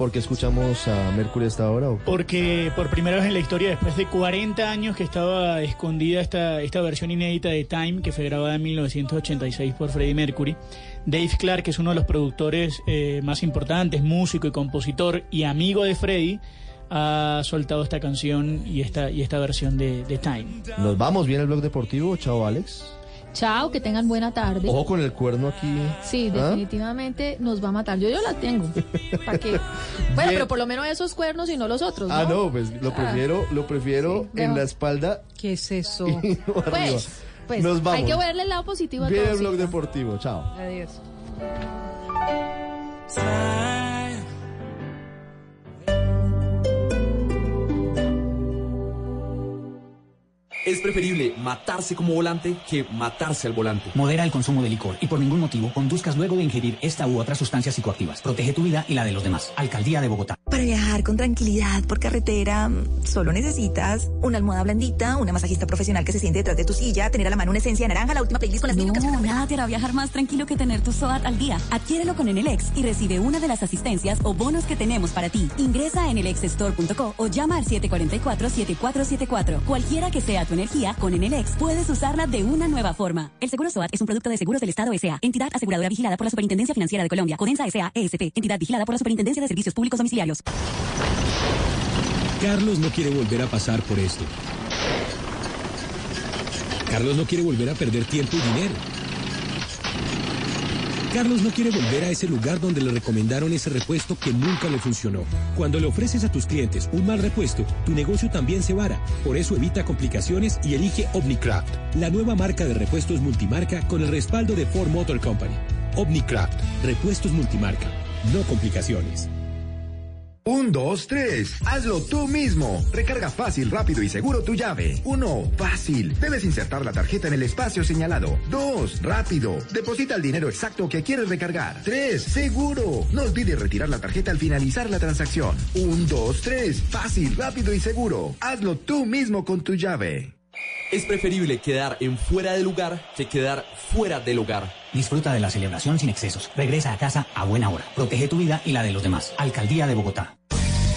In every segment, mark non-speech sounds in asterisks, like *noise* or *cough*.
¿Por qué escuchamos a Mercury hasta ahora? Porque por primera vez en la historia, después de 40 años que estaba escondida esta, esta versión inédita de Time, que fue grabada en 1986 por Freddie Mercury, Dave Clark, que es uno de los productores eh, más importantes, músico y compositor y amigo de Freddie, ha soltado esta canción y esta, y esta versión de, de Time. Nos vamos bien el blog deportivo. Chao, Alex. Chao, que tengan buena tarde. Ojo con el cuerno aquí. Sí, ¿Ah? definitivamente nos va a matar. Yo yo la tengo. ¿Para qué? Bueno, Bien. pero por lo menos esos cuernos y no los otros, ¿no? Ah, no, pues lo Ah. prefiero, lo prefiero Sí, en la espalda ¿Qué es eso? y no arriba. Pues, pues Nos vamos. hay que verle el lado positivo a Bien todo. el blog deportivo. Chao. Adiós. Es preferible matarse como volante que matarse al volante. Modera el consumo de licor y por ningún motivo conduzcas luego de ingerir esta u otras sustancias psicoactivas. Protege tu vida y la de los demás. Alcaldía de Bogotá. Para viajar con tranquilidad por carretera, solo necesitas una almohada blandita, una masajista profesional que se siente detrás de tu silla, tener a la mano una esencia de naranja, la última playlist con las mil No, nada te hará viajar más tranquilo que tener tu SOAT al día. Adquiérelo con Enelex y recibe una de las asistencias o bonos que tenemos para ti. Ingresa a enelexstore.co o llama al 744-7474. Cualquiera que sea tu energía, con Enelex puedes usarla de una nueva forma. El seguro SOAT es un producto de seguros del Estado S.A. Entidad aseguradora vigilada por la Superintendencia Financiera de Colombia. Codensa S.A. ESP. Entidad vigilada por la Superintendencia de Servicios Públicos Domiciliarios. Carlos no quiere volver a pasar por esto. Carlos no quiere volver a perder tiempo y dinero. Carlos no quiere volver a ese lugar donde le recomendaron ese repuesto que nunca le funcionó. Cuando le ofreces a tus clientes un mal repuesto, tu negocio también se vara. Por eso evita complicaciones y elige Omnicraft, la nueva marca de repuestos multimarca con el respaldo de Ford Motor Company. Omnicraft, repuestos multimarca, no complicaciones. Un, dos, tres. Hazlo tú mismo. Recarga fácil, rápido y seguro tu llave. Uno, fácil. Debes insertar la tarjeta en el espacio señalado. Dos, rápido. Deposita el dinero exacto que quieres recargar. Tres, seguro. No olvides retirar la tarjeta al finalizar la transacción. Un, dos, tres. Fácil, rápido y seguro. Hazlo tú mismo con tu llave. Es preferible quedar en fuera de lugar que quedar fuera del hogar. Disfruta de la celebración sin excesos. Regresa a casa a buena hora. Protege tu vida y la de los demás. Alcaldía de Bogotá.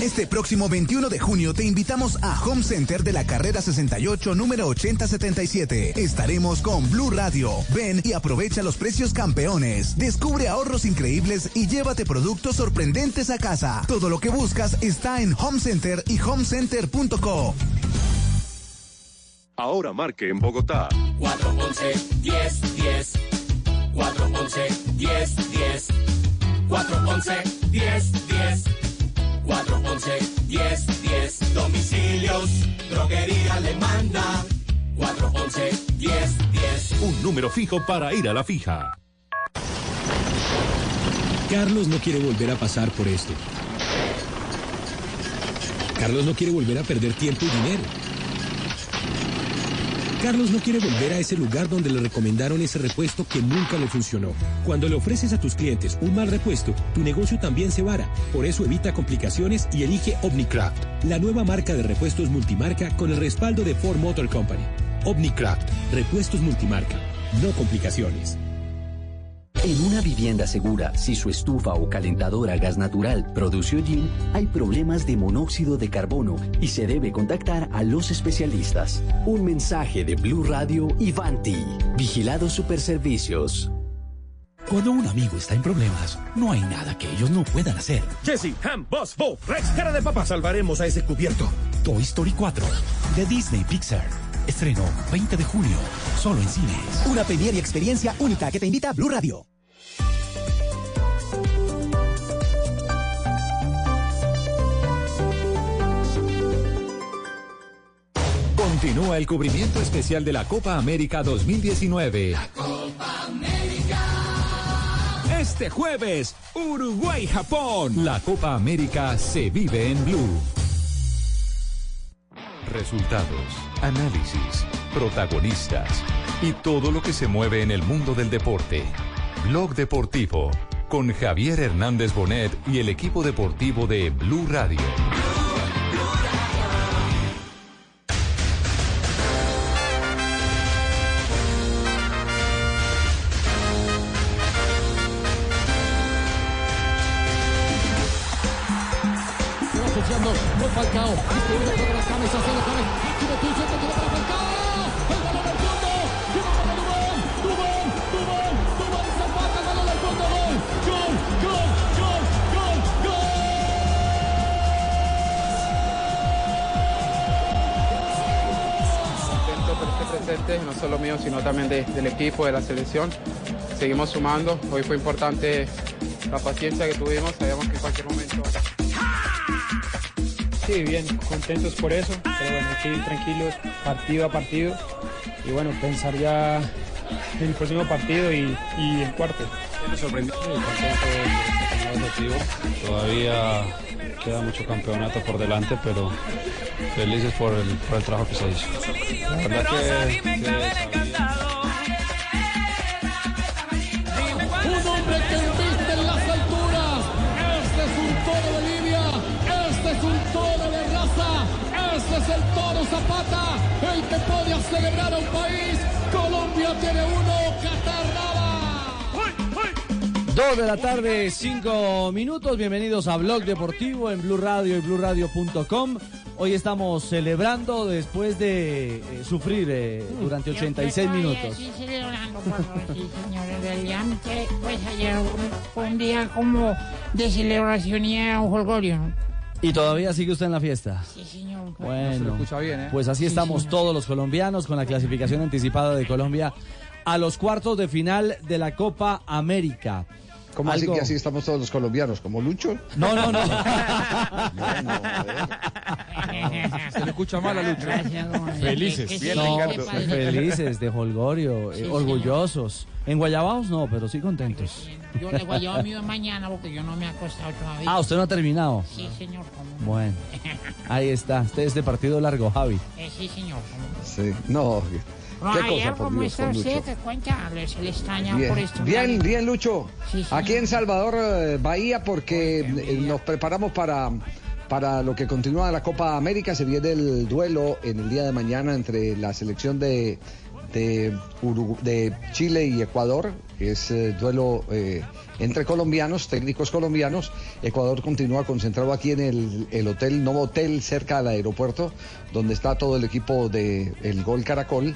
Este próximo 21 de junio te invitamos a Home Center de la carrera 68, número 8077. Estaremos con Blue Radio. Ven y aprovecha los precios campeones. Descubre ahorros increíbles y llévate productos sorprendentes a casa. Todo lo que buscas está en Home Center y homecenter.co. Ahora marque en Bogotá. 411 10 10 411 10 10 411 10 10 411 10 10 Domicilios, droguería le manda 411 10 10 Un número fijo para ir a la fija. Carlos no quiere volver a pasar por esto. Carlos no quiere volver a perder tiempo y dinero. Carlos no quiere volver a ese lugar donde le recomendaron ese repuesto que nunca le funcionó. Cuando le ofreces a tus clientes un mal repuesto, tu negocio también se vara. Por eso evita complicaciones y elige Omnicraft, la nueva marca de repuestos multimarca con el respaldo de Ford Motor Company. Omnicraft, repuestos multimarca, no complicaciones. En una vivienda segura, si su estufa o calentadora a gas natural produce hollín, hay problemas de monóxido de carbono y se debe contactar a los especialistas. Un mensaje de Blue Radio y Vanti. Vigilados Superservicios. Cuando un amigo está en problemas, no hay nada que ellos no puedan hacer. Jesse, Ham, Boss, Bo, Rex, cara de papa, salvaremos a ese cubierto. Toy Story 4, de Disney Pixar. Estreno 20 de junio, solo en cines. Una premier y experiencia única que te invita a Blue Radio. Continúa el cubrimiento especial de la Copa América 2019. Este jueves, Uruguay-Japón. La Copa América se vive en Blue. Resultados, análisis, protagonistas y todo lo que se mueve en el mundo del deporte. Blog Deportivo con Javier Hernández Bonet y el equipo deportivo de Blue Radio. Del equipo, de la selección. Seguimos sumando. Hoy fue importante la paciencia que tuvimos. Sabíamos que en cualquier momento. Sí, bien, contentos por eso, pero bueno, aquí tranquilos, partido a partido. Y bueno, pensar ya en el próximo partido y, y el cuarto. Sí, contento por el objetivo. Todavía queda mucho campeonato por delante, pero felices por el, por el trabajo que se hizo. La verdad que, que celebrar a un país. Colombia tiene uno. Qatar nada. Dos de la tarde, cinco minutos. Bienvenidos a Blog Deportivo en Blue Radio y BlueRadio.com. Hoy estamos celebrando después de eh, sufrir eh, durante 86 minutos. Sí, celebrando, favor, sí, señor. En realidad, que, pues ayer fue un día como de celebración y un jolgorio, ¿no? ¿Y todavía sigue usted en la fiesta? Sí, señor. Bueno, Se lo escucha bien, ¿eh? pues así Sí, estamos señor. todos los colombianos con la clasificación anticipada de Colombia a los cuartos de final de la Copa América. ¿Cómo así que así estamos todos los colombianos? ¿Como Lucho? No, no, no. Se le escucha mal a Lucho. Gracias, don Javier. Felices. Que- que sí, padre. Felices, de Holgorio, eh, Sí, orgullosos. En Guayabaos no, pero sí contentos. Yo le llevar mío mañana porque yo no me he acostado todavía. Ah, usted no ha terminado. Sí, señor. ¿cómo no? Bueno, ahí está. Este es de partido largo, Javi. Eh, sí, señor. ¿cómo no? Sí. No, No, qué ayer, cosa, por ¿cómo Dios, está con usted? Lucho. ¿Qué cuenta? Le- Se le extraña Bien, por esto. bien, bien, Lucho. Sí, sí. Aquí en Salvador, eh, Bahía, porque eh, nos preparamos para, para lo que continúa la Copa América. Se viene el duelo en el día de mañana entre la selección de, de, Urugu- de Chile y Ecuador. Es eh, duelo eh, entre colombianos, técnicos colombianos. Ecuador continúa concentrado aquí en el, el hotel, Novo Hotel, cerca del aeropuerto, donde está todo el equipo del el Gol Caracol.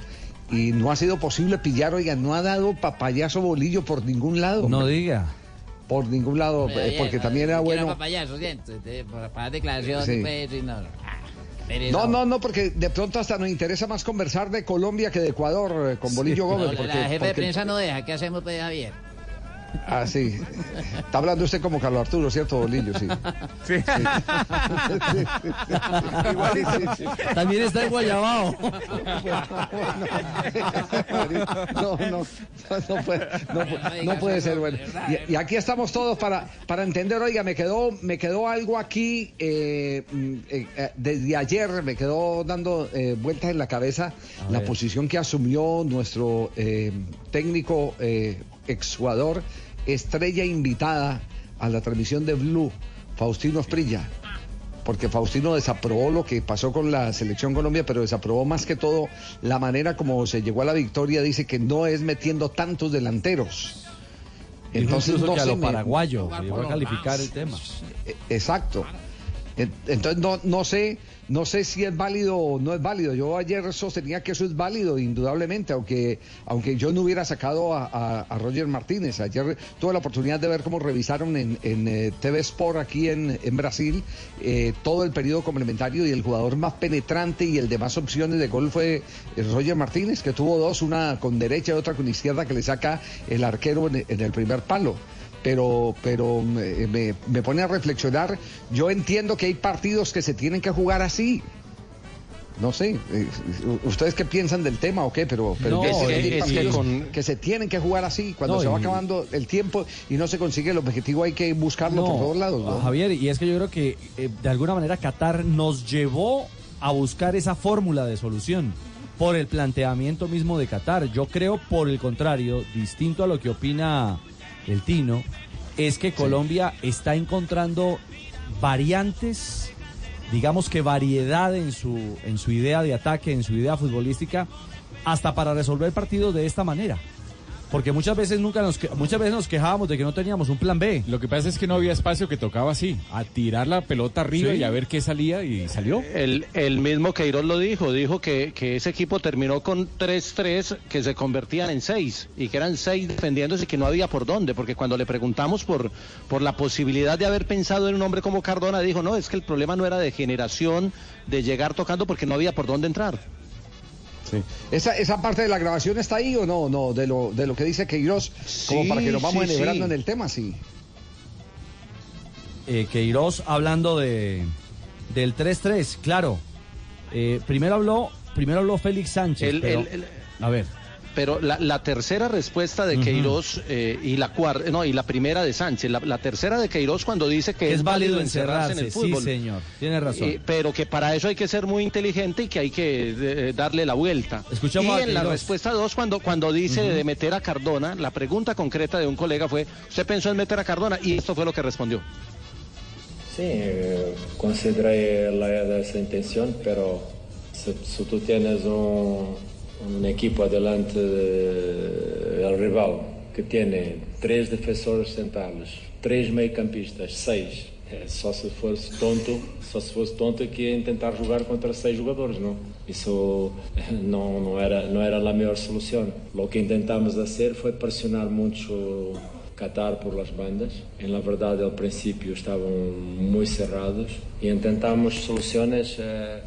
Y no ha sido posible pillar, oiga, no ha dado papayazo bolillo por ningún lado. No hombre. diga. Por ningún lado, eh, porque también era bueno. De- Para declaración, Sí. pues, y no. No, no, no, porque de pronto hasta nos interesa más conversar de Colombia que de Ecuador eh, con Bolillo Gómez. No, porque, la jefe de prensa no deja. ¿Qué hacemos, pues, Javier? Ah, sí. Está hablando usted como Carlos Arturo, ¿cierto, Bolillo? *laughs* Sí. Sí. También está en Guayabao. No, no, no, puede, no, pu- no puede ser bueno. Y, y aquí estamos todos para, para entender, oiga, me quedó, me quedó algo aquí eh, mm, eh, eh, desde ayer, me quedó dando eh, vueltas en la cabeza la ver. posición que asumió nuestro eh, técnico eh, exjugador, estrella invitada a la transmisión de Blue, Faustino Esprilla porque Faustino desaprobó lo que pasó con la selección Colombia, pero desaprobó más que todo la manera como se llegó a la victoria. Dice que no es metiendo tantos delanteros. Entonces, incluso que a se lo me- paraguayo llegó a calificar el tema. Eh, Exacto. En- Entonces no, no sé, no sé si es válido o no es válido. Yo ayer sostenía que eso es válido, indudablemente, aunque, aunque yo no hubiera sacado a, a- Roger Martínez. Ayer tuve la oportunidad de ver cómo revisaron en, en, eh, TV Sport aquí en, en Brasil eh, todo el periodo complementario y el jugador más penetrante y el de más opciones de gol fue eh, Roger Martínez, que tuvo dos, una con derecha y otra con izquierda que le saca el arquero en el primer palo pero, pero me, me- me pone a reflexionar. Yo entiendo que hay partidos que se tienen que jugar así. No sé, eh, ¿ustedes qué piensan del tema o qué? Pero, No, que es que- con- se tienen que jugar así. Cuando No, se va y- acabando el tiempo y no se consigue el objetivo, hay que buscarlo por todos lados. Javier, y es que yo creo que eh, de alguna manera Qatar nos llevó a buscar esa fórmula de solución por el planteamiento mismo de Qatar. Yo creo, por el contrario, distinto a lo que opina el Tino, es que Colombia está encontrando variantes, digamos que variedad en su, en su idea de ataque, en su idea futbolística, hasta para resolver partidos de esta manera. Porque muchas veces nunca nos que- muchas veces nos quejábamos de que no teníamos un plan B. Lo que pasa es que no había espacio que tocaba así, a tirar la pelota arriba Sí. y a ver qué salía y salió. El, el mismo Queiroz lo dijo, dijo que, que ese equipo terminó con 3-3 que se convertían en 6 y que eran 6 defendiéndose y que no había por dónde, porque cuando le preguntamos por, por la posibilidad de haber pensado en un hombre como Cardona, dijo, no, es que el problema no era de generación, de llegar tocando porque no había por dónde entrar. ¿Esa, ¿Esa parte de la grabación está ahí o no? No, de lo, de lo que dice Queiroz, como Sí, para que nos vamos sí, enhebrando sí. en el tema, sí. Eh, Queiroz hablando de del 3-3, claro. Eh, primero habló, primero habló Félix Sánchez. El- pero- el- el- a ver. Pero la, la tercera respuesta de Ujú. Queiroz eh, y la cuarta, no, y la primera de Sánchez, la, la tercera de Queiroz cuando dice que Que es, es válido encerrarse, en el sí, fútbol. señor. Tiene razón. Eh, pero que para eso hay que ser muy inteligente y que hay que eh, darle la vuelta. Escuchamos y a en la respuesta 2, cuando, cuando dice de meter a Cardona, la pregunta concreta de un colega fue, ¿usted pensó en meter a Cardona? Y esto fue lo que respondió. Considerei la, essa intenção, pero se tu tienes un, un equipo adelante del rival que tiene tres defensores centrales, tres meio-campistas, seis, é só se fosse tonto, só se fosse tonto que ia tentar jogar contra seis jogadores, não? Isso eh, não, não era não era a melhor solução. O que intentamos fazer foi pressionar muito Qatar por las bandas. En la verdad, al principio estaban muy cerrados y intentamos soluciones, eh, eh,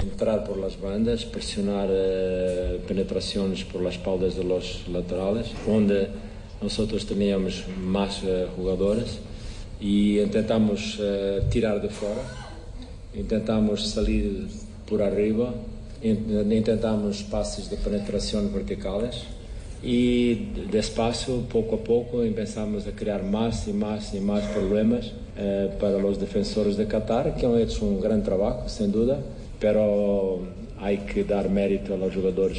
entrar por las bandas, presionar eh, penetraciones por las espaldas de los laterales, donde nosotros teníamos más eh, jugadores y intentamos eh, tirar de fuera, intentamos salir por arriba, in- intentamos pases de penetración verticales y despacio, poco a poco, empezamos a crear más y más y más problemas eh, para los defensores de Qatar, que han hecho un gran trabajo, sin duda, pero hay que dar mérito a los jugadores.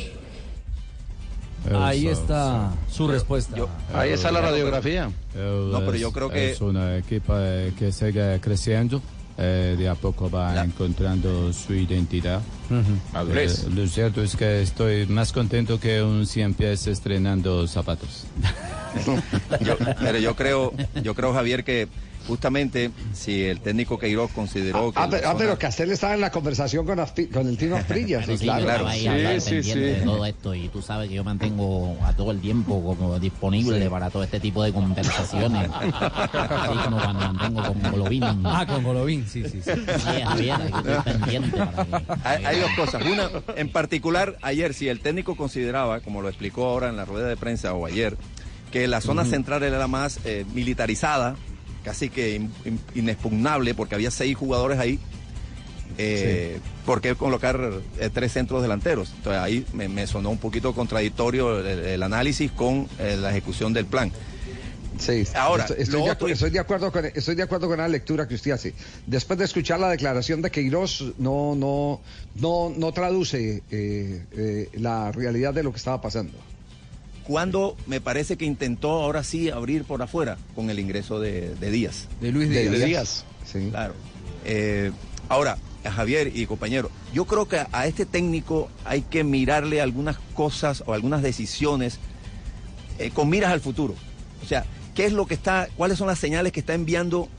Ahí está su respuesta. Ahí está la radiografía. No, pero yo creo que- Es una equipa eh, que sigue creciendo. eh, de a poco va encontrando su identidad. Madurez. Eh, lo cierto es que estoy más contento que un 100 pies estrenando zapatos. *laughs* Yo, pero yo creo, yo creo Javier que justamente si el técnico Queiroz consideró que Ah, pero, ah, zona- pero Castel estaba en la conversación con, Aspi- con el Tino Asprilla, *laughs* sí, sí, claro. ahí a hablar pendiente de todo esto y tú sabes que yo mantengo a todo el tiempo como disponible Sí. para todo este tipo de conversaciones. *laughs* Así como cuando mantengo con Golovin. Ah, con Golovin, sí, sí. sí. Sí, Javier, aquí estoy pendiente para que- Hay, hay dos cosas. Una, en particular, ayer, si el técnico consideraba, como lo explicó ahora en la rueda de prensa o ayer, que la zona central era la más eh, militarizada, casi que in- in- inexpugnable, porque había seis jugadores ahí. Eh, ¿Por qué colocar eh, tres centros delanteros? Entonces ahí me, me sonó un poquito contradictorio el, el análisis con eh, la ejecución del plan. Sí, Ahora, estoy, de, otro- acu- estoy de acuerdo con estoy de acuerdo con la lectura que usted hace. Después de escuchar la declaración de Queiroz, no no no no traduce eh, la realidad de lo que estaba pasando. Cuando me parece que intentó ahora sí abrir por afuera con el ingreso de, de Díaz. De Luis De Díaz. Díaz. Sí. Claro. Eh, ahora, a Javier y compañero, yo creo que a este técnico hay que mirarle algunas cosas o algunas decisiones eh, con miras al futuro. O sea, ¿qué es lo que está, cuáles son las señales que está enviando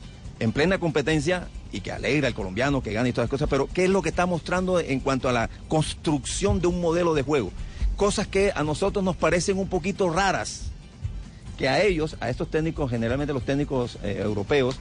en plena competencia y que alegra al colombiano que gane y todas las cosas, pero qué es lo que está mostrando en cuanto a la construcción de un modelo de juego? Cosas que a nosotros nos parecen un poquito raras, que a ellos, a estos técnicos, generalmente los técnicos eh, europeos,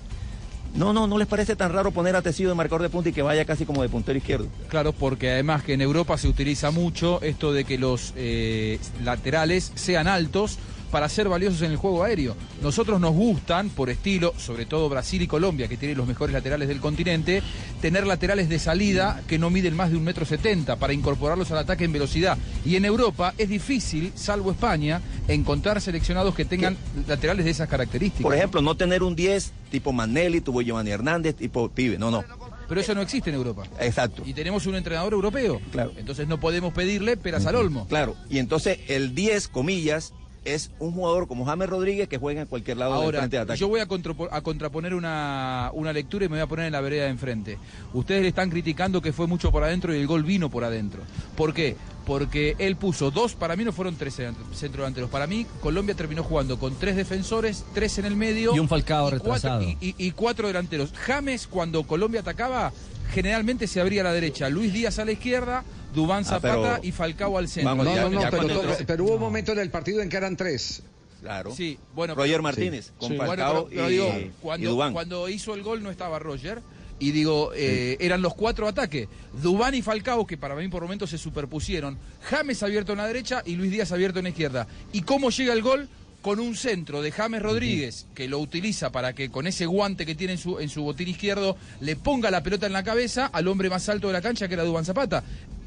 no, no, no les parece tan raro poner a Tecido de marcador de punta y que vaya casi como de puntero izquierdo. Claro, porque además que en Europa se utiliza mucho esto de que los eh, laterales sean altos para ser valiosos en el juego aéreo. Nosotros nos gustan, por estilo, sobre todo Brasil y Colombia, que tienen los mejores laterales del continente, tener laterales de salida que no miden más de un metro setenta para incorporarlos al ataque en velocidad. Y en Europa es difícil, salvo España, encontrar seleccionados que tengan laterales de esas características. Por ejemplo, no tener un 10 tipo Manelli, tuvo Giovanni Hernández, tipo Pibe, no, no. Pero eso no existe en Europa. Exacto. Y tenemos un entrenador europeo. Claro. Entonces no podemos pedirle peras al olmo. Claro, y entonces el 10, comillas, es un jugador como James Rodríguez que juega en cualquier lado del Ahora, frente de ataque. yo voy a, a contraponer una, una lectura y me voy a poner en la vereda de enfrente. Ustedes le están criticando que fue mucho por adentro y el gol vino por adentro. ¿Por qué? Porque él puso dos, para mí no fueron tres centrodelanteros. Para mí, Colombia terminó jugando con tres defensores, tres en el medio. Y un Falcao cuatro- retrasado. y- y- y cuatro delanteros. James, cuando Colombia atacaba, generalmente se abría a la derecha. Luis Díaz a la izquierda, Dubán Ah, Zapata pero- y Falcao al centro. Vamos, No, ya- no, no, ya pero, cuando- pero- pero hubo un momento en el partido en que eran tres. Claro. Sí, bueno, Roger Martínez, Sí. con Sí. Falcao Bueno, pero- pero y, digo, y cuando, Dubán. cuando hizo el gol no estaba Roger. Y digo, eh, eran los cuatro ataques. Dubán y Falcao, que para mí por momentos se superpusieron. James abierto en la derecha y Luis Díaz abierto en la izquierda. ¿Y cómo llega el gol? Con un centro de James Rodríguez, que lo utiliza para que con ese guante que tiene en su, en su botín izquierdo le ponga la pelota en la cabeza al hombre más alto de la cancha, que era Dubán Zapata.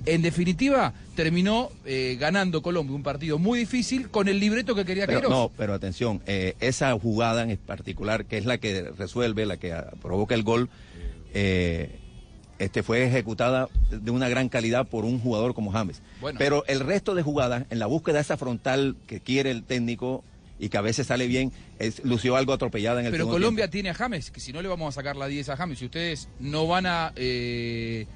En definitiva, terminó eh, ganando Colombia un partido muy difícil con el libreto que quería Pero, Queiroz. no, pero atención, eh, esa jugada en particular, que es la que resuelve, la que provoca el gol, eh, este fue ejecutada de una gran calidad por un jugador como James. Bueno. Pero el resto de jugadas, en la búsqueda de esa frontal que quiere el técnico y que a veces sale bien, es, lució algo atropellada en el Pero Colombia tiene a James, que si no le vamos a sacar la 10 a James, si ustedes no van a eh,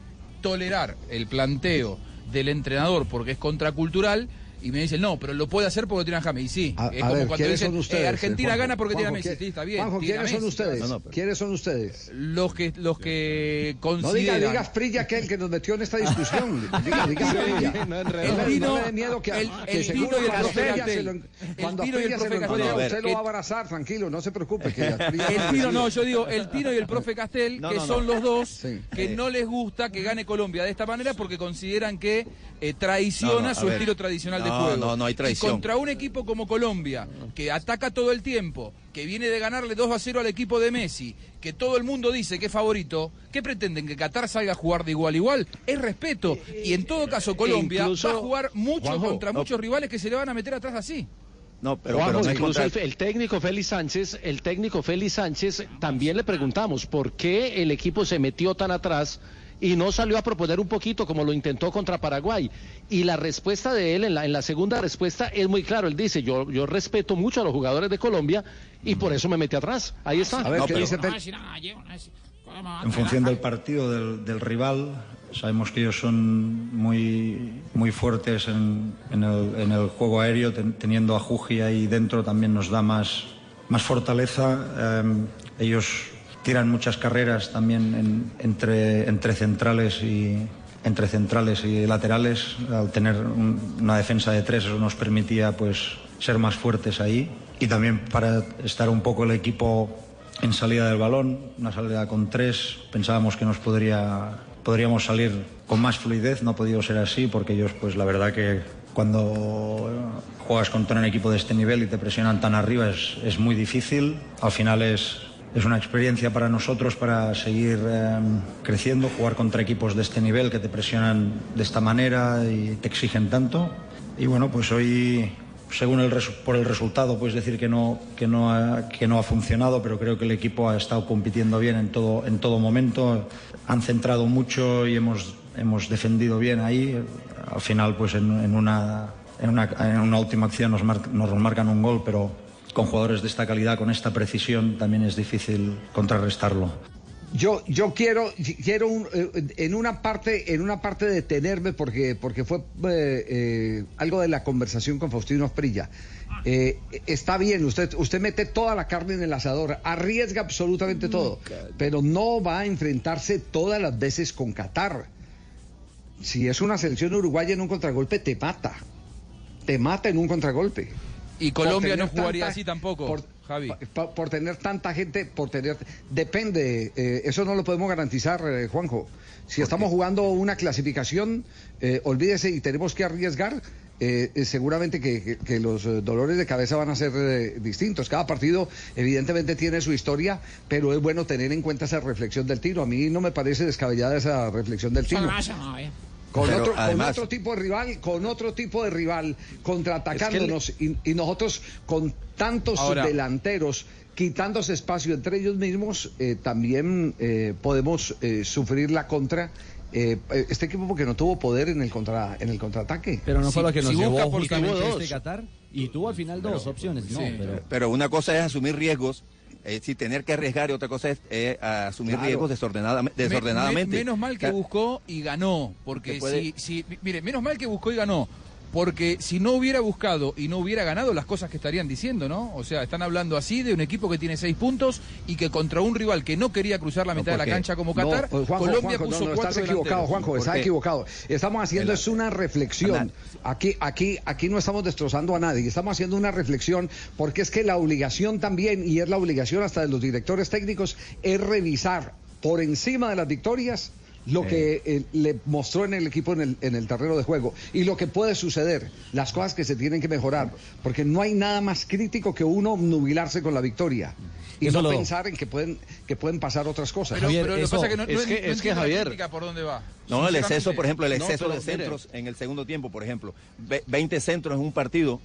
tolerar el planteo del entrenador porque es contracultural, y me dicen, no, pero lo puede hacer porque tiene a James. Y sí, A, es a como ver, cuando ¿quiénes dicen, son eh, ustedes? Argentina Juanjo? gana porque tiene a Juanjo, Messi. ¿quién- Sí, está bien. Juanjo, ¿quiénes son ustedes? No, no, pero- ¿Quiénes son ustedes? Los que, los que No consideran... diga, diga Prilla que el que nos metió en esta discusión. *laughs* Diga, diga Prilla. No, El no, Tino, no. no miedo que, El- que el seguro y el cuando profe lo, El cuando Tino y el profe lo encuentre, Gardel. usted lo va a abrazar, tranquilo, no se preocupe. Que El Tino no, yo digo el Tino y el profe Castel, No, que no, son no. los dos que Eh. no les gusta que gane Colombia de esta manera porque consideran que eh, traiciona No, no, su estilo tradicional de No, juego. no, no hay traición. Y contra un equipo como Colombia, que ataca todo el tiempo, que viene de ganarle 2 a 0 al equipo de Messi, que todo el mundo dice que es favorito, ¿qué pretenden? ¿Que Qatar salga a jugar de igual a igual? Es respeto. Y en todo caso, Colombia Incluso- va a jugar mucho Juanjo, contra no. muchos rivales que se le van a meter atrás así. No, pero, Juanjo, pero no es incluso contra- el, el técnico Félix Sánchez, el técnico Félix Sánchez, también le preguntamos por qué el equipo se metió tan atrás y no salió a proponer un poquito como lo intentó contra Paraguay. Y la respuesta de él, en la, en la segunda respuesta, es muy claro. Él dice, yo, yo respeto mucho a los jugadores de Colombia y por eso me metí atrás. Ahí está. A ver, No, ¿qué pero- dice En función del partido, del, del rival, sabemos que ellos son muy, muy fuertes en, en el, en el juego aéreo, ten- teniendo a Juji ahí dentro también nos da más, más fortaleza. Eh, ellos tiran muchas carreras también en- entre, entre centrales y entre centrales y laterales. Al tener un- una defensa de tres, eso nos permitía pues ser más fuertes ahí. Y también para estar un poco el equipo en salida del balón, una salida con tres. Pensábamos que nos podría, podríamos salir con más fluidez, no ha podido ser así porque ellos, pues la verdad que cuando juegas contra un equipo de este nivel y te presionan tan arriba es, es muy difícil. Al final es, es una experiencia para nosotros para seguir eh, creciendo, jugar contra equipos de este nivel que te presionan de esta manera y te exigen tanto. Y bueno, pues hoy según el por el resultado puedes decir que no que no ha, que no ha funcionado pero creo que el equipo ha estado compitiendo bien en todo en todo momento han centrado mucho y hemos hemos defendido bien ahí al final pues en, en una en una, en una última acción nos, mar- nos marcan un gol pero con jugadores de esta calidad con esta precisión también es difícil contrarrestarlo Yo, yo quiero, quiero un, eh, en una parte, en una parte detenerme porque, porque fue eh, eh, algo de la conversación con Faustino Asprilla. Eh, está bien, usted, usted mete toda la carne en el asador, arriesga absolutamente todo, pero no va a enfrentarse todas las veces con Qatar. Si es una selección uruguaya en un contragolpe, te mata. Te mata en un contragolpe. Y Colombia no jugaría tanta- así tampoco, por- Javi. por, por tener tanta gente, por tener... Depende, eh, eso no lo podemos garantizar, eh, Juanjo. Si estamos jugando una clasificación, eh, olvídese y tenemos que arriesgar, eh, eh, seguramente que, que- que los dolores de cabeza van a ser eh, distintos. Cada partido evidentemente tiene su historia, pero es bueno tener en cuenta esa reflexión del tiro. A mí no me parece descabellada esa reflexión del tiro. Con, Pero otro, con otro tipo de rival, con otro tipo de rival, contraatacándonos y, y nosotros con tantos Ahora- delanteros quitándose espacio entre ellos mismos, eh, también eh, podemos eh, sufrir la contra. eh, este equipo porque no tuvo poder en el contra en el contraataque. Pero no fue lo que nos si llevó busca justamente este. Qatar. Y tuvo al final dos opciones, no, Sí, pero... pero una cosa es asumir riesgos, es decir, tener que arriesgar y otra cosa es eh, asumir Claro. riesgos desordenadamente. Me- desordenadamente. me- menos mal que buscó y ganó, porque puede- si, si, mire, menos mal que buscó y ganó, porque si no hubiera buscado y no hubiera ganado las cosas que estarían diciendo, ¿no? O sea, están hablando así de un equipo que tiene seis puntos y que contra un rival que no quería cruzar la mitad de la cancha como no, Qatar, Juanjo, Colombia Juanjo, puso no, cuatro estás equivocado. Juanjo, estás equivocado. Estamos haciendo es una reflexión. Aquí, aquí, aquí no estamos destrozando a nadie, estamos haciendo una reflexión porque es que la obligación también, y es la obligación hasta de los directores técnicos, es revisar por encima de las victorias lo que eh, le mostró en el equipo en el, en el terreno de juego y lo que puede suceder, las cosas que se tienen que mejorar, porque no hay nada más crítico que uno nubilarse con la victoria y Eso no lo- pensar en que pueden que pueden pasar otras cosas. Pero, pero lo que pasa es que no, no- es no que, es que la Javier, crítica por dónde va. No, el exceso, por ejemplo, el No, exceso pero de mire, centros en el segundo tiempo, por ejemplo. Ve- 20 centros en un partido,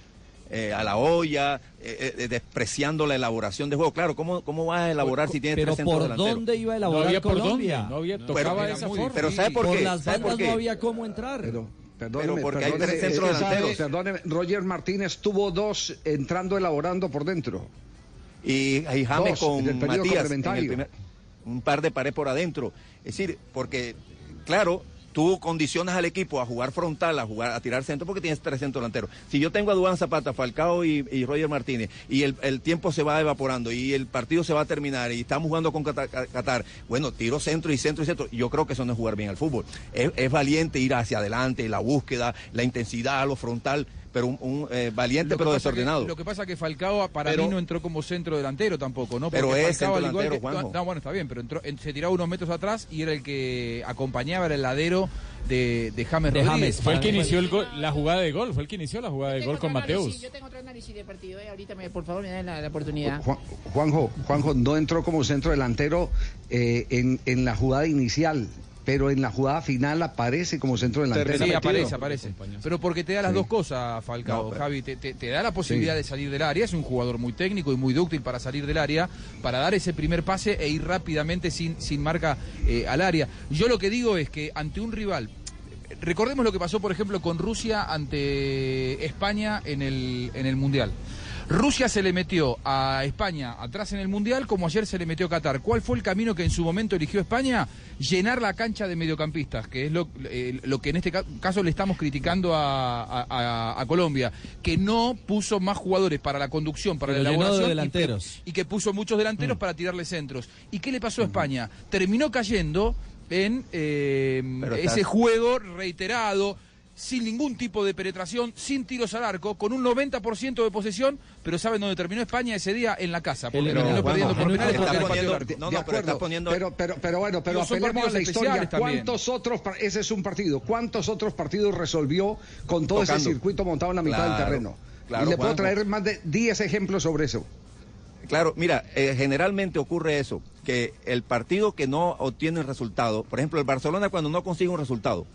eh, a la olla, eh, eh, despreciando la elaboración de juego. Claro, ¿cómo, cómo vas a elaborar si tienes Pero tres centros ¿por delanteros? dónde iba a elaborar No había por Colombia? dónde, no había- No, tocaba pero de esa muy forma. Pero ¿sabe por qué? las ¿Sabe por bandas qué? no había cómo entrar. Perdóneme, Pero porque hay perdóneme, tres centros es que sabe, delanteros. perdóneme, Roger Martínez tuvo dos entrando elaborando por dentro. y, y James Dos, con en el periodo Matías en el complementario. primer- un par de pared por adentro. Es decir, porque, claro, tú condicionas al equipo a jugar frontal, a jugar, a tirar centro, porque tienes tres centros delanteros. Si yo tengo a Duván Zapata, Falcao y, Roger Martínez, y el, tiempo se va evaporando y el partido se va a terminar y estamos jugando con Qatar, Qatar, bueno, tiro centro y centro y centro. Yo creo que eso no es jugar bien al fútbol. Es, es valiente ir hacia adelante, la búsqueda, la intensidad, lo frontal, pero un, un, eh, valiente pero que- desordenado. lo que pasa es que Falcao para Pero- mí no entró como centro delantero tampoco, ¿no? Pero es Falcao, centro delantero, que- Juanjo. No, bueno, está bien, pero entró, en- se tiraba unos metros atrás y era el que acompañaba, era el ladero de, de James De Rodríguez. James, fue el que inició el gol- la jugada de gol, fue el que inició la jugada de gol con Mateus. Yo tengo otro análisis de partido, eh, ahorita me, por favor me dan la, la oportunidad. Juan- Juanjo, Juanjo no entró como centro delantero eh, en, en la jugada inicial, pero en la jugada final aparece como centro delantero. Sí, aparece, aparece. Pero porque te da las Sí. dos cosas, Falcao, No, pero- Javi. Te, te- te da la posibilidad Sí. de salir del área. Es un jugador muy técnico y muy dúctil para salir del área, para dar ese primer pase e ir rápidamente sin, sin marca eh, al área. Yo lo que digo es que ante un rival. Recordemos lo que pasó, por ejemplo, con Rusia ante España en el, en el Mundial. Rusia se le metió a España atrás en el Mundial como ayer se le metió a Qatar. ¿Cuál fue el camino que en su momento eligió España? Llenar la cancha de mediocampistas, que es lo, eh, lo que en este ca- caso le estamos criticando a, a- a- a Colombia, que no puso más jugadores para la conducción, para Pero la de elaboración. y delanteros. que- Y, que puso muchos delanteros para tirarle centros. ¿Y qué le pasó a España? Terminó cayendo en eh, ese estás- juego reiterado, sin ningún tipo de penetración, sin tiros al arco, con un 90% de posesión, pero ¿saben dónde terminó España ese día? En la casa, porque Pero, terminó perdiendo Juanjo, por penales está porque no poniendo- el arco. de- de acuerdo, Pero, pero, pero bueno, pero apelemos a la historia. ¿Cuántos otros, ese es un partido, cuántos otros partidos resolvió con todo ese circuito montado en la mitad del terreno? claro, y le puedo Juanjo. traer más de 10 ejemplos sobre eso. Claro, mira, eh, generalmente ocurre eso, que el partido que no obtiene el resultado, por ejemplo, el Barcelona cuando no consigue un resultado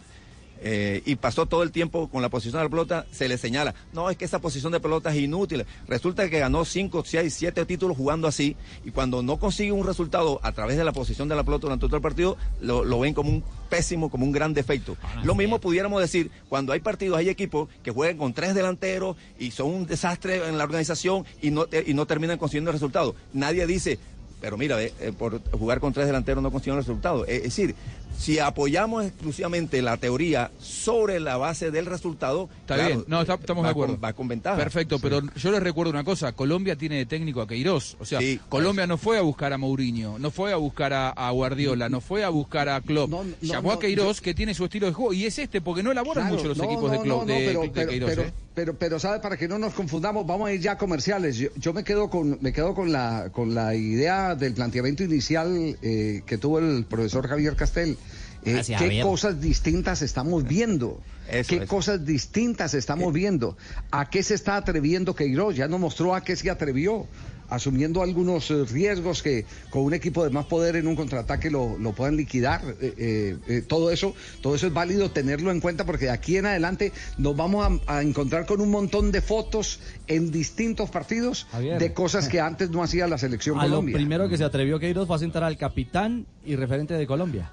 eh, y pasó todo el tiempo con la posición de la pelota, se le señala, no, es que esa posición de pelota es inútil. Resulta que ganó 5, 6, 7 títulos jugando así y cuando no consigue un resultado a través de la posición de la pelota durante todo el partido, lo, lo ven como un pésimo, como un gran defecto. Lo mismo pudiéramos decir cuando hay partidos, hay equipos que juegan con tres delanteros y son un desastre en la organización y no, te- y no terminan consiguiendo el resultado. Nadie dice, pero mira, eh, por jugar con tres delanteros no consiguen el resultado. Es decir, si apoyamos exclusivamente la teoría sobre la base del resultado, Está claro, bien, no, está- estamos va de acuerdo. Con, va con ventaja. Perfecto, pero yo les recuerdo una cosa, Colombia tiene de técnico a Queiroz, o sea, Colombia no fue a buscar a Mourinho, no fue a buscar a, a Guardiola, no fue a buscar a Klopp, llamó no, a Queiroz que tiene su estilo de juego y es este porque no elaboran Claro, mucho los no, equipos de Klopp, no, no, de, pero, de pero, Queiroz, pero, ¿eh? pero, pero, ¿sabe? Para que no nos confundamos, vamos a ir ya a comerciales. Yo, yo me quedo con me quedo con la con la idea del planteamiento inicial eh, que tuvo el profesor Javier Castel. Eh, ¿Qué cosas distintas estamos viendo? ¿Qué eso. cosas distintas estamos viendo? ¿A qué se está atreviendo Queiroz? Ya nos mostró a qué se atrevió, asumiendo algunos eh, riesgos que con un equipo de más poder en un contraataque lo, lo puedan liquidar. Eh, eh, eh, todo eso, todo eso es válido tenerlo en cuenta porque de aquí en adelante nos vamos a, a encontrar con un montón de fotos en distintos partidos Javier. de cosas que antes no hacía la selección A lo Colombia. primero que se atrevió Queiroz fue a sentar al capitán y referente de Colombia.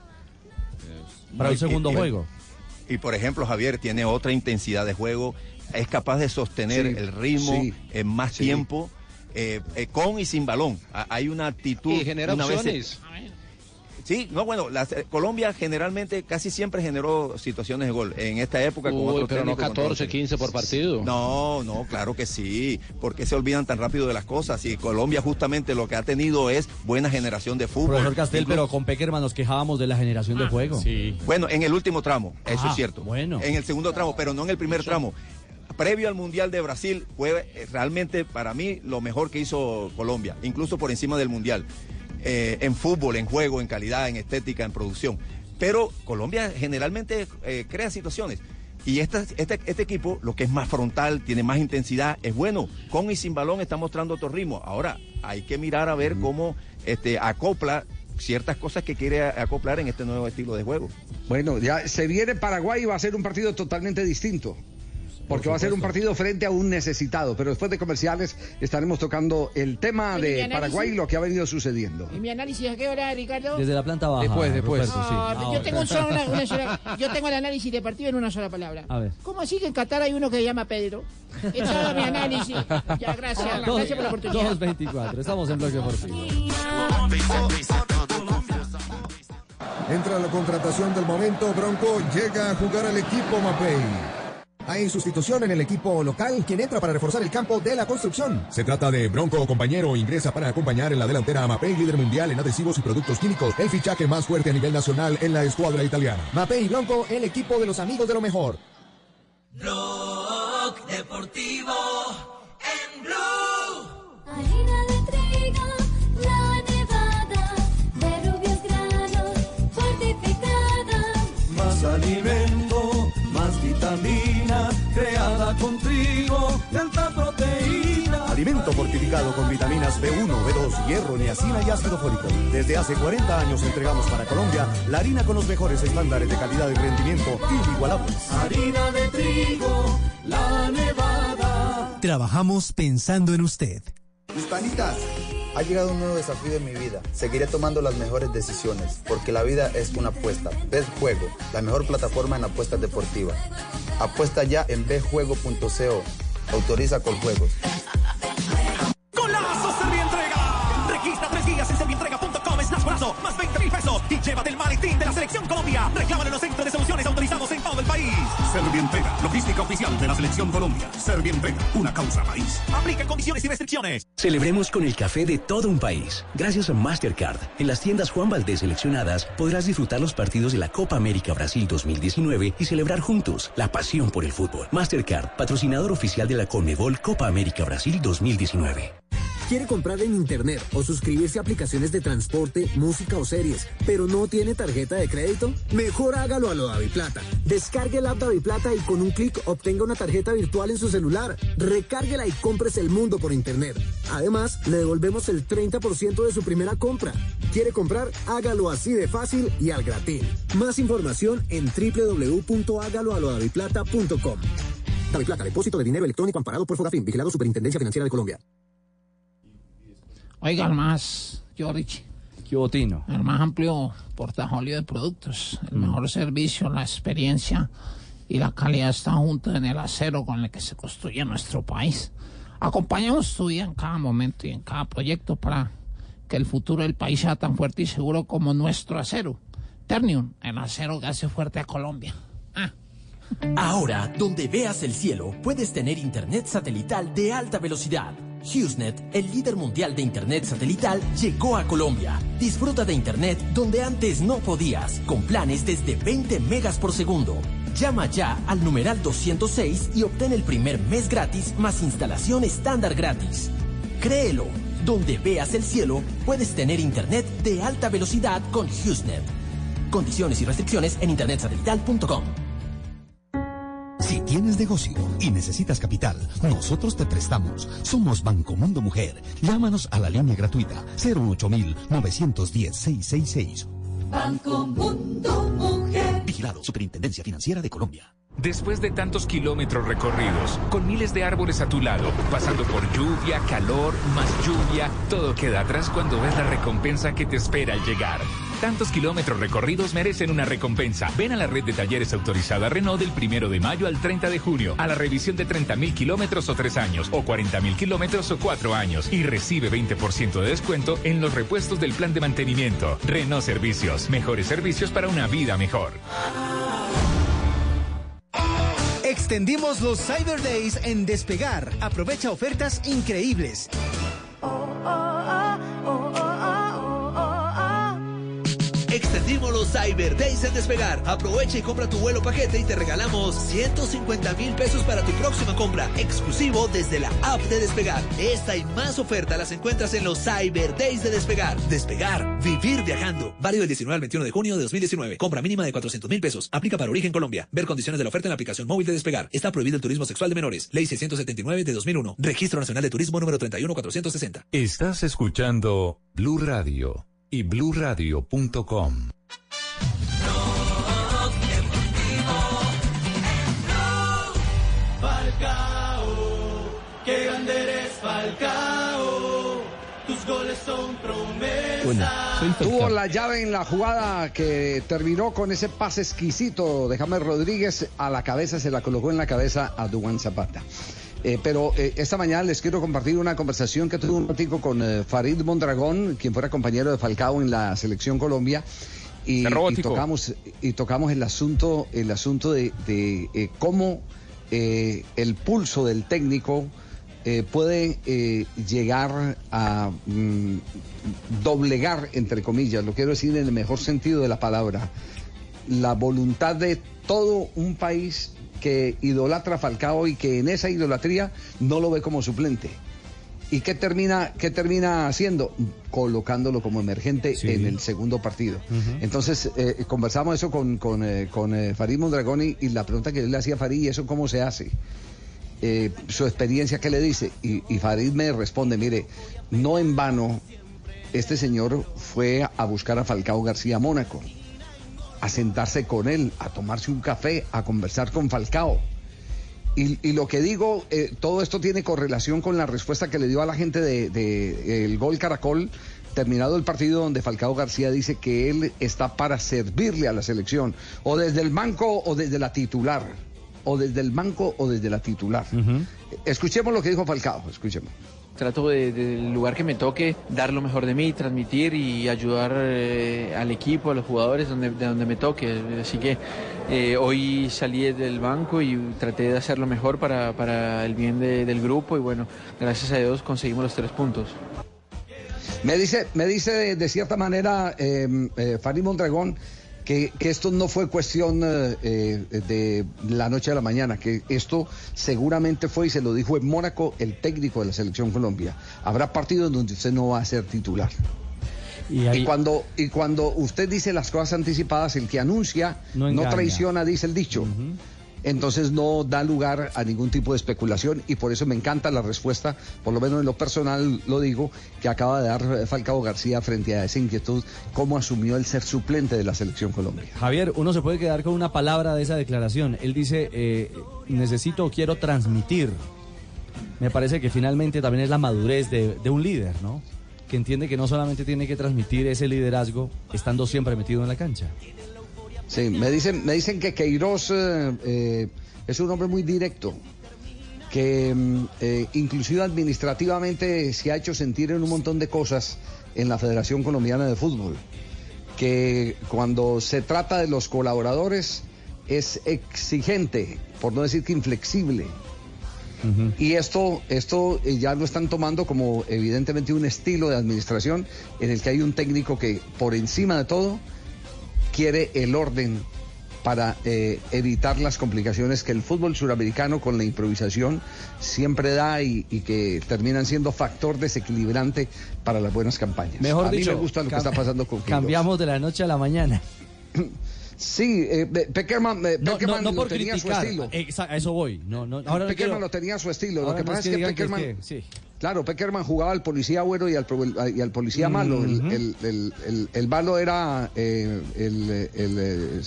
Para un segundo y- juego. Y por ejemplo, Javier tiene otra intensidad de juego, es capaz de sostener Sí, el ritmo sí, en más sí. tiempo, eh, eh, con y sin balón. Ha- Hay una actitud. Y genera una vez- opciones. Sí, no, bueno, la- Colombia generalmente casi siempre generó situaciones de gol. En esta época con Uy, otro pero no técnico, con 14, otro- 15 por partido. No, no, claro que sí. ¿Por qué se olvidan tan rápido de las cosas? Y Colombia justamente lo que ha tenido es buena generación de fútbol. Profesor Castel, Inclu- pero con Peckerman nos quejábamos de la generación de juego. Sí. Bueno, en el último tramo, eso Ah, es cierto. bueno. En el segundo tramo, pero no en el primer tramo. Previo al Mundial de Brasil fue eh, realmente para mí lo mejor que hizo Colombia, incluso por encima del Mundial. Eh, en fútbol, en juego, en calidad, en estética, en producción. Pero Colombia generalmente eh, crea situaciones. Y esta- este, este equipo, lo que es más frontal, tiene más intensidad, es bueno. Con y sin balón está mostrando otro ritmo. Ahora, hay que mirar a ver cómo este, acopla ciertas cosas que quiere acoplar en este nuevo estilo de juego. Bueno, ya se viene Paraguay y va a ser un partido totalmente distinto. Porque va a ser un partido frente a un necesitado. Pero después de comerciales estaremos tocando el tema de análisis. Paraguay y lo que ha venido sucediendo. ¿Y mi análisis a qué hora, Ricardo? Desde la planta baja. Después, después. Sí. Yo tengo un solo- una- una sola- *laughs* yo tengo el análisis de partido en una sola palabra. A ver. ¿Cómo así que en Qatar hay uno que se llama Pedro? Es todo mi análisis. Ya, gracias. Dos- Gracias por la oportunidad. 2.24, estamos en Bloque Deportivo. Entra la contratación del momento, Bronco llega a jugar al equipo Mapei. Hay sustitución en el equipo local, quien entra para reforzar el campo de la construcción. Se trata de Bronco, compañero, ingresa para acompañar en la delantera a Mapei, líder mundial en adhesivos y productos químicos, el fichaje más fuerte a nivel nacional en la escuadra italiana. Mapei y Bronco, el equipo de los amigos de lo mejor. Blog Deportivo en Blue. Harina de trigo, la nevada, de rubios granos, fortificada. Más alimento, más vitamina, creada con trigo de alta proteína. Alimento fortificado con vitaminas B1, B2, hierro, niacina y ácido fólico. Desde hace 40 años entregamos para Colombia la harina con los mejores estándares de calidad y rendimiento inigualables. Harina de trigo, la nevada. Trabajamos pensando en usted. Hispanitas, ha llegado un nuevo desafío en mi vida. Seguiré tomando las mejores decisiones, porque la vida es una apuesta. Bet Juego, la mejor plataforma en apuestas deportivas. Apuesta ya en betjuego.co. Autoriza con juegos. Y llévate el maletín de la Selección Colombia. Reclámalo en los centros de soluciones autorizados en todo el país. Servientrega, logística oficial de la Selección Colombia. Servientrega, una causa país. Aplica condiciones y restricciones. Celebremos con el café de todo un país. Gracias a Mastercard, en las tiendas Juan Valdés seleccionadas podrás disfrutar los partidos de la Copa América Brasil 2019 y celebrar juntos la pasión por el fútbol. Mastercard, patrocinador oficial de la Conmebol Copa América Brasil 2019. ¿Quiere comprar en internet o suscribirse a aplicaciones de transporte, música o series, pero no tiene tarjeta de crédito? Mejor hágalo a lo Plata. Descargue el app Plata y con un clic obtenga una tarjeta virtual en su celular. Recárguela y compres el mundo por internet. Además, le devolvemos el 30% de su primera compra. ¿Quiere comprar? Hágalo así de fácil y al gratín. Más información en www.hágaloalodaviplata.com. Plata, depósito de dinero electrónico amparado por Fogafín, vigilado Superintendencia Financiera de Colombia. Oiga, el más, George. ¿Qué botino? El más amplio portafolio de productos, el mejor servicio, la experiencia y la calidad están juntos en el acero con el que se construye nuestro país. Acompañamos tu vida en cada momento y en cada proyecto para que el futuro del país sea tan fuerte y seguro como nuestro acero. Ternium, el acero que hace fuerte a Colombia. Ahora, donde veas el cielo, puedes tener internet satelital de alta velocidad. HughesNet, el líder mundial de internet satelital, llegó a Colombia. Disfruta de internet donde antes no podías, con planes desde 20 megas por segundo. Llama ya al numeral 206 y obtén el primer mes gratis más instalación estándar gratis. Créelo, donde veas el cielo, puedes tener internet de alta velocidad con HughesNet. Condiciones y restricciones en internetsatelital.com. Si tienes negocio y necesitas capital, nosotros te prestamos. Somos Banco Mundo Mujer. Llámanos a la línea gratuita 08910-666. Banco Mundo Mujer. Vigilado Superintendencia Financiera de Colombia. Después de tantos kilómetros recorridos, con miles de árboles a tu lado, pasando por lluvia, calor, más lluvia, todo queda atrás cuando ves la recompensa que te espera al llegar. Tantos kilómetros recorridos merecen una recompensa. Ven a la red de talleres autorizada Renault del primero de mayo al 30 de junio a la revisión de 30 mil kilómetros o 3 años o 40 mil kilómetros o 4 años y recibe 20% de descuento en los repuestos del plan de mantenimiento. Renault Servicios. Mejores servicios para una vida mejor. Extendimos los Cyber Days en Despegar. Aprovecha ofertas increíbles. Los Cyber Days en Despegar. Aprovecha y compra tu vuelo paquete y te regalamos 150 mil pesos para tu próxima compra, exclusivo desde la app de Despegar. Esta y más ofertas las encuentras en los Cyber Days de Despegar. Despegar, vivir viajando. Válido del 19 al 21 de junio de 2019. Compra mínima de 400 mil pesos. Aplica para origen Colombia. Ver condiciones de la oferta en la aplicación móvil de Despegar. Está prohibido el turismo sexual de menores. Ley 679 de 2001. Registro Nacional de Turismo número 31460. Estás escuchando Blue Radio y bluradio.com. Falcao, qué grande eres Falcao, tus goles son promesas. Tuvo la llave en la jugada que terminó con ese pase exquisito de James Rodríguez a la cabeza, se la colocó en la cabeza a Duan Zapata. Eh, pero eh, esta mañana les quiero compartir una conversación que tuve un ratico con eh, Farid Mondragón, quien fuera compañero de Falcao en la selección Colombia. Y, tocamos y tocamos el asunto el asunto de, de, eh, cómo eh, el pulso del técnico eh, puede eh, llegar a mm, doblegar entre comillas lo quiero decir en el mejor sentido de la palabra la voluntad de todo un país que idolatra a Falcao y que en esa idolatría no lo ve como suplente. ¿Y qué termina, qué termina haciendo? Colocándolo como emergente en el segundo partido. Entonces, eh, conversamos eso con, con, eh, con eh, Farid Mondragón y, y la pregunta que yo le hacía a Farid, ¿y eso cómo se hace? Eh, su experiencia, ¿qué le dice? Y, y Farid me responde, mire, no en vano, este señor fue a buscar a Falcao García a Mónaco a sentarse con él, a tomarse un café, a conversar con Falcao. Y, y lo que digo, eh, todo esto tiene correlación con la respuesta que le dio a la gente de, de, el gol Caracol, terminado el partido donde Falcao García dice que él está para servirle a la selección, o desde el banco o desde la titular, o desde el banco o desde la titular. Escuchemos lo que dijo Falcao, escuchemos. Trato de- del lugar que me toque dar lo mejor de mí, transmitir y ayudar eh, al equipo, a los jugadores donde, de donde me toque. Así que eh, hoy salí del banco y traté de hacer lo mejor para, para el bien de- del grupo y bueno, gracias a Dios conseguimos los tres puntos. Me dice, me dice de, de cierta manera eh, eh, Farid Mondragón que, que esto no fue cuestión eh, eh, de la noche a la mañana, que esto seguramente fue, y se lo dijo en Mónaco, el técnico de la selección Colombia. Habrá partidos donde usted no va a ser titular. Y, cuando, y cuando usted dice las cosas anticipadas, el que anuncia No traiciona, dice el dicho. Entonces no da lugar a ningún tipo de especulación y por eso me encanta la respuesta, por lo menos en lo personal lo digo, que acaba de dar eh, Falcao García frente a esa inquietud, cómo asumió el ser suplente de la selección Colombia. Javier, uno se puede quedar con una palabra de esa declaración. Él dice, eh, necesito o quiero transmitir. Me parece que finalmente también es la madurez de, de un líder, ¿no? Que entiende que no solamente tiene que transmitir ese liderazgo estando siempre metido en la cancha. Sí, me dicen, me dicen que Queiroz eh, eh, es un hombre muy directo, que mm, eh, inclusive administrativamente se ha hecho sentir en un montón de cosas en la Federación Colombiana de Fútbol, que cuando se trata de los colaboradores es exigente, por no decir que inflexible. Y esto, esto eh, ya lo están tomando como evidentemente un estilo de administración en el que hay un técnico que por encima de todo quiere el orden para eh, evitar las complicaciones que el fútbol suramericano con la improvisación siempre da y, y que terminan siendo factor desequilibrante para las buenas campañas. Mejor a dicho, mí me gusta lo que está pasando con. Cambiamos de la noche a la mañana. Sí, eh, Be- Peckerman, eh, No, Peckerman no, no lo tenía a su criticar. estilo. Exa- a eso voy. No, no, ahora Peckerman quiero- lo tenía su estilo. ahora Lo que pasa es que Peckerman. que- sí. Claro, Peckerman jugaba al policía bueno y al, y al policía malo. El- Ujú. el, el- el- el malo era eh, el, eh,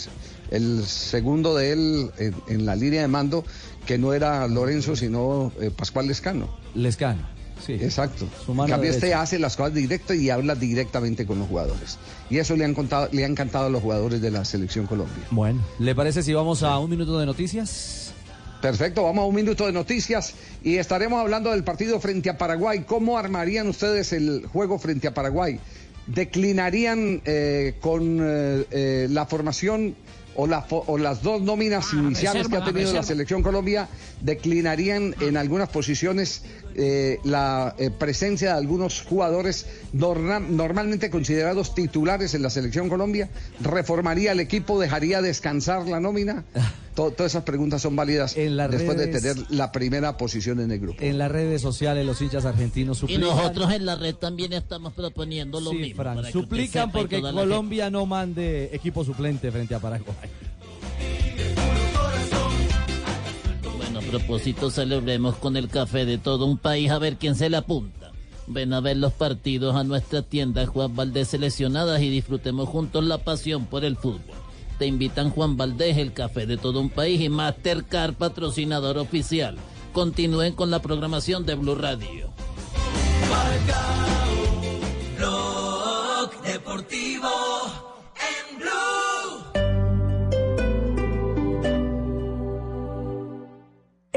segundo de él en, en la línea de mando, que no era Lorenzo, sino eh, Pascual Lescano. Lescano. Exacto. Su En cambio, este hace las cosas directo y habla directamente con los jugadores. Y eso le han, contado, le ha encantado a los jugadores de la Selección Colombia. Bueno, ¿le parece si vamos a un minuto de noticias? Perfecto, vamos a un minuto de noticias y estaremos hablando del partido frente a Paraguay. ¿Cómo armarían ustedes el juego frente a Paraguay? ¿Declinarían eh, con eh, eh, la formación o, la fo- o las dos nóminas iniciales reserva, que ha tenido la selección Colombia? ¿Declinarían en algunas posiciones eh, la eh, presencia de algunos jugadores norma- normalmente considerados titulares en la selección Colombia? ¿Reformaría el equipo? ¿Dejaría descansar la nómina? *laughs* To- todas esas preguntas son válidas las después de tener la primera posición en el grupo. En las redes sociales los hinchas argentinos Y suplican. nosotros en la red también estamos proponiendo lo Sí, mismo. Fran, suplican y porque Colombia no mande equipo suplente frente a Paraguay. Propósito, celebremos con el café de todo un país a ver quién se le apunta. Ven a ver los partidos a nuestra tienda Juan Valdés Seleccionadas y disfrutemos juntos la pasión por el fútbol. Te invitan Juan Valdés, el café de todo un país y Mastercard, patrocinador oficial. Continúen con la programación de Blue Radio. Blog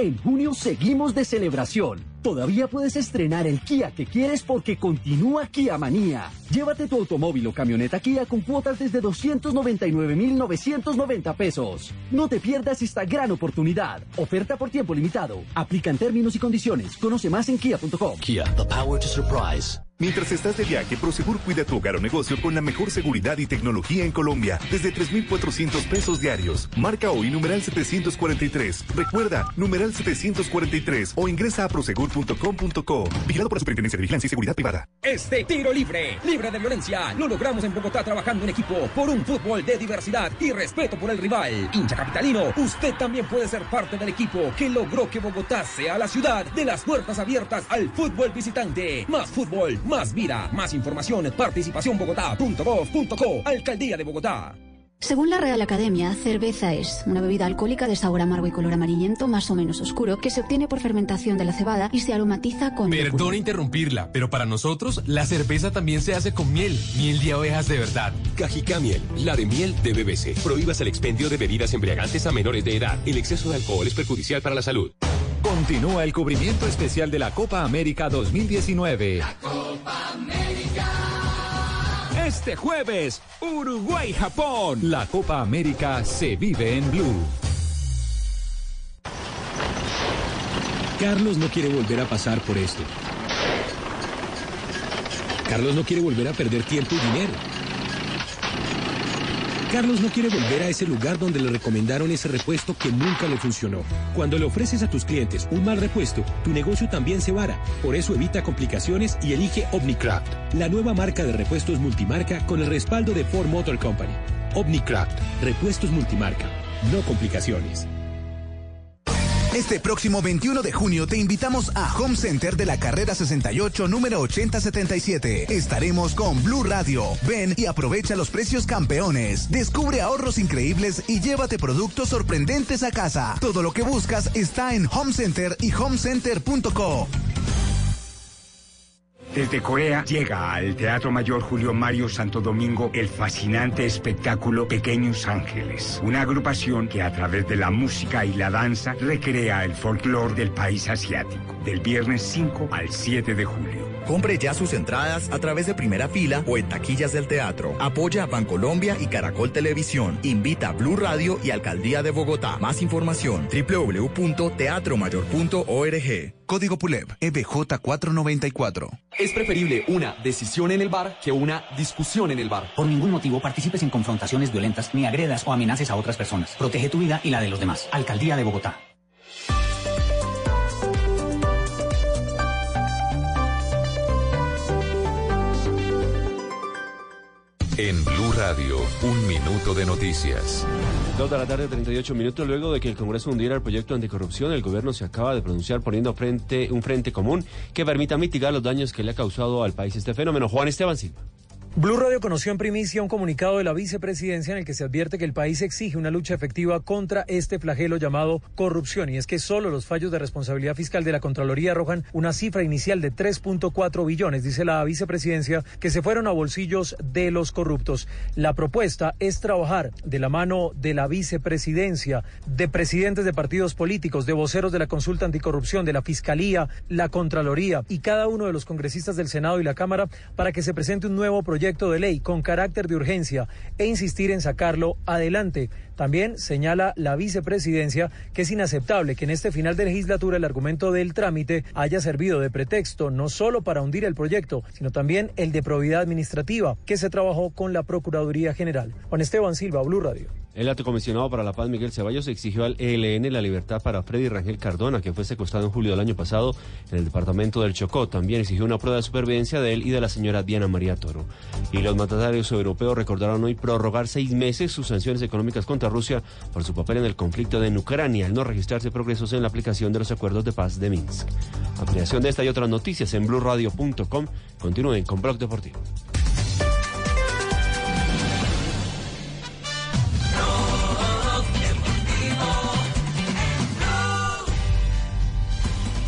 En junio seguimos de celebración. Todavía puedes estrenar el Kia que quieres porque continúa Kia Manía. Llévate tu automóvil o camioneta Kia con cuotas desde 299,990 pesos. No te pierdas esta gran oportunidad. Oferta por tiempo limitado. Aplican términos y condiciones. Conoce más en kia.com. Kia, the power to surprise. Mientras estás de viaje, Prosegur cuida tu hogar o negocio con la mejor seguridad y tecnología en Colombia, desde 3,400 pesos diarios. Marca hoy numeral 743. Recuerda, numeral 743 o ingresa a prosegur.com.co. Vigilado por la Superintendencia de Vigilancia y Seguridad Privada. Este tiro libre, libre de violencia, lo logramos en Bogotá trabajando en equipo por un fútbol de diversidad y respeto por el rival. Hincha capitalino, usted también puede ser parte del equipo que logró que Bogotá sea la ciudad de las puertas abiertas al fútbol visitante. Más fútbol, más vida, más información, participacionbogotá.gov.co, Alcaldía de Bogotá. Según la Real Academia, cerveza es una bebida alcohólica de sabor amargo y color amarillento más o menos oscuro que se obtiene por fermentación de la cebada y se aromatiza con. Perdón interrumpirla, pero para nosotros la cerveza también se hace con miel, miel de abejas de verdad. Cajica Miel, la de miel de BBC. Prohíbas el expendio de bebidas embriagantes a menores de edad. El exceso de alcohol es perjudicial para la salud. Continúa el cubrimiento especial de la Copa América 2019. Este jueves, Uruguay-Japón. La Copa América se vive en Blue. Carlos no quiere volver a pasar por esto. Carlos no quiere volver a perder tiempo y dinero. Carlos no quiere volver a ese lugar donde le recomendaron ese repuesto que nunca le funcionó. Cuando le ofreces a tus clientes un mal repuesto, tu negocio también se vara. Por eso evita complicaciones y elige Omnicraft, la nueva marca de repuestos multimarca con el respaldo de Ford Motor Company. Omnicraft, repuestos multimarca, no complicaciones. Este próximo 21 de junio te invitamos a Home Center de la carrera 68, número 8077. Estaremos con Blue Radio. Ven y aprovecha los precios campeones. Descubre ahorros increíbles y llévate productos sorprendentes a casa. Todo lo que buscas está en Home Center y homecenter.co. Desde Corea llega al Teatro Mayor Julio Mario Santo Domingo el fascinante espectáculo Pequeños Ángeles, una agrupación que a través de la música y la danza recrea el folclore del país asiático, del viernes 5 al 7 de julio. Compre ya sus entradas a través de primera fila o en taquillas del teatro. Apoya a Bancolombia y Caracol Televisión. Invita a Blue Radio y Alcaldía de Bogotá. Más información www.teatromayor.org. Código PULEB E EBJ 494. Es preferible una decisión en el bar que una discusión en el bar. Por ningún motivo participes en confrontaciones violentas ni agredas o amenaces a otras personas. Protege tu vida y la de los demás. Alcaldía de Bogotá. En Blue Radio, un minuto de noticias. Dos de la tarde, 38 minutos luego de que el Congreso hundiera el proyecto anticorrupción, el gobierno se acaba de pronunciar poniendo frente un frente común que permita mitigar los daños que le ha causado al país este fenómeno. Juan Esteban Silva. Blue Radio conoció en primicia un comunicado de la vicepresidencia en el que se advierte que el país exige una lucha efectiva contra este flagelo llamado corrupción. Y es que solo los fallos de responsabilidad fiscal de la Contraloría arrojan una cifra inicial de 3.4 billones, dice la vicepresidencia, que se fueron a bolsillos de los corruptos. La propuesta es trabajar de la mano de la vicepresidencia, de presidentes de partidos políticos, de voceros de la consulta anticorrupción, de la Fiscalía, la Contraloría y cada uno de los congresistas del Senado y la Cámara para que se presente un nuevo proyecto de ley con carácter de urgencia e insistir en sacarlo adelante. También señala la vicepresidencia que es inaceptable que en este final de legislatura el argumento del trámite haya servido de pretexto no solo para hundir el proyecto, sino también el de probidad administrativa que se trabajó con la Procuraduría General. Juan Esteban Silva, Blue Radio. El alto comisionado para la paz, Miguel Ceballos, exigió al ELN la libertad para Freddy Rangel Cardona, que fue secuestrado en julio del año pasado en el departamento del Chocó. También exigió una prueba de supervivencia de él y de la señora Diana María Toro. Y los mandatarios europeos recordaron hoy prorrogar seis meses sus sanciones económicas contra Rusia por su papel en el conflicto de Ucrania, al no registrarse progresos en la aplicación de los acuerdos de paz de Minsk. Ampliación de esta y otras noticias en blurradio.com. Continúen con Blog Deportivo.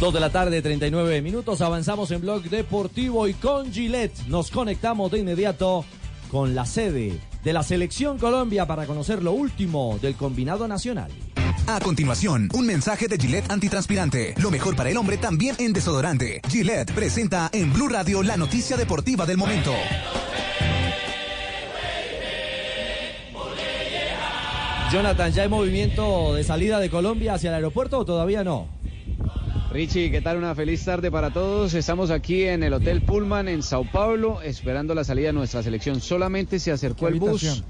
Dos de la tarde, 39 minutos. Avanzamos en Blog Deportivo y con Gillette nos conectamos de inmediato con la sede de la Selección Colombia para conocer lo último del combinado nacional. A continuación, un mensaje de Gillette antitranspirante. Lo mejor para el hombre también en desodorante. Gillette presenta en Blue Radio la noticia deportiva del momento. Jonathan, ¿ya hay movimiento de salida de Colombia hacia el aeropuerto o todavía no? Richie, ¿qué tal? Una feliz tarde para todos. Estamos aquí en el Hotel Pullman en Sao Paulo esperando la salida de nuestra selección. Solamente se acercó el bus,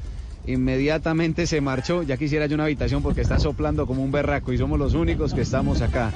inmediatamente se marchó. Ya quisiera yo una habitación porque está soplando como un berraco y somos los únicos que estamos acá.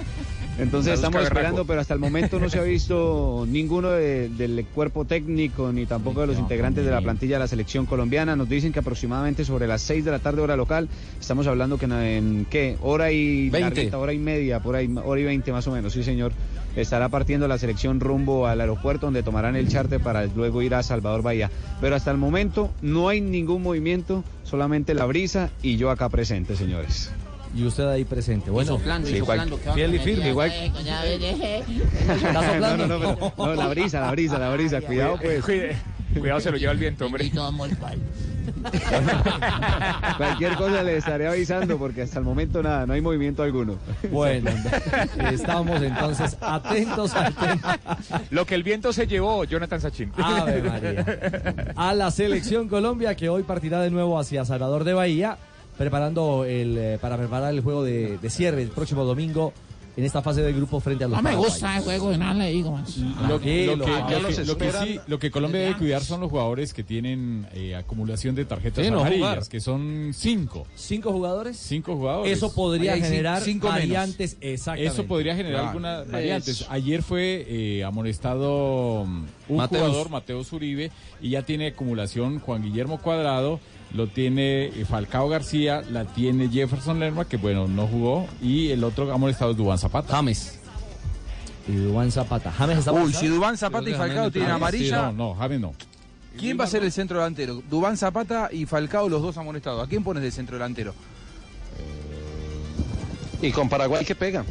Entonces estamos esperando, pero hasta el momento no se ha visto *laughs* ninguno de- del cuerpo técnico ni tampoco de los integrantes de la plantilla de la selección colombiana. Nos dicen que aproximadamente sobre las 6 de la tarde hora local, estamos hablando que en, en, qué, hora y 20. larguita, hora y media, por ahí, hora y 20 más o menos, sí señor. Estará partiendo la selección rumbo al aeropuerto donde tomarán el charter para luego ir a Salvador Bahía. Pero hasta el momento no hay ningún movimiento, solamente la brisa y yo acá presente, señores. Y usted ahí presente. Bueno, soplando, y sí, igual- soplando, que va fiel y firme. Igual. *laughs* ¿Está soplando? No, no, no, pero- no, la brisa, la brisa, la brisa. Cuidado, pues. Cuidado, se lo lleva el viento, hombre. *laughs* Cualquier cosa le estaré avisando porque hasta el momento nada, no hay movimiento alguno. Bueno, *laughs* estamos entonces atentos al tema. Lo que el viento se llevó, Jonathan Sachin. Ave María. A la selección Colombia que hoy partirá de nuevo hacia Salvador de Bahía, preparando el eh, para preparar el juego de, de cierre el próximo domingo en esta fase del grupo frente a los No me gusta el juego, nada le digo. más. Lo, que, lo, que, Ah, lo que- lo sí, lo que Colombia debe cuidar son los jugadores que tienen eh, acumulación de tarjetas Sí, no amarillas, jugar. que son cinco. ¿Cinco jugadores? Cinco jugadores. Eso podría Ahí generar cinco menos. variantes, exactamente. Eso podría generar Claro. algunas variantes. Ayer fue eh, amonestado mm, un Mateus. jugador, Mateus Uribe, y ya tiene acumulación Juan Guillermo Cuadrado, lo tiene eh, Falcao García, la tiene Jefferson Lerma, que bueno, no jugó, y el otro amonestado es Dubán Zapata. James. Y Dubán Zapata. James está Uy, si Dubán Zapata y Falcao tienen amarilla. no, no, James no. ¿Quién va a ser el centro delantero? Dubán Zapata y Falcao, los dos amonestados. ¿A quién pones de centro delantero? Y con Paraguay que pega.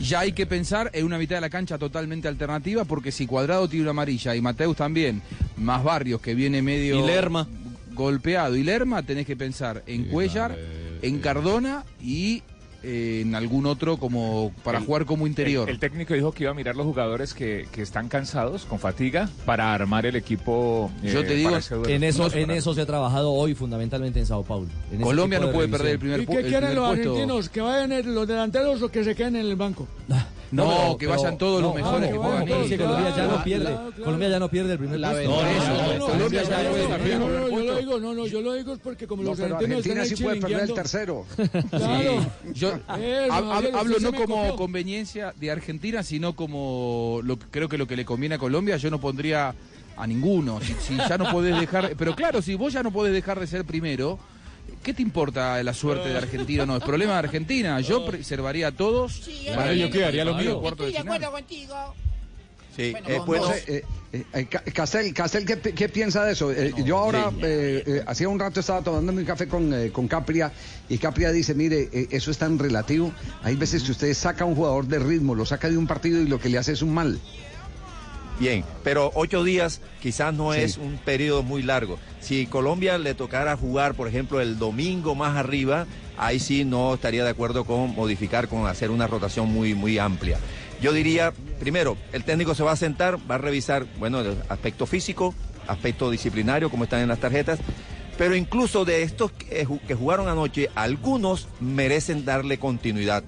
Ya hay que pensar en una mitad de la cancha totalmente alternativa, porque si Cuadrado tiene una amarilla y Mateus también, más Barrios que viene medio Y Lerma. Golpeado y Lerma, tenés que pensar en Cuellar, en Cardona y eh, en algún otro como para El- jugar como interior. El, el técnico dijo que iba a mirar los jugadores que, que están cansados, con fatiga, para armar el equipo. Yo eh, te digo, en eso, No en para- eso se ha trabajado hoy fundamentalmente en Sao Paulo. en Colombia no de puede perder el primer ¿Y qué quieren los argentinos? ¿Que vayan el- los delanteros o que se queden en el banco? *laughs* No, pero- que pero- vayan todos los mejores no, que puedan ir. sí, Colombia ya no pierde. claro, Colombia ya no pierde el primer La puesto. No, no, Colombia no, ya no, no no, pierde. yo lo digo, no, no, yo lo digo es porque como No, pero Argentina sí puede perder el tercero. *laughs* Claro. Yo Javier, hablo no como conveniencia de Argentina, sino como lo que- creo que lo que le conviene a Colombia, yo no pondría a ninguno. Si, si ya no podés dejar, pero claro, si vos ya no podés dejar de ser primero, ¿qué te importa la suerte de Argentina o no? Es problema de Argentina. Yo preservaría a todos. Bueno, yo quedaría lo mío. De Estoy de final. acuerdo contigo. Sí, Bueno, eh, pues, eh, Eh, eh, Castel, Castel ¿qué, piensa de eso? Eh, yo ahora, hacía un rato estaba tomando mi café con, con Capria y Capria dice, mire, eso es tan relativo. Hay veces que usted saca a un jugador de ritmo, lo saca de un partido y lo que le hace es un mal. Bien, pero ocho días quizás no es un periodo muy largo. Si Colombia le tocara jugar, por ejemplo, el domingo más arriba, ahí sí no estaría de acuerdo con modificar, con hacer una rotación muy, muy amplia. Yo diría, primero, el técnico se va a sentar, va a revisar, bueno, el aspecto físico, aspecto disciplinario, como están en las tarjetas, pero incluso de estos que, jugaron anoche, algunos merecen darle continuidad.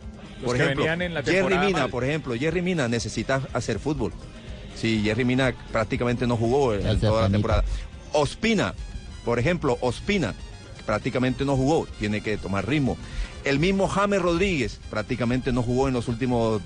por ejemplo, Jerry Mina, por ejemplo, Jerry Mina necesita hacer fútbol. Sí, Jerry Mina prácticamente no jugó en toda la temporada. Ospina, por ejemplo, Ospina, prácticamente no jugó, tiene que tomar ritmo. El mismo James Rodríguez prácticamente no jugó en los últimos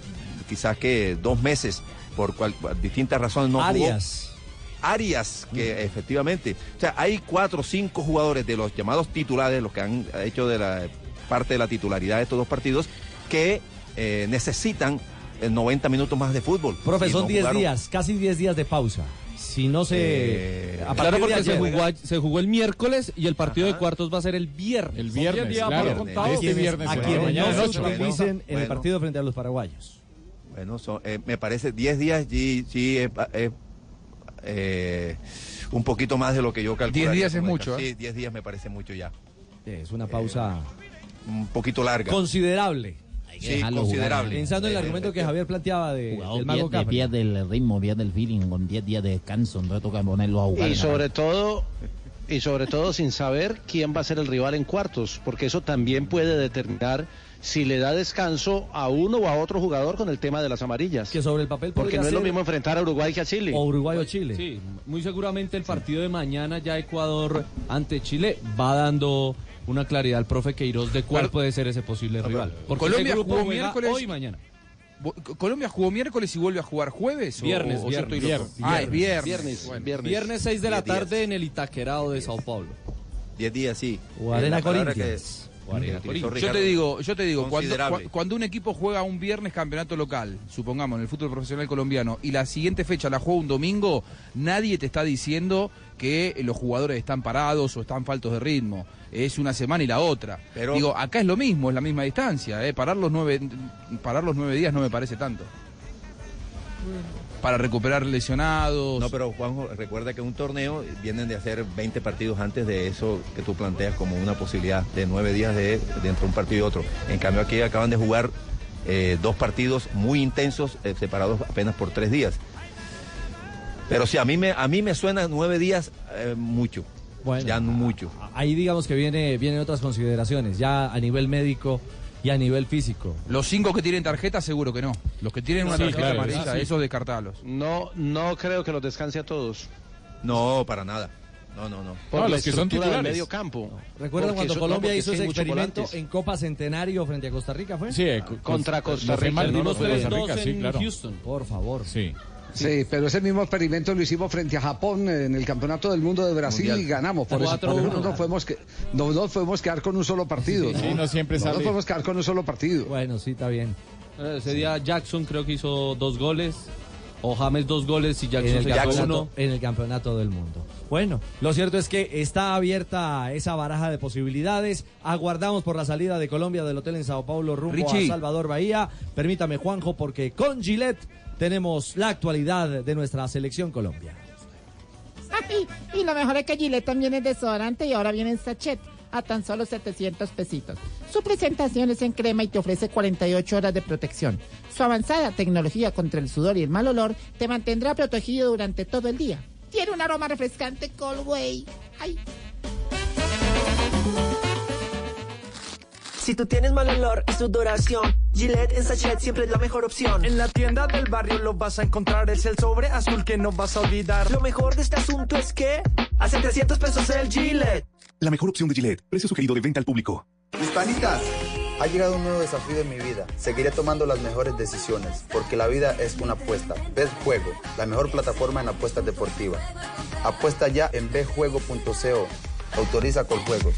quizás que dos meses, por, distintas razones no Arias. jugó. Arias, que efectivamente, o sea, hay cuatro o cinco jugadores de los llamados titulares, los que han hecho de la parte de la titularidad de estos dos partidos, que eh, necesitan 90 eh, minutos más de fútbol. Profesor, 10 días, casi 10 días de pausa. Si no se. Eh, claro, porque se jugó, se jugó, el miércoles y el partido de cuartos va a ser el viernes. El viernes, claro. Este viernes. A quienes no se utilicen en el partido frente a los paraguayos. Bueno, eh, me parece 10 días sí, sí es, eh, un poquito más de lo que yo calculo. 10 días es mucho. ¿eh? Sí, 10 días me parece mucho ya. Es una pausa un poquito larga. Considerable. Sí, considerable. Pensando en el argumento que Javier planteaba de, del mago pierde el ritmo, pierde el feeling, con 10 días de descanso, entonces toca ponerlo a jugar. Y sobre todo, y sobre todo sin saber quién va a ser el rival en cuartos, porque eso también puede determinar si le da descanso a uno o a otro jugador con el tema de las amarillas. Que sobre el papel Porque no es lo mismo enfrentar a Uruguay que a Chile. O Uruguay o Chile. Sí, muy seguramente el partido de mañana ya Ecuador ante Chile va dando una claridad al profe Queiroz de cuál puede ser ese posible rival. Porque Colombia jugó miércoles hoy y mañana. Colombia jugó miércoles y vuelve a jugar jueves. Viernes, viernes, viernes, Ah, es viernes. Viernes, 6 de la tarde en el Itaquerado de Sao Paulo. 10 días, sí. O Arena Corinthians. Yo te digo, yo te digo, cuando, cuando, un equipo juega un viernes campeonato local, supongamos en el fútbol profesional colombiano, y la siguiente fecha la juega un domingo, nadie te está diciendo que los jugadores están parados o están faltos de ritmo. Es una semana y la otra. Pero, digo, acá es lo mismo, es la misma distancia. ¿eh? Parar, los nueve, parar los nueve días no me parece tanto para recuperar lesionados. No, pero Juanjo, recuerda que un torneo vienen de hacer 20 partidos antes de eso que tú planteas como una posibilidad de nueve días de, entre un partido y otro. En cambio aquí acaban de jugar eh, dos partidos muy intensos, eh, separados apenas por tres días. Pero sí, a mí me, a mí me suena nueve días eh, mucho. Bueno, ya mucho. Ahí digamos que viene, vienen otras consideraciones. Ya a nivel médico, y a nivel físico. Los cinco que tienen tarjeta, seguro que no. Los que tienen una tarjeta amarilla, esos descartalos. No, no creo que los descanse a todos. No, para nada. No, no, no. Por los que son titulares. medio campo. ¿Recuerdan cuando Colombia hizo ese experimento en Copa Centenario frente a Costa Rica, fue? Sí, contra Costa Rica. en Houston. Por favor. Sí. Sí, pero ese mismo experimento lo hicimos frente a Japón en el Campeonato del Mundo de Brasil y ganamos. Por eso, no nos, podemos que, no nos podemos quedar con un solo partido. Sí, ¿no? siempre no nos podemos quedar con un solo partido. Bueno, sí, está bien. Ese día Jackson creo que hizo dos goles. O James dos goles y Jackson, en el, uno. en el campeonato del mundo. Bueno, lo cierto es que está abierta esa baraja de posibilidades. Aguardamos por la salida de Colombia del hotel en Sao Paulo rumbo a Salvador Bahía. Permítame, Juanjo, porque con Gillette tenemos la actualidad de nuestra selección Colombia. y lo mejor es que Gillette también es desodorante y ahora viene en sachet a tan solo 700 pesitos. Su presentación es en crema y te ofrece 48 horas de protección. Su avanzada tecnología contra el sudor y el mal olor te mantendrá protegido durante todo el día. Tiene un aroma refrescante Colway. ¡Ay! Si tú tienes mal olor y sudoración, Gillette en sachet siempre es la mejor opción. En la tienda del barrio lo vas a encontrar, es el sobre azul que no vas a olvidar. Lo mejor de este asunto es que hace 300 pesos el Gillette. La mejor opción de Gillette, precio sugerido de venta al público. Hispanitas, ha llegado un nuevo desafío en mi vida. Seguiré tomando las mejores decisiones, porque la vida es una apuesta. Betjuego, la mejor plataforma en apuestas deportivas. Apuesta ya en betjuego.co. Autoriza con juegos.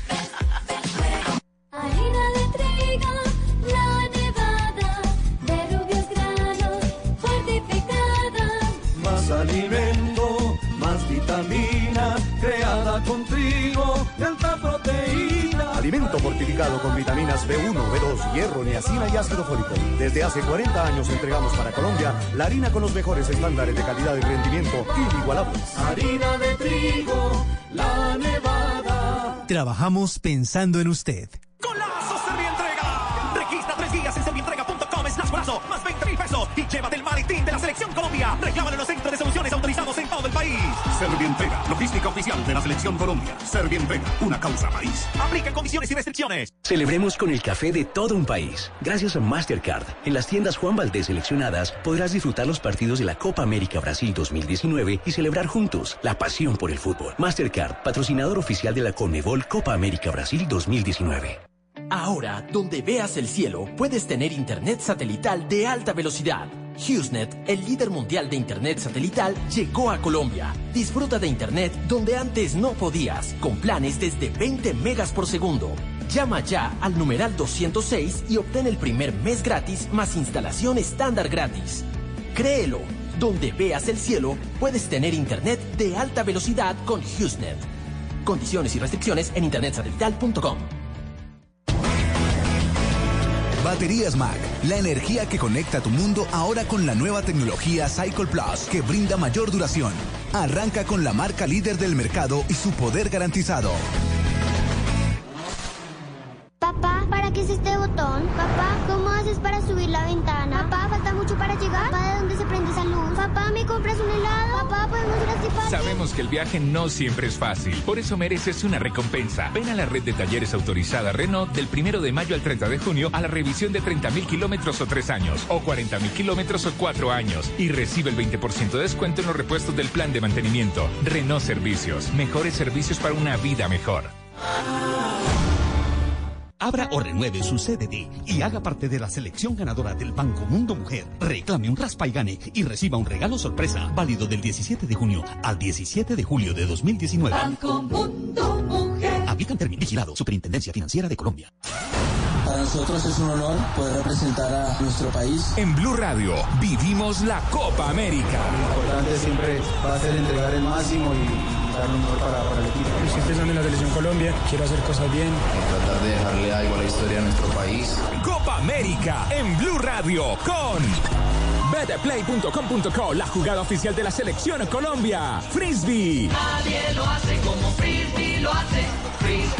Con vitaminas B1, B2, hierro, niacina y ácido fólico. Desde hace 40 años entregamos para Colombia la harina con los mejores estándares de calidad y rendimiento inigualables. Harina de trigo, la nevada. Trabajamos pensando en usted. ¡Golazo Servientrega! Registra tres días en servientrega.com slash golazo, más 20 mil pesos y llévate el maletín de la Selección Colombia. Reclámalo en los centros de soluciones autorizados en todo el país. Servientrega, logística oficial de la Selección Colombia. Servientrega, una causa país. Aplica condiciones y restricciones. Celebremos con el café de todo un país. Gracias a Mastercard, en las tiendas Juan Valdés seleccionadas podrás disfrutar los partidos de la Copa América Brasil 2019 y celebrar juntos la pasión por el fútbol. Mastercard, patrocinador oficial de la Conmebol Copa América Brasil 2019. Ahora, donde veas el cielo, puedes tener internet satelital de alta velocidad. HughesNet, el líder mundial de internet satelital, llegó a Colombia. Disfruta de internet donde antes no podías, con planes desde 20 megas por segundo. Llama ya al numeral 206 y obtén el primer mes gratis más instalación estándar gratis. Créelo, donde veas el cielo, puedes tener internet de alta velocidad con HughesNet. Condiciones y restricciones en internetsatelital.com. Baterías Mac, la energía que conecta tu mundo ahora con la nueva tecnología Cycle Plus que brinda mayor duración. Arranca con la marca líder del mercado y su poder garantizado. Papá, ¿para qué es este botón? Papá, ¿cómo haces para subir la ventana? Papá, ¿falta mucho para llegar? Papá, ¿de dónde se prende esa luz? Papá, ¿me compras un helado? Papá, ¿podemos ir a Cipali? Sabemos que el viaje no siempre es fácil, por eso mereces una recompensa. Ven a la red de talleres autorizada Renault del primero de mayo al 30 de junio a la revisión de 30.000 kilómetros o 3 años, o 40.000 kilómetros o 4 años, y recibe el 20% de descuento en los repuestos del plan de mantenimiento. Renault Servicios, mejores servicios para una vida mejor. Abra o renueve su CDT y haga parte de la selección ganadora del Banco Mundo Mujer. Reclame un raspa y gane y reciba un regalo sorpresa válido del 17 de junio al 17 de julio de 2019. Banco Mundo Mujer. Aplican término vigilado Superintendencia Financiera de Colombia. Para nosotros es un honor poder representar a nuestro país. En Blue Radio vivimos la Copa América. Lo importante siempre va a ser entregar el máximo y dar lo mejor para, para el equipo. Estoy pensando en la selección Colombia, quiero hacer cosas bien. Tratar de dejarle algo a la historia de nuestro país. Copa América en Blue Radio con betplay.com.co, la jugada oficial de la selección Colombia. Frisbee. Nadie lo hace como Frisbee lo hace. Frisbee.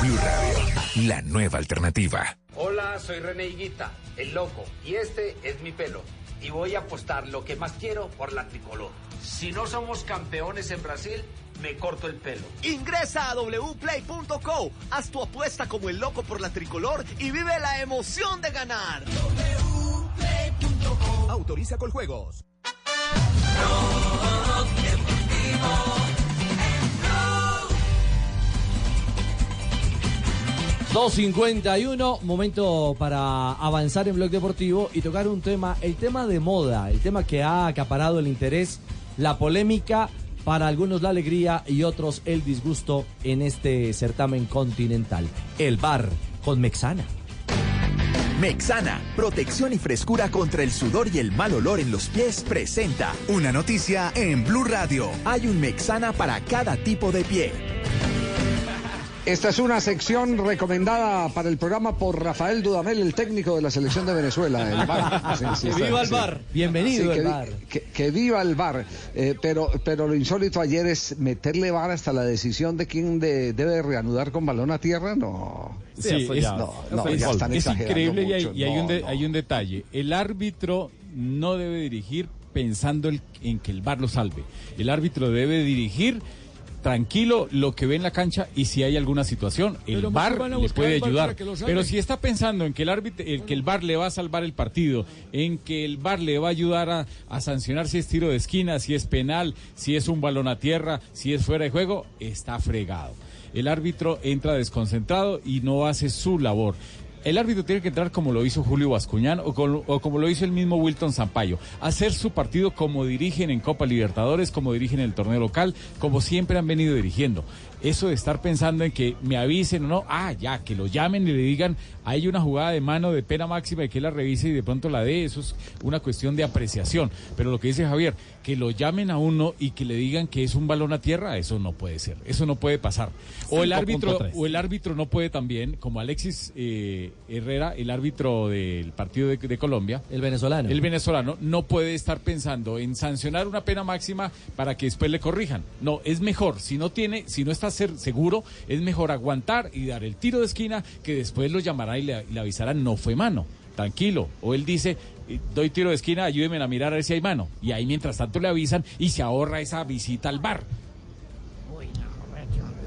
Blue Radio, la nueva alternativa. Hola, soy René Higuita, el loco, y este es mi pelo. Y voy a apostar lo que más quiero por la tricolor. Si no somos campeones en Brasil, me corto el pelo. Ingresa a wplay.co, haz tu apuesta como el loco por la tricolor y vive la emoción de ganar. wplay.co Autoriza con juegos. 2.51, momento para avanzar en Blog Deportivo y tocar un tema, el tema de moda, el tema que ha acaparado el interés, la polémica, para algunos la alegría y otros el disgusto en este certamen continental. El bar con Mexana. Mexana, protección y frescura contra el sudor y el mal olor en los pies, presenta una noticia en Blue Radio. Hay un Mexana para cada tipo de pie. Esta es una sección recomendada para el programa por Rafael Dudamel, el técnico de la selección de Venezuela. El bar. Sí, sí, Que está- viva el sí. bar. Bienvenido Sí, el que, bar. que- que viva el bar. Eh, pero, pero lo insólito ayer es meterle bar hasta la decisión de quién de- debe reanudar con balón a tierra. No. Sí, es, no, no, es- ya están es increíble y hay, mucho. y hay un de- no. hay un detalle. El árbitro no debe dirigir pensando el- en que el bar lo salve. El árbitro debe dirigir tranquilo lo que ve en la cancha y si hay alguna situación, el Pero a le puede VAR ayudar. Pero si está pensando en que el árbitro, el, que el bar le va a salvar el partido, en que el bar le va a ayudar a, a sancionar si es tiro de esquina, si es penal, si es un balón a tierra, si es fuera de juego, está fregado. El árbitro entra desconcentrado y no hace su labor. El árbitro tiene que entrar como lo hizo Julio Bascuñán o, como lo hizo el mismo Wilton Sampaio. Hacer su partido como dirigen en Copa Libertadores, como dirigen en el torneo local, como siempre han venido dirigiendo. Eso de estar pensando en que me avisen o no, ah, ya, que lo llamen y le digan, hay una jugada de mano de pena máxima y que la revise y de pronto la dé, eso es una cuestión de apreciación. Pero lo que dice Javier, que lo llamen a uno y que le digan que es un balón a tierra, eso no puede ser, eso no puede pasar. O el árbitro, 5.3. o el árbitro no puede también, como Alexis eh, Herrera, el árbitro del partido de, de Colombia, El venezolano. el venezolano no puede estar pensando en sancionar una pena máxima para que después le corrijan. No, es mejor, si no tiene, si no está ser seguro, es mejor aguantar y dar el tiro de esquina que después lo llamará y le, le avisarán no fue mano. Tranquilo. O él dice, eh, doy tiro de esquina, ayúdenme a mirar a ver si hay mano. Y ahí mientras tanto le avisan y se ahorra esa visita al bar.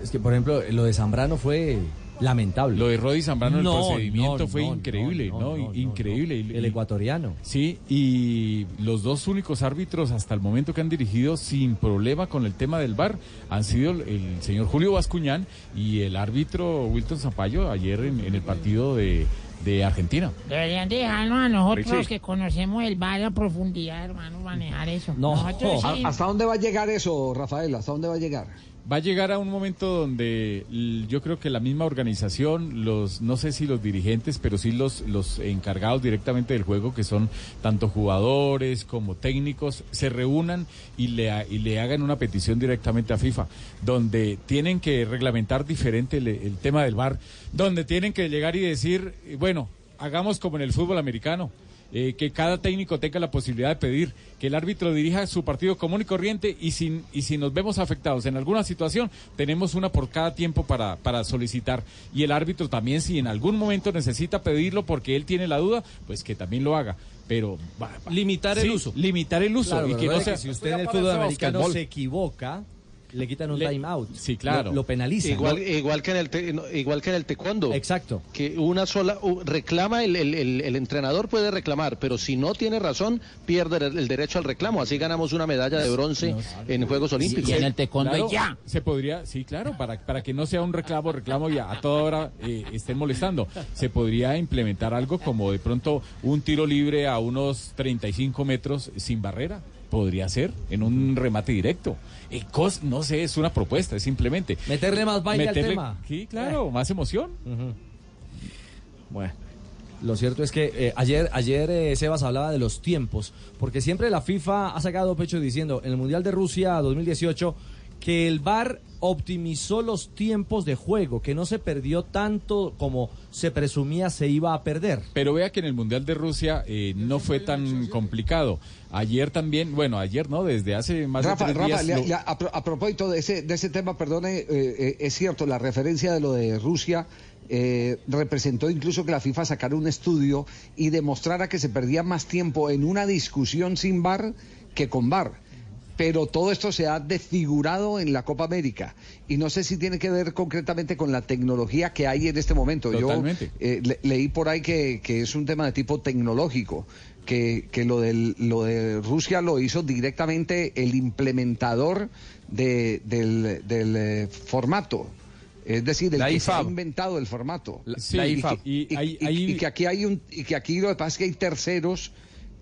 Es que, por ejemplo, lo de Zambrano fue lamentable. Lo de Rodi Zambrano, el No, procedimiento no, fue no, increíble, no, ¿no? no, no, increíble. El ecuatoriano. Sí, y los dos únicos árbitros hasta el momento que han dirigido sin problema con el tema del VAR han sido el, el señor Julio Bascuñán y el árbitro Wilton Zampayo ayer en, en el partido de, de Argentina. Deberían dejarnos a nosotros Richie. que conocemos el bar a profundidad, hermano, manejar eso. No. Nosotros *laughs* sí- ¿A- ¿Hasta dónde va a llegar eso, Rafael? ¿Hasta dónde va a llegar? Va a llegar a un momento donde yo creo que la misma organización, los no sé si los dirigentes, pero sí los, los encargados directamente del juego, que son tanto jugadores como técnicos, se reúnan y le, y le hagan una petición directamente a FIFA, donde tienen que reglamentar diferente el, el tema del VAR, donde tienen que llegar y decir, bueno, hagamos como en el fútbol americano. Eh, que cada técnico tenga la posibilidad de pedir que el árbitro dirija su partido común y corriente y si, y si nos vemos afectados en alguna situación, tenemos una por cada tiempo para, para solicitar. Y el árbitro también, si en algún momento necesita pedirlo porque él tiene la duda, pues que también lo haga. Pero va- va- Limitar el Sí, uso. Limitar el uso. Claro, y que no sea, que si usted en el fútbol americano se equivoca, le quitan un Le- time out. Sí, claro. Lo, lo penalizan. Igual, ¿no? igual que en el te- igual que en el taekwondo. Exacto. Que una sola reclama el, el- el- el entrenador puede reclamar, pero si no tiene razón pierde el, el derecho al reclamo. Así ganamos una medalla de bronce en Juegos Olímpicos. y en el taekwondo Claro, ya. Se podría, sí, claro, para, para que no sea un reclamo, reclamo y a, a toda hora eh, estén molestando. Se podría implementar algo como de pronto un tiro libre a unos 35 metros sin barrera. Podría ser en un remate directo. Eh, cos- no sé, es una propuesta, es simplemente. Meterle más baile al Meterle- tema. Sí, claro, más emoción. Bueno, lo cierto es que eh, ayer, ayer eh, Sebas hablaba de los tiempos, porque siempre la FIFA ha sacado pecho diciendo en el Mundial de Rusia 2018 que el VAR optimizó los tiempos de juego, que no se perdió tanto como se presumía se iba a perder. Pero vea que en el Mundial de Rusia eh, no fue tan complicado. Ayer también, bueno, ayer no, desde hace más Rafa, de tres Rafa, días. le- lo- le- a, pro- a propósito de ese, de ese tema, perdone, eh, eh, es cierto, la referencia de lo de Rusia eh, representó incluso que la FIFA sacara un estudio y demostrara que se perdía más tiempo en una discusión sin VAR que con VAR. Pero todo esto se ha desfigurado en la Copa América. Y no sé si tiene que ver concretamente con la tecnología que hay en este momento. Totalmente. Yo eh, le- leí por ahí que, que es un tema de tipo tecnológico, que, que lo, del, lo de Rusia lo hizo directamente el implementador de- del, del, eh, formato. Es decir, el La que se ha inventado el formato. Sí, y, IFAB. que- Y y- hay- y- hay- y que aquí hay un y que aquí lo que pasa es que hay terceros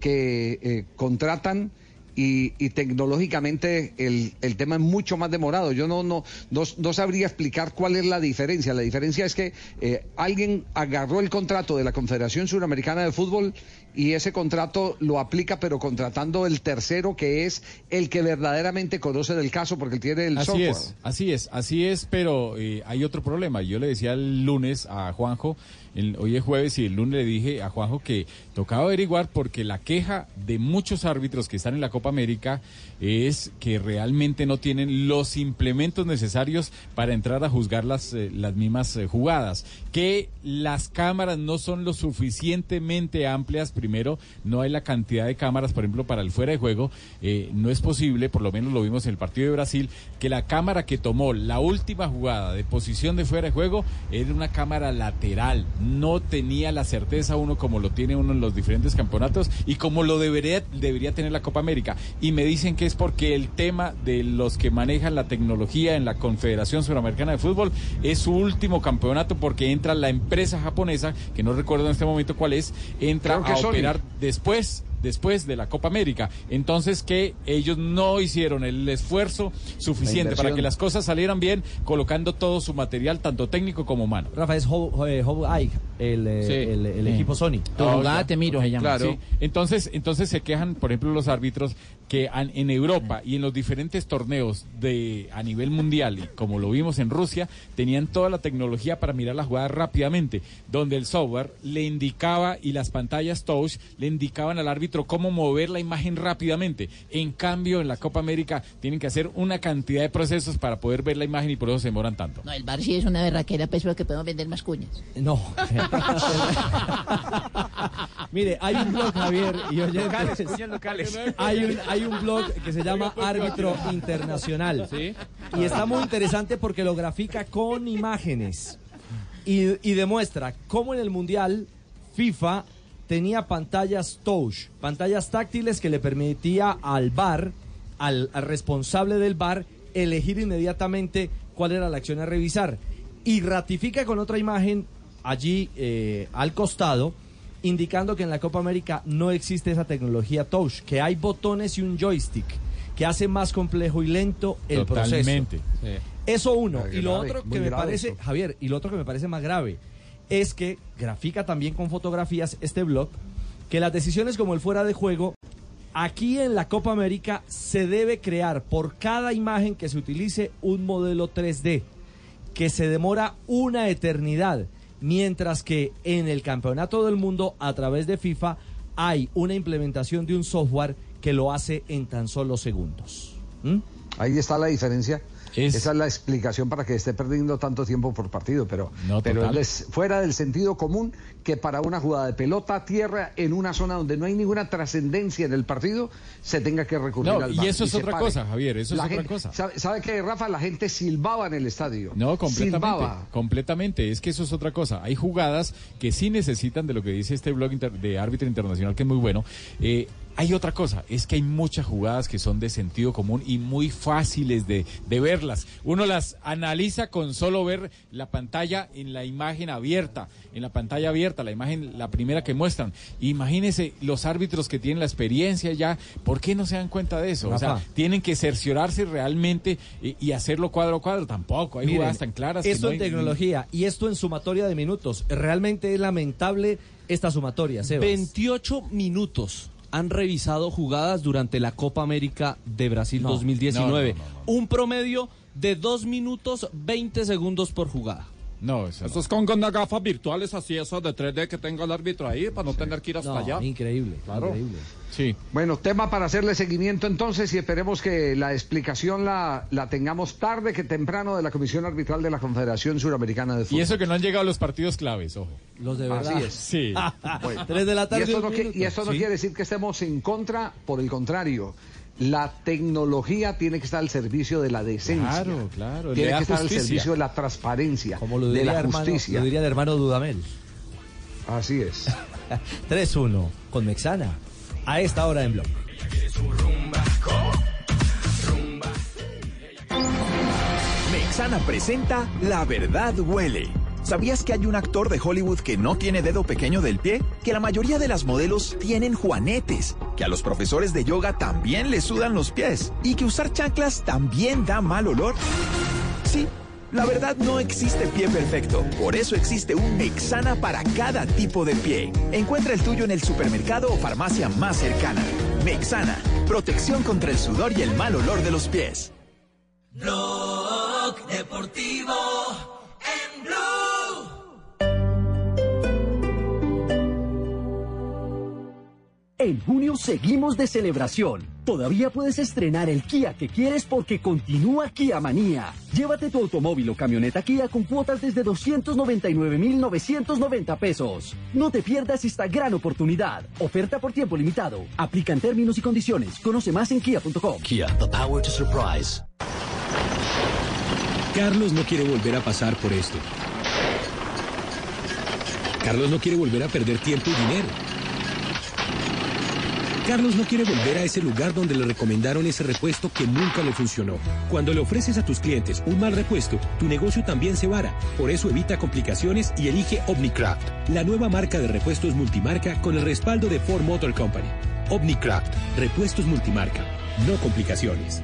que eh, contratan y, y tecnológicamente el, el tema es mucho más demorado. Yo no, no, no, no sabría explicar cuál es la diferencia. La diferencia es que eh, alguien agarró el contrato de la Confederación Suramericana de Fútbol y ese contrato lo aplica, pero contratando el tercero que es el que verdaderamente conoce del caso porque él tiene el Así software. es, así es, así es, pero eh, hay otro problema. Yo le decía el lunes a Juanjo, el- hoy es jueves y el lunes le dije a Juanjo que tocaba averiguar porque la queja de muchos árbitros que están en la Copa América es que realmente no tienen los implementos necesarios para entrar a juzgar las, eh, las mismas eh, jugadas, que las cámaras no son lo suficientemente amplias, primero, no hay la cantidad de cámaras, por ejemplo, para el fuera de juego, eh, no es posible, por lo menos lo vimos en el partido de Brasil, que la cámara que tomó la última jugada de posición de fuera de juego era una cámara lateral, no tenía la certeza uno como lo tiene uno en los diferentes campeonatos y como lo debería, debería tener la Copa América. Y me dicen que es porque el tema de los que manejan la tecnología en la Confederación Suramericana de Fútbol es su último campeonato porque entra la empresa japonesa, que no recuerdo en este momento cuál es, entra a Después después de la Copa América. Entonces que ellos no hicieron el esfuerzo suficiente para que las cosas salieran bien, colocando todo su material, tanto técnico como humano. Rafa, es Hope Eye, el, eh, Sí. el, el Sí. equipo Sony. Ah, ya. Claro. Entonces, entonces se quejan, por ejemplo, los árbitros que en Europa y en los diferentes torneos de a nivel mundial, y como lo vimos en Rusia, tenían toda la tecnología para mirar la jugada rápidamente, donde el software le indicaba y las pantallas touch le indicaban al árbitro cómo mover la imagen rápidamente. En cambio, en la Copa América tienen que hacer una cantidad de procesos para poder ver la imagen y por eso se demoran tanto. No, el bar sí es una berraquera, pues, porque podemos vender más cuñas. No. *laughs* Mire, hay un blog, Javier, y oyentes. Locales, cuñas locales. Hay un, hay un blog que se llama Árbitro Internacional. Y está muy interesante porque lo grafica con imágenes. Y, y demuestra cómo en el Mundial FIFA tenía pantallas touch, pantallas táctiles que le permitía al VAR, al, al responsable del VAR, elegir inmediatamente cuál era la acción a revisar. Y ratifica con otra imagen allí eh, al costado, indicando que en la Copa América no existe esa tecnología touch, que hay botones y un joystick, que hace más complejo y lento el Totalmente. proceso. Eso uno. Muy y lo grave, otro que me parece, eso. Javier, y lo otro que me parece más grave, es que grafica también con fotografías este blog, que las decisiones como el fuera de juego, aquí en la Copa América se debe crear por cada imagen que se utilice un modelo 3D, que se demora una eternidad, mientras que en el Campeonato del Mundo, a través de FIFA, hay una implementación de un software que lo hace en tan solo segundos. ¿Mm? Ahí está la diferencia. Esa es la explicación para que esté perdiendo tanto tiempo por partido, pero, No, pero es fuera del sentido común que para una jugada de pelota a tierra en una zona donde no hay ninguna trascendencia en el partido se tenga que recurrir No, al y VAR eso es otra cosa, Javier, eso es La otra gente- cosa. ¿Sabe, sabe qué, Rafa? La gente silbaba en el estadio. No, completamente. Silbaba. Completamente. Es que eso es otra cosa. Hay jugadas que sí necesitan de lo que dice este blog inter- de árbitro internacional, que es muy bueno. Eh, hay otra cosa, es que hay muchas jugadas que son de sentido común y muy fáciles de, de verlas. Uno las analiza con solo ver la pantalla en la imagen abierta, en la pantalla abierta, la imagen, la primera que muestran. Imagínense los árbitros que tienen la experiencia ya, ¿por qué no se dan cuenta de eso? O sea, tienen que cerciorarse realmente y, y hacerlo cuadro a cuadro. Tampoco, hay Miren, jugadas tan claras. que Esto no en hay- tecnología y esto en sumatoria de minutos. Realmente es lamentable esta sumatoria, Sebas. 28 minutos han revisado jugadas durante la Copa América de Brasil No, 2019. no, no, Un promedio de 2 minutos 20 segundos por jugada. No, eso, es con, con las gafas virtuales así, esas de 3D que tenga el árbitro ahí, para no tener que ir hasta No, allá. Increíble, Claro. increíble. Sí. Bueno, tema para hacerle seguimiento entonces y esperemos que la explicación la, la tengamos tarde que temprano de la Comisión Arbitral de la Confederación Suramericana de Fútbol. Y eso que no han llegado los partidos claves, ojo. Los de Así es. *laughs* Sí. Bueno, Tres de la tarde, Y esto un no, y no Sí. quiere decir que estemos en contra, por el contrario. La tecnología tiene que estar al servicio de la decencia. Claro, claro, Tiene que estar al servicio de la transparencia, Como lo de diría, la hermano, justicia. lo diría el hermano Dudamel. Así es. *laughs* 3-1 con Mexana. A esta hora en blog. Mexana presenta La verdad huele. ¿Sabías que hay un actor de Hollywood que no tiene dedo pequeño del pie? Que la mayoría de las modelos tienen juanetes. Que a los profesores de yoga también les sudan los pies. Y que usar chanclas también da mal olor. Sí. La verdad no existe pie perfecto, por eso existe un Mexana para cada tipo de pie. Encuentra el tuyo en el supermercado o farmacia más cercana. Mexana, protección contra el sudor y el mal olor de los pies. Blog Deportivo En junio seguimos de celebración. Todavía puedes estrenar el Kia que quieres porque continúa Kia Manía. Llévate tu automóvil o camioneta Kia con cuotas desde 299,990 pesos. No te pierdas esta gran oportunidad. Oferta por tiempo limitado. Aplican términos y condiciones. Conoce más en kia.com. Kia, the power to surprise. Carlos no quiere volver a pasar por esto. Carlos no quiere volver a perder tiempo y dinero. Carlos no quiere volver a ese lugar donde le recomendaron ese repuesto que nunca le funcionó. Cuando le ofreces a tus clientes un mal repuesto, tu negocio también se vara. Por eso evita complicaciones y elige Omnicraft, la nueva marca de repuestos multimarca con el respaldo de Ford Motor Company. Omnicraft, repuestos multimarca, no complicaciones.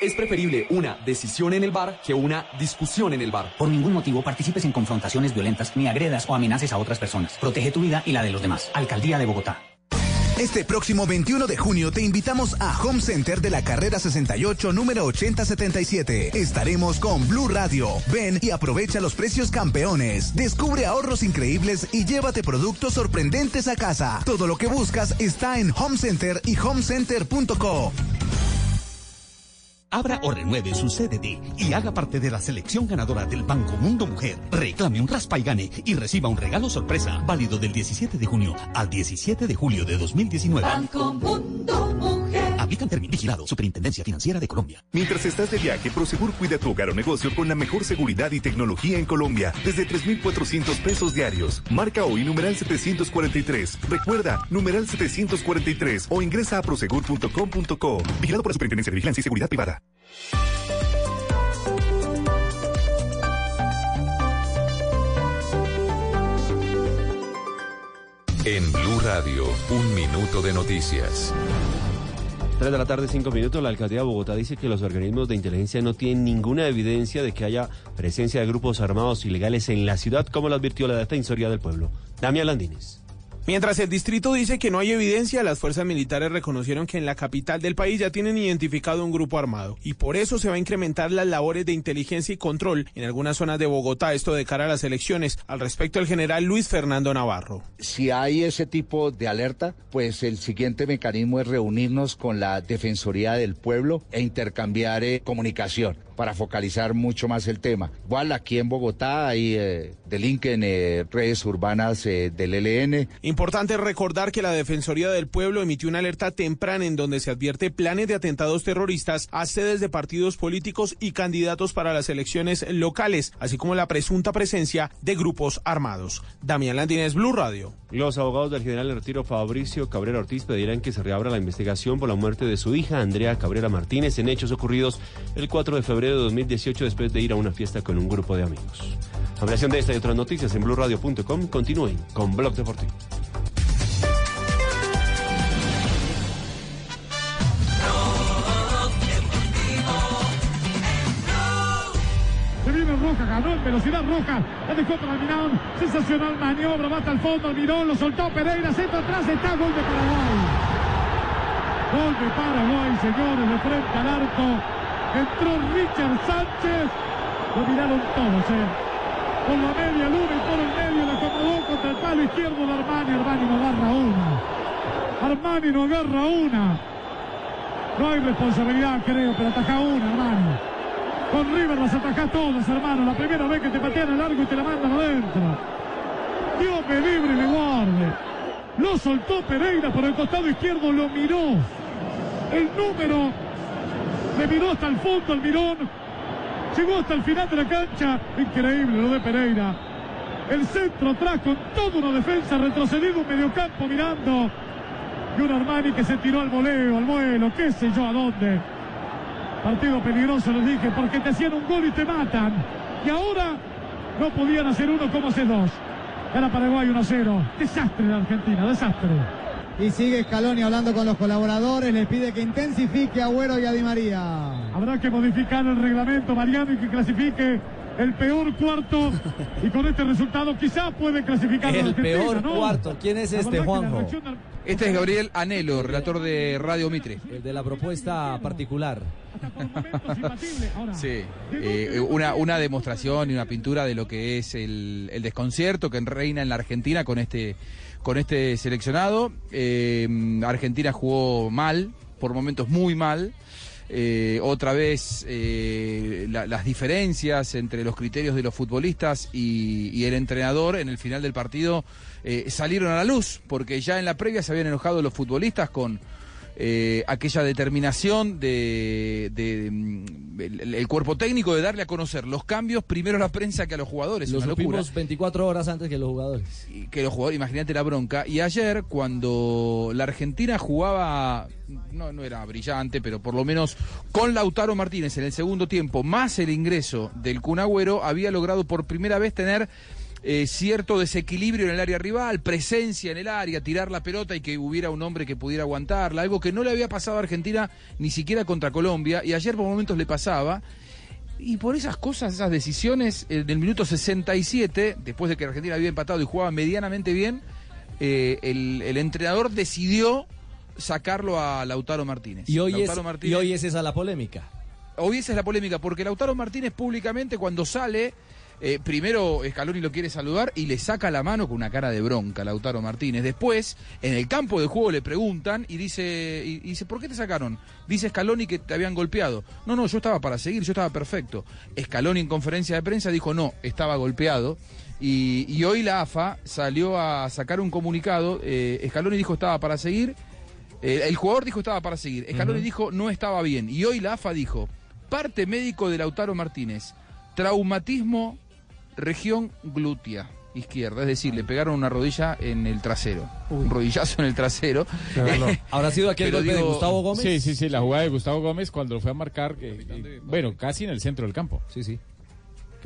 Es preferible una decisión en el bar que una discusión en el bar. Por ningún motivo participes en confrontaciones violentas ni agredas o amenaces a otras personas. Protege tu vida y la de los demás. Alcaldía de Bogotá. Este próximo 21 de junio te invitamos a Home Center de la carrera 68, número 8077. Estaremos con Blue Radio. Ven y aprovecha los precios campeones. Descubre ahorros increíbles y llévate productos sorprendentes a casa. Todo lo que buscas está en Home Center y homecenter.co. Abra o renueve su CDT y haga parte de la selección ganadora del Banco Mundo Mujer. Reclame un raspa y gane y reciba un regalo sorpresa válido del 17 de junio al 17 de julio de 2019. Banco Mundo Mujer. Aplican términos vigilado Superintendencia Financiera de Colombia. Mientras estás de viaje, Prosegur cuida tu hogar o negocio con la mejor seguridad y tecnología en Colombia desde 3,400 pesos diarios. Marca hoy numeral 743. Recuerda, numeral 743 o ingresa a prosegur.com.co. Vigilado por la Superintendencia de Vigilancia y Seguridad Privada. En Blue Radio, un minuto de noticias. 3 de la tarde, 5 minutos. La alcaldía de Bogotá dice que los organismos de inteligencia no tienen ninguna evidencia de que haya presencia de grupos armados ilegales en la ciudad, como lo advirtió la Defensoría del Pueblo. Damián Landines. Mientras el distrito dice que no hay evidencia, las fuerzas militares reconocieron que en la capital del país ya tienen identificado un grupo armado y por eso se va a incrementar las labores de inteligencia y control en algunas zonas de Bogotá, esto de cara a las elecciones. Al respecto, el general Luis Fernando Navarro. Si hay ese tipo de alerta, pues el siguiente mecanismo es reunirnos con la Defensoría del Pueblo e intercambiar eh, comunicación para focalizar mucho más el tema. Igual aquí en Bogotá hay eh, delinquen eh, redes urbanas eh, del ELN. Importante recordar que la Defensoría del Pueblo emitió una alerta temprana en donde se advierte planes de atentados terroristas a sedes de partidos políticos y candidatos para las elecciones locales, así como la presunta presencia de grupos armados. Damián Landines, Blue Radio. Los abogados del general de retiro Fabricio Cabrera Ortiz pedirán que se reabra la investigación por la muerte de su hija Andrea Cabrera Martínez en hechos ocurridos el 4 de febrero de 2018 después de ir a una fiesta con un grupo de amigos. Ampliación de esta y otras noticias en blueradio.com. Continúen con Blog Deportivo. Se viene Roja, ganó en velocidad Roja. La dejó para Almirón. Sensacional maniobra, va hasta el fondo. Almirón lo soltó Pereira. Centro atrás está gol de Paraguay. Gol de Paraguay, señores, de frente al arco. Entró Richard Sánchez. Lo miraron todos, ¿eh? Por la media luna y por el medio la acomodó contra el palo izquierdo de Armani. Armani no agarra una. Armani no agarra una. No hay responsabilidad, creo, pero ataja una, Armani. Con River las atacás todas, hermano. La primera vez que te patean al largo y te la mandan adentro. Dios me libre y me guarde. Lo soltó Pereira por el costado izquierdo, lo miró. El número le miró hasta el fondo al mirón. Llegó hasta el final de la cancha. Increíble lo de Pereira. El centro atrás con toda una defensa retrocedido, un mediocampo mirando. Y un Armani que se tiró al voleo, al vuelo, qué sé yo a dónde. Partido peligroso, les dije, porque te hacían un gol y te matan. Y ahora no podían hacer uno como hace dos. Era Paraguay 1-0. Desastre de Argentina, desastre. Y sigue Scaloni hablando con los colaboradores, les pide que intensifique a Agüero y a Di María. Habrá que modificar el reglamento, Mariano, y que clasifique el peor cuarto y con este resultado quizá puede clasificar a la El Argentina, peor ¿no? cuarto. ¿Quién es La este, Juanjo? reacción Este es Gabriel Anelo, relator de Radio Mitre. El de la propuesta particular. Sí, eh, una, una demostración y una pintura de lo que es el, el desconcierto que reina en la Argentina con este, con este seleccionado. Eh, Argentina jugó mal, por momentos muy mal. Eh, otra vez eh, la- las diferencias entre los criterios de los futbolistas y, y el entrenador en el final del partido eh, salieron a la luz, porque ya en la previa se habían enojado los futbolistas con eh, aquella determinación de, de, mm, el, el cuerpo técnico de darle a conocer los cambios primero a la prensa que a los jugadores. Lo una locura supimos 24 horas antes que los jugadores. y que los jugadores, imagínate la bronca. Y ayer, cuando la Argentina jugaba, no, no era brillante, pero por lo menos con Lautaro Martínez en el segundo tiempo, más el ingreso del Kun Agüero, había logrado por primera vez tener eh, cierto desequilibrio en el área rival, presencia en el área, tirar la pelota y que hubiera un hombre que pudiera aguantarla, algo que no le había pasado a Argentina ni siquiera contra Colombia, y ayer por momentos le pasaba. Y por esas cosas, esas decisiones, en el minuto 67, después de que Argentina había empatado y jugaba medianamente bien, eh, el, el entrenador decidió sacarlo a Lautaro Martínez. Y hoy, es, Lautaro y Martínez- hoy es esa la polémica. Hoy esa es la polémica, porque Lautaro Martínez públicamente cuando sale, eh, primero Scaloni lo quiere saludar y le saca la mano con una cara de bronca a Lautaro Martínez. Después, en el campo de juego le preguntan y dice, y, y dice, ¿por qué te sacaron? Dice Scaloni que te habían golpeado. No, no, yo estaba para seguir, yo estaba perfecto. Scaloni en conferencia de prensa dijo, no, estaba golpeado. Y, y hoy la AFA salió a sacar un comunicado, eh, Scaloni dijo estaba para seguir, eh, el jugador dijo estaba para seguir. Scaloni dijo no estaba bien. Y hoy la AFA dijo, parte médico de Lautaro Martínez, traumatismo región glútea izquierda. Es decir, le pegaron una rodilla en el trasero. Un rodillazo en el trasero. *laughs* ¿Habrá sido aquel golpe de Gustavo Gómez? Sí, sí, sí, la jugada de Gustavo Gómez cuando fue a marcar, eh, eh, bueno, casi en el centro del campo. Sí, sí.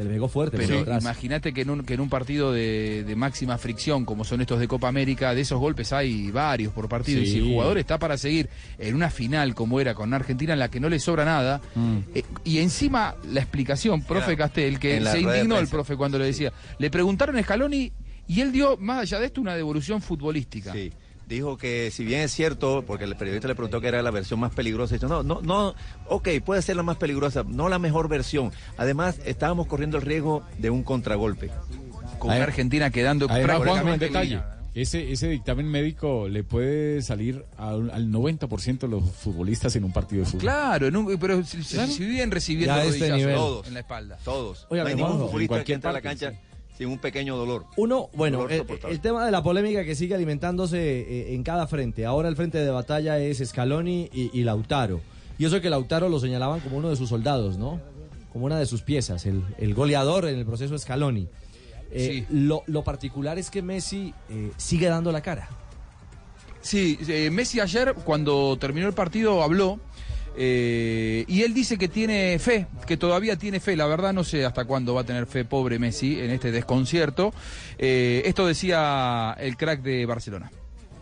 Que le pegó fuerte Pero imagínate que en un, que en un partido de, de máxima fricción, como son estos de Copa América, de esos golpes hay varios por partido. Y si el jugador está para seguir en una final como era con Argentina, en la que no le sobra nada, Mm. eh, y encima la explicación, profe Era Castel, que se indignó el profe cuando le decía, le preguntaron a Scaloni y él dio, más allá de esto, una devolución futbolística. Sí. Dijo que si bien es cierto, porque el periodista le preguntó que era la versión más peligrosa, dijo, no, no, no, ok, puede ser la más peligrosa, no la mejor versión. Además, estábamos corriendo el riesgo de un contragolpe. Con una Argentina quedando Además, un detalle. Ese, ese dictamen médico le puede salir al, al 90% de los futbolistas en un partido de fútbol. Claro, en un- pero si, si viven recibiendo este. Todos. en la espalda. Todos. Oiga, no hay ningún futbolista en que entre a la cancha sin un pequeño dolor. Uno, bueno, Dolor el, tema de la polémica que sigue alimentándose eh, en cada frente. Ahora el frente de batalla es Scaloni y, y Lautaro. Y eso que Lautaro lo señalaban como uno de sus soldados, ¿no? Como una de sus piezas, el, el goleador en el proceso Scaloni. Eh, lo, lo particular es que Messi eh, sigue dando la cara. Sí, eh, Messi ayer cuando terminó el partido habló eh, y él dice que tiene fe, que todavía tiene fe. La verdad no sé hasta cuándo va a tener fe pobre Messi en este desconcierto. Eh, esto decía el crack de Barcelona.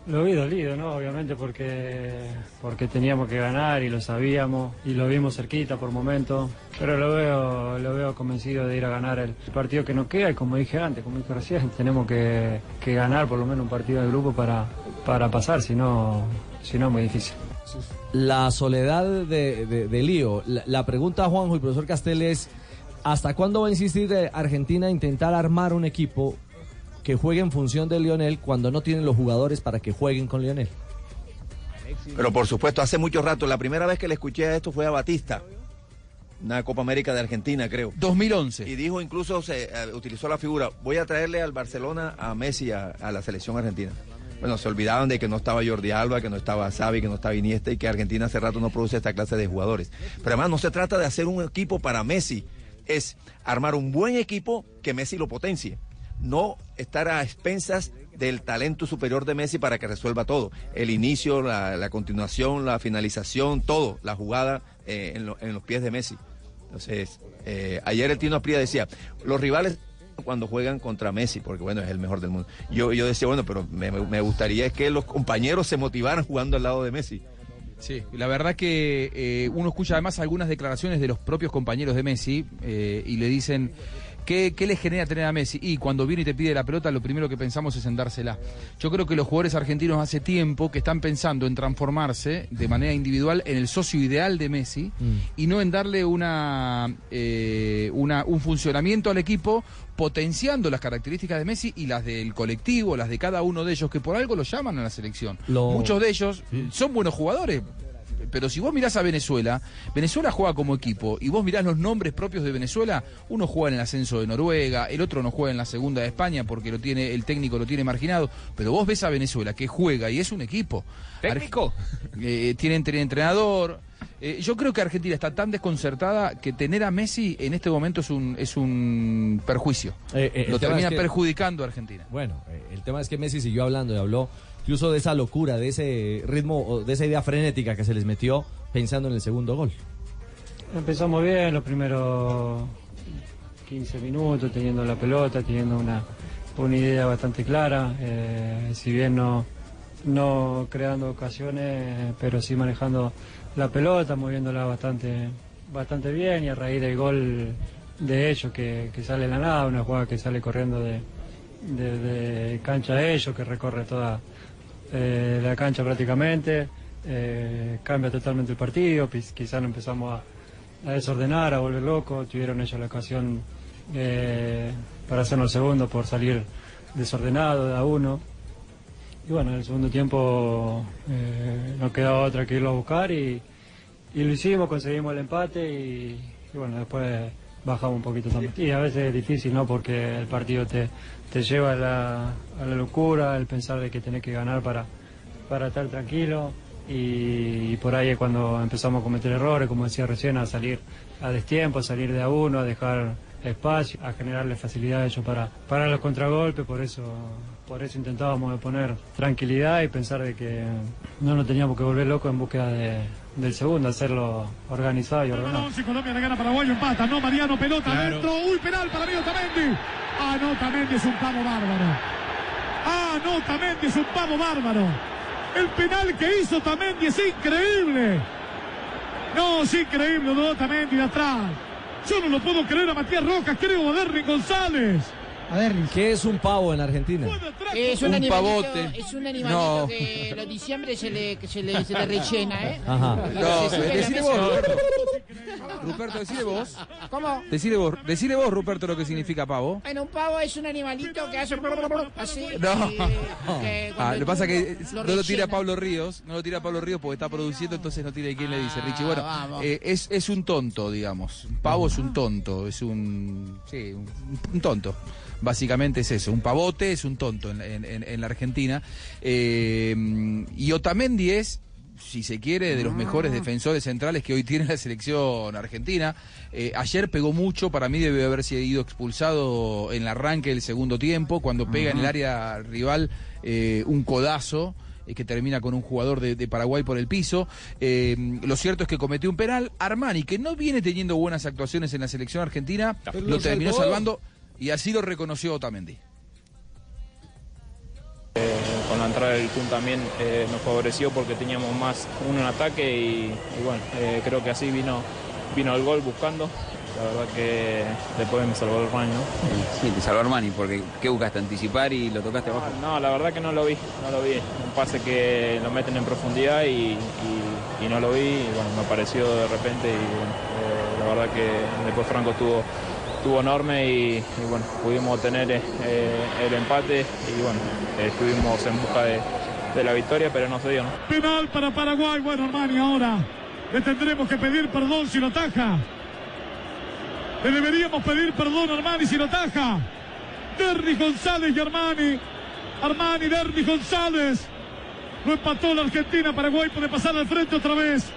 Lo vi dolido, ¿no? Obviamente porque, porque teníamos que ganar y lo sabíamos y lo vimos cerquita por momentos, pero lo veo, lo veo convencido de ir a ganar el partido que nos queda y como dije antes, como dije recién, *laughs* tenemos que, que ganar por lo menos un partido de grupo para, para pasar, si no, si no es muy difícil. La soledad de, de- de Lío. La, la pregunta a Juanjo y profesor Castel es, ¿hasta cuándo va a insistir eh, Argentina a intentar armar un equipo que juegue en función de Lionel cuando no tienen los jugadores para que jueguen con Lionel? Pero por supuesto, hace mucho rato, la primera vez que le escuché a esto fue a Batista, una Copa América de Argentina, creo. 2011. Y dijo, incluso se eh, utilizó la figura, voy a traerle al Barcelona a Messi a, a la selección argentina. Bueno, se olvidaban de que no estaba Jordi Alba, que no estaba Xavi, que no estaba Iniesta y que Argentina hace rato no produce esta clase de jugadores. Pero además no se trata de hacer un equipo para Messi, es armar un buen equipo que Messi lo potencie. No estar a expensas del talento superior de Messi para que resuelva todo. El inicio, la, la continuación, la finalización, todo, la jugada eh, en, lo- en los pies de Messi. Entonces, eh, ayer el Tino Apría decía, los rivales cuando juegan contra Messi, porque bueno, es el mejor del mundo. Yo, yo decía, bueno, pero me, gustaría que los compañeros se motivaran jugando al lado de Messi. Sí, la verdad que eh, uno escucha además algunas declaraciones de los propios compañeros de Messi eh, y le dicen ¿Qué, ¿Qué le genera tener a Messi? Y cuando viene y te pide la pelota, lo primero que pensamos es en dársela. Yo creo que los jugadores argentinos hace tiempo que están pensando en transformarse de manera individual en el socio ideal de Messi y no en darle una, eh, una, un funcionamiento al equipo potenciando las características de Messi y las del colectivo, las de cada uno de ellos, que por algo lo llaman a la selección. Lo- Muchos de ellos son buenos jugadores, pero si vos mirás a Venezuela, Venezuela juega como equipo y vos mirás los nombres propios de Venezuela, uno juega en el ascenso de Noruega, el otro no juega en la segunda de España porque lo tiene el técnico lo tiene marginado, pero vos ves a Venezuela que juega y es un equipo. ¿Técnico? Eh, tienen, tienen entrenador. Eh, yo creo que Argentina está tan desconcertada que tener a Messi en este momento es un es un perjuicio. Eh, eh, lo termina es que- perjudicando a Argentina. Bueno, eh, el tema es que Messi siguió hablando y habló incluso de esa locura, de ese ritmo, de esa idea frenética que se les metió pensando en el segundo gol. Empezamos bien los primeros 15 minutos, teniendo la pelota, teniendo una, una idea bastante clara. eh, si bien no, no creando ocasiones, pero sí manejando la pelota, moviéndola bastante, bastante bien y a raíz del gol de ellos que, que sale de la nada, una jugada que sale corriendo de, de, de cancha de ellos, que recorre toda eh, la cancha prácticamente, eh, cambia totalmente el partido, quizás empezamos a, desordenar, a volver locos, tuvieron ellos la ocasión eh, para hacernos el segundo por salir desordenado de a uno. Y bueno, en el segundo tiempo eh, no quedaba otra que irlo a buscar y, y lo hicimos, conseguimos el empate y, y bueno, después bajamos un poquito también. Y a veces es difícil, ¿no? Porque el partido te, te lleva a la, a la locura, el pensar de que tenés que ganar para, para estar tranquilo y, por ahí es cuando empezamos a cometer errores, como decía recién, a salir a destiempo, a salir de a uno, a dejar espacio, a generarle facilidad a para, para los contragolpes, por eso, por eso intentábamos poner tranquilidad y pensar de que no nos teníamos que volver locos en búsqueda de- del segundo, hacerlo organizado y ordenado. Si Colombia le gana a Paraguayo, empata. No, Mariano, pelota adentro. Uy, penal para mí, Otamendi. Ah, no, Otamendi es un pavo bárbaro. Ah, no, Otamendi es un pavo bárbaro. El penal que hizo Otamendi es increíble. No, es increíble, de Otamendi de atrás. Yo no lo puedo creer a Matías Rojas, creo a Derry González. ¿Qué es un pavo en Argentina? Es un, Un pavote. es un animalito No. que los diciembre se le, que se le, se le rellena, ¿eh? Ajá. No, a mesa. vos, Ruperto. Vos. ¿Cómo? Decile vos, decile vos, Ruperto, lo que significa pavo. Bueno, un pavo es un animalito que hace así. No. que Ah, lo que pasa que lo no lo tira. Pablo Ríos, no lo tira Pablo Ríos porque está produciendo, entonces no tiene quién le dice, Richie. Bueno, Ah, eh, es, es un tonto, digamos. Un Pavo es un tonto, es un. Sí, un, un tonto. Básicamente es eso, un pavote es un tonto en, en- en- en la Argentina. Eh, y Otamendi es, si se quiere, de los mejores defensores centrales que hoy tiene la selección argentina. Eh, ayer pegó mucho, para mí debe haber sido expulsado en el arranque del segundo tiempo, cuando pega en el área rival eh, un codazo eh, que termina con un jugador de, de Paraguay por el piso. Lo cierto es que cometió un penal. Armani, que no viene teniendo buenas actuaciones en la selección argentina, Pero lo lo terminó salvando y así lo reconoció Otamendi. Eh, con la entrada del Kun también eh, nos favoreció porque teníamos más uno en ataque y, y bueno, eh, creo que así vino, vino el gol buscando. La verdad que después me salvó el Rani, ¿no? Sí, te salvó Armani, porque ¿qué buscaste? ¿Anticipar y lo tocaste abajo? No, la verdad que no lo vi, no lo vi. Un pase que lo meten en profundidad y, y- y no lo vi y bueno, me apareció de repente y bueno, eh, la verdad que después Franco estuvo, estuvo enorme y, bueno, pudimos tener eh, el empate y bueno, eh, estuvimos en busca de, de la victoria, pero no se dio, ¿no? Penal para Paraguay. Bueno, Armani, ahora le tendremos que pedir perdón si lo ataja. Le deberíamos pedir perdón a Armani si lo ataja. Derry González y Armani. Armani, Derry González. Lo empató la Argentina. Paraguay puede pasar al frente otra vez.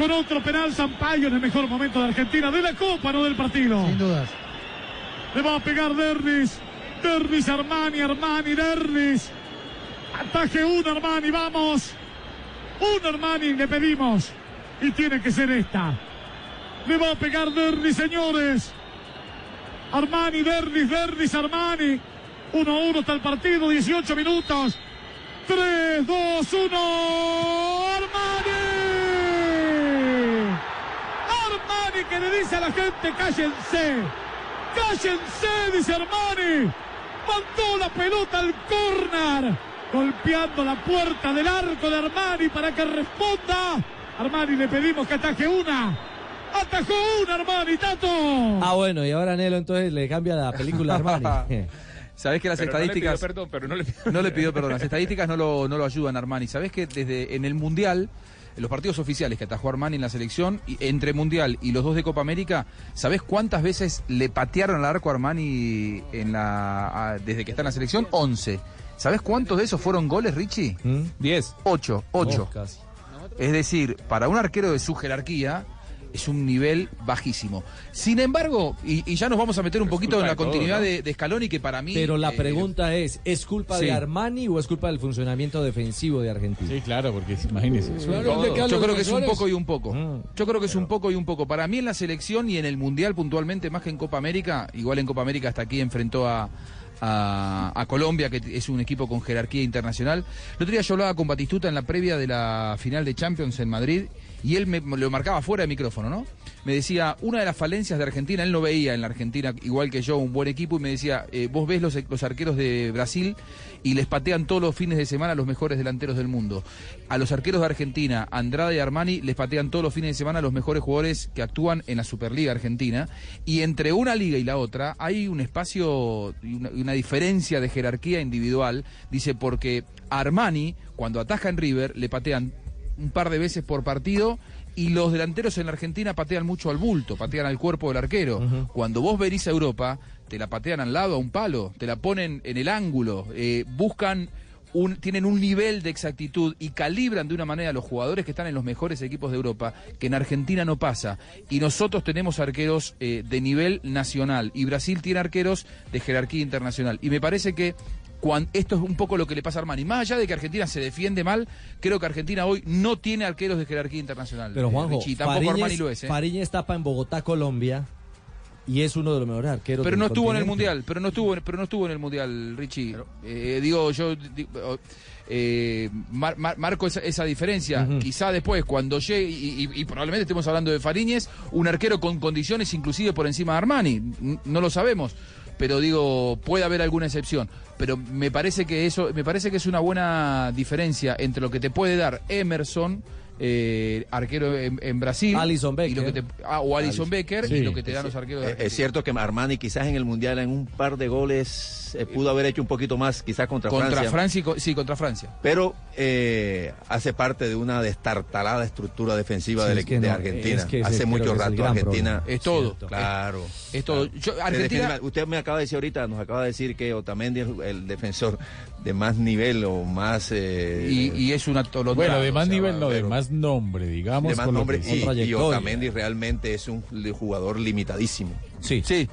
Con otro penal, Sampaio en el mejor momento de Argentina. De la Copa, no del partido. Sin dudas. Le va a pegar Derris. Derris, Armani, Armani, Derris. Ataje un Armani, vamos. Un Armani le pedimos. Y tiene que ser esta. Le va a pegar Derris, señores. Armani, Derris, Derris, Armani. 1 a 1 está el partido, 18 minutos. 3, 2, 1. Armani. Armani que le dice a la gente, cállense. Cállense, dice Armani. Mandó la pelota al córner. Golpeando la puerta del arco de Armani para que responda. Armani le pedimos que ataje una. Atajó una Armani, Tato. Ah, bueno, y ahora Nelo entonces le cambia la película a Armani. *laughs* Sabés que las Pero no le estadísticas. pidió perdón, pero no le pidió- *laughs* No le pidió perdón. Las estadísticas no lo, no lo ayudan Armani. Sabés que desde en el Mundial, los partidos oficiales que atajó Armani en la selección, y entre Mundial y los dos de Copa América, ¿sabés cuántas veces le patearon al arco a Armani en la, a- desde que está en la selección? 11. ¿Sabés cuántos de esos fueron goles, Richie? 10. 8. 8. Oh, casi. Es decir, para un arquero de su jerarquía es un nivel bajísimo. Sin embargo, y, y ya nos vamos a meter un poquito en la de todo, continuidad ¿no? de, de Scaloni, que para mí... Pero la eh, pregunta es, ¿es culpa sí. de Armani o es culpa del funcionamiento defensivo de Argentina? Sí, claro, porque imagínese. Yo creo que es un poco y un poco. Mm. Yo creo que es un poco y un poco. Para mí en la selección y en el Mundial puntualmente, más que en Copa América, igual en Copa América hasta aquí enfrentó a, a, a Colombia, que es un equipo con jerarquía internacional. El otro día yo hablaba con Batistuta en la previa de la final de Champions en Madrid y él me lo marcaba fuera de micrófono, ¿no? Me decía, una de las falencias de Argentina, él no veía en la Argentina, igual que yo, un buen equipo, y me decía, eh, vos ves los, arqueros de Brasil y les patean todos los fines de semana los mejores delanteros del mundo. A los arqueros de Argentina, Andrade y Armani, les patean todos los fines de semana los mejores jugadores que actúan en la Superliga Argentina. Y entre una liga y la otra hay un espacio y una, una diferencia de jerarquía individual. Dice, porque Armani, cuando ataja en River, le patean un par de veces por partido y los delanteros en la Argentina patean mucho al bulto, patean al cuerpo del arquero. Cuando vos venís a Europa, te la patean al lado, a un palo, te la ponen en el ángulo, eh, buscan un, tienen un nivel de exactitud y calibran de una manera a los jugadores que están en los mejores equipos de Europa, que en Argentina no pasa. Y nosotros tenemos arqueros eh, de nivel nacional y Brasil tiene arqueros de jerarquía internacional. Y me parece que cuan- esto es un poco lo que le pasa a Armani. Más allá de que Argentina se defiende mal, creo que Argentina hoy no tiene arqueros de jerarquía internacional. Pero eh, Juanjo, Richie. tampoco Armani Fariñez, lo es. ¿eh? Fariñez tapa en Bogotá, Colombia, y es uno de los mejores arqueros Pero no estuvo en el mundial, pero no estuvo, pero no estuvo en el mundial, Richie. Eh, digo yo, eh, mar- mar- marco esa, esa diferencia. Quizá después, cuando llegue y, y- y probablemente estemos hablando de Fariñez, un arquero con condiciones inclusive por encima de Armani, no lo sabemos. Pero digo, puede haber alguna excepción. Pero me parece que eso, me parece que es una buena diferencia entre lo que te puede dar Emerson. Eh, arquero en, en Brasil Alisson y lo que te- ah, o Alison Becker y lo que te dan los arqueros de Es- cierto que Armani quizás en el Mundial en un par de goles eh, pudo haber hecho un poquito más, quizás contra, Contra Francia. Francia, y co- sí, contra Francia. Pero eh, hace parte de una destartalada estructura defensiva Sí, del es que de no, Argentina. es que ese hace mucho rato Argentina. problema. Es todo. Claro. Es todo. Yo- Argentina-. Usted me acaba de decir ahorita, nos acaba de decir que Otamendi es el defensor de más nivel o más. eh, Y, y es una tolondrada. Bueno, de más o sea, nivel, no, de pero- más nombre, digamos. de más nombre y, y. Otamendi realmente es un jugador limitadísimo. Sí. Sí.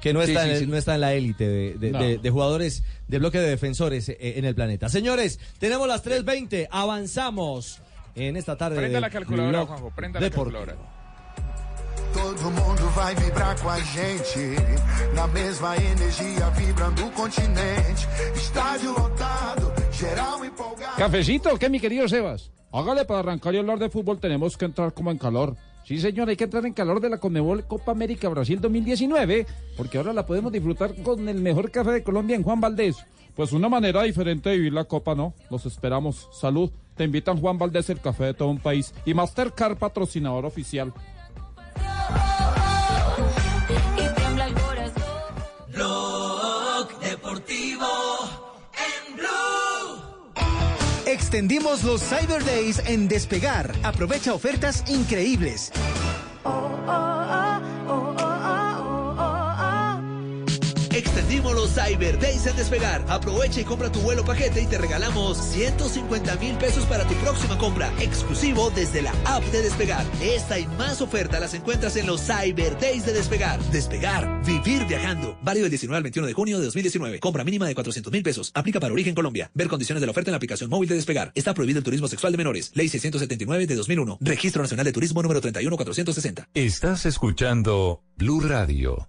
Que no Sí, está, sí, en, el- sí. no está en la élite de, de- No. de- de jugadores de bloque de defensores eh, en el planeta. Señores, tenemos las 3.20, avanzamos en esta tarde. Prenda de la calculadora, Juanjo, prenda la calculadora. Todo mundo vai vibrar com a gente, na mesma energia, vibrando o continente. Estádio lotado. Cafecito, ¿qué mi querido Sebas? Hágale para arrancar y hablar de fútbol, tenemos que entrar como en calor. Sí, señor, hay que entrar en calor de la Conmebol Copa América Brasil 2019, porque ahora la podemos disfrutar con el mejor café de Colombia en Juan Valdés. Pues una manera diferente de vivir la Copa, ¿no? Los esperamos. Salud. Te invitan Juan Valdés, el café de todo un país. Y Mastercard, patrocinador oficial. Extendimos los Cyber Days en Despegar. Aprovecha ofertas increíbles. Extendimos los Cyber Days en Despegar. Aprovecha y compra tu vuelo paquete y te regalamos 150 mil pesos para tu próxima compra, exclusivo desde la app de Despegar. Esta y más ofertas las encuentras en los Cyber Days de Despegar. Despegar, vivir viajando. Válido del 19 al 21 de junio de 2019. Compra mínima de 400 mil pesos. Aplica para origen Colombia. Ver condiciones de la oferta en la aplicación móvil de Despegar. Está prohibido el turismo sexual de menores. Ley 679 de 2001. Registro Nacional de Turismo número 31460. Estás escuchando Blue Radio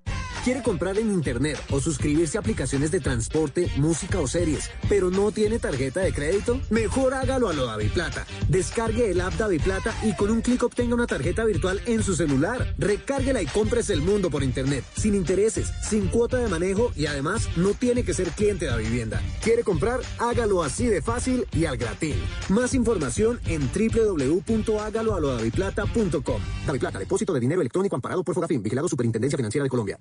¿Quiere comprar en internet o suscribirse a aplicaciones de transporte, música o series, pero no tiene tarjeta de crédito? Mejor hágalo a lo Daviplata. Descargue el app Daviplata y con un clic obtenga una tarjeta virtual en su celular. Recárguela y compres el mundo por internet, sin intereses, sin cuota de manejo y además no tiene que ser cliente de la vivienda. ¿Quiere comprar? Hágalo así de fácil y al gratín. Más información en www.hágaloalodaviplata.com. Daviplata, depósito de dinero electrónico amparado por Fogafín, vigilado Superintendencia Financiera de Colombia.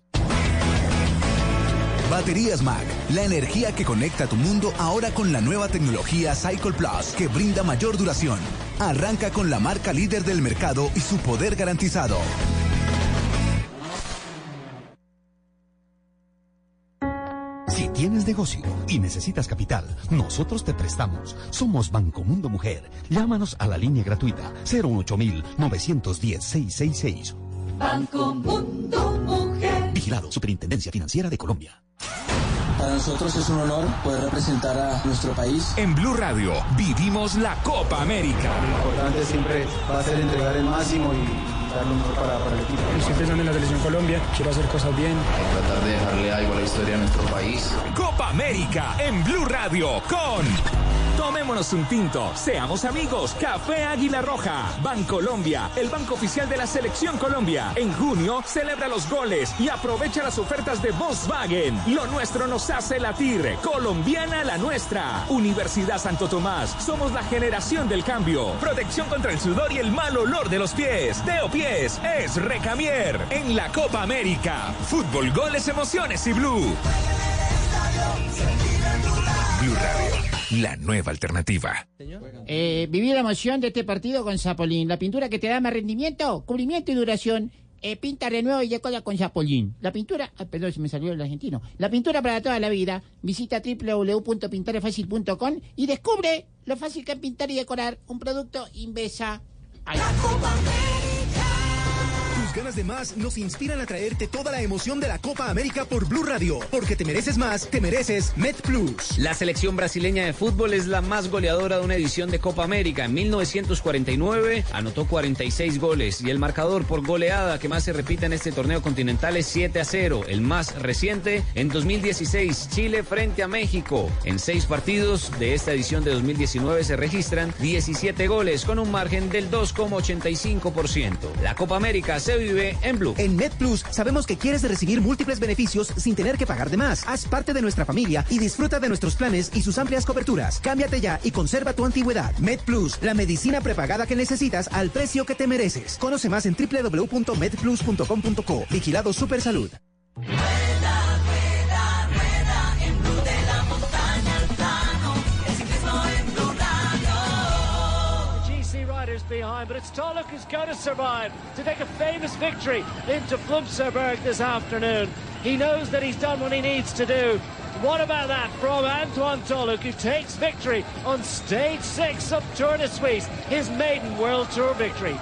Baterías Mac, la energía que conecta tu mundo ahora con la nueva tecnología Cycle Plus que brinda mayor duración. Arranca con la marca líder del mercado y su poder garantizado. Si tienes negocio y necesitas capital, nosotros te prestamos. Somos Banco Mundo Mujer. Llámanos a la línea gratuita 018 910 666. Banco Mundo Mujer. Vigilado Superintendencia Financiera de Colombia. Para nosotros es un honor poder representar a nuestro país. En Blue Radio vivimos la Copa América. Lo importante siempre va a ser entregar el máximo y darle para, el equipo. Estoy pensando en la selección Colombia, quiero hacer cosas bien. Hay que tratar de dejarle algo a la historia de nuestro país. Copa América en Blue Radio con... Tomémonos un tinto, seamos amigos. Café Águila Roja, Bancolombia, el banco oficial de la Selección Colombia. En junio celebra los goles y aprovecha las ofertas de Volkswagen. Lo nuestro nos hace latir. Colombiana la nuestra. Universidad Santo Tomás, somos la generación del cambio. Protección contra el sudor y el mal olor de los pies. Teopi es Recamier en la Copa América. Fútbol, goles, emociones y blue. Blue Radio, la nueva alternativa. Eh, vivir la emoción de este partido con Zapolín. La pintura que te da más rendimiento, cubrimiento y duración. Eh, pinta renueva y decora con Zapolín. La pintura, perdón, se me salió el argentino. La pintura para toda la vida. Visita www.pintarefacil.com y descubre lo fácil que es pintar y decorar un producto Invesa. La Copa América. Tus ganas de más nos inspiran a traerte toda la emoción de la Copa América por Blue Radio. Porque te mereces más, te mereces Met Plus. La selección brasileña de fútbol es la más goleadora de una edición de Copa América. En 1949 anotó 46 goles y el marcador por goleada que más se repite en este torneo continental es 7 a 0. El más reciente en 2016, Chile frente a México. En seis partidos de esta edición de 2019 se registran 17 goles con un margen del 2,85%. La Copa América se vive en Blue. En Net Plus sabemos que quieres recibir múltiples beneficios sin tener que pagar de más. Haz parte de nuestra familia y disfruta de nuestros planes y sus amplias coberturas. Cámbiate ya y conserva tu antigüedad. Med Plus, la medicina prepagada que necesitas al precio que te mereces. Conoce más en www.medplus.com.co. Vigilado Super Salud. Behind, but it's Toluk who's going to survive to take a famous victory into Flumserberg this afternoon. He knows that he's done what he needs to do. What about that from Antoine Toluk, who takes victory on stage six of Tour de Suisse, his maiden World Tour victory?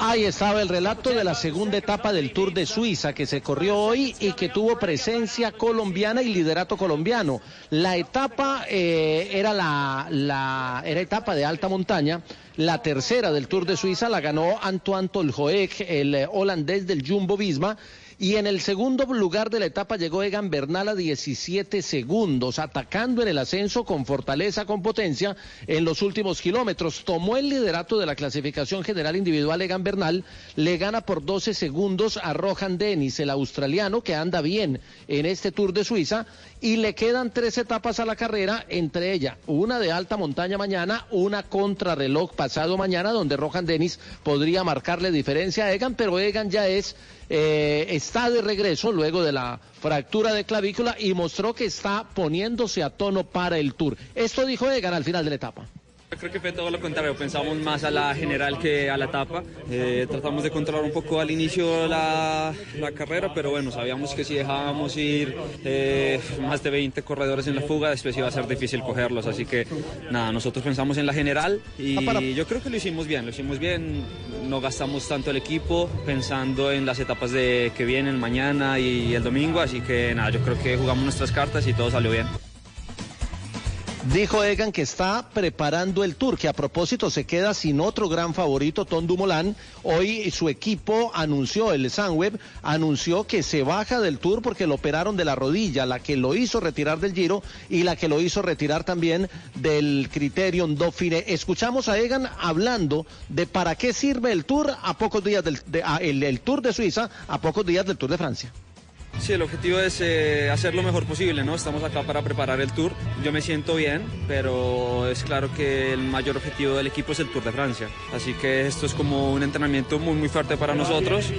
Ahí estaba el relato de la segunda etapa del Tour de Suiza que se corrió hoy y que tuvo presencia colombiana y liderato colombiano. La etapa eh, era la, era etapa de alta montaña. La tercera del Tour de Suiza la ganó Antoine Tolhoek, el holandés del Jumbo Visma. Y en el segundo lugar de la etapa llegó Egan Bernal a 17 segundos, atacando en el ascenso con fortaleza, con potencia en los últimos kilómetros. Tomó el liderato de la clasificación general individual Egan Bernal, le gana por 12 segundos a Rohan Dennis, el australiano, que anda bien en este Tour de Suiza, y le quedan tres etapas a la carrera, entre ellas una de alta montaña mañana, una contrarreloj pasado mañana, donde Rohan Dennis podría marcarle diferencia a Egan, pero Egan ya es eh, está de regreso luego de la fractura de clavícula y mostró que está poniéndose a tono para el Tour. Esto dijo Egan al final de la etapa. Creo que fue todo lo contrario, pensamos más a la general que a la etapa. Eh, tratamos de controlar un poco al inicio la, la carrera, pero bueno, sabíamos que si dejábamos ir eh, más de 20 corredores en la fuga, después iba a ser difícil cogerlos. Así que nada, nosotros pensamos en la general y yo creo que lo hicimos bien, lo hicimos bien. No gastamos tanto el equipo pensando en las etapas de que vienen mañana y el domingo, así que nada, yo creo que jugamos nuestras cartas y todo salió bien. Dijo Egan que está preparando el tour, que a propósito se queda sin otro gran favorito, Tom Dumoulin. Hoy su equipo anunció, el Sunweb, anunció que se baja del tour porque lo operaron de la rodilla, la que lo hizo retirar del Giro y la que lo hizo retirar también del Criterion Dauphiné. Escuchamos a Egan hablando de para qué sirve el tour a pocos días del el tour de Suiza, a pocos días del Tour de Francia. Sí, el objetivo es eh, hacer lo mejor posible, ¿no? Estamos acá para preparar el Tour. Yo me siento bien, pero es claro que el mayor objetivo del equipo es el Tour de Francia. Así que esto es como un entrenamiento muy, muy fuerte para nosotros.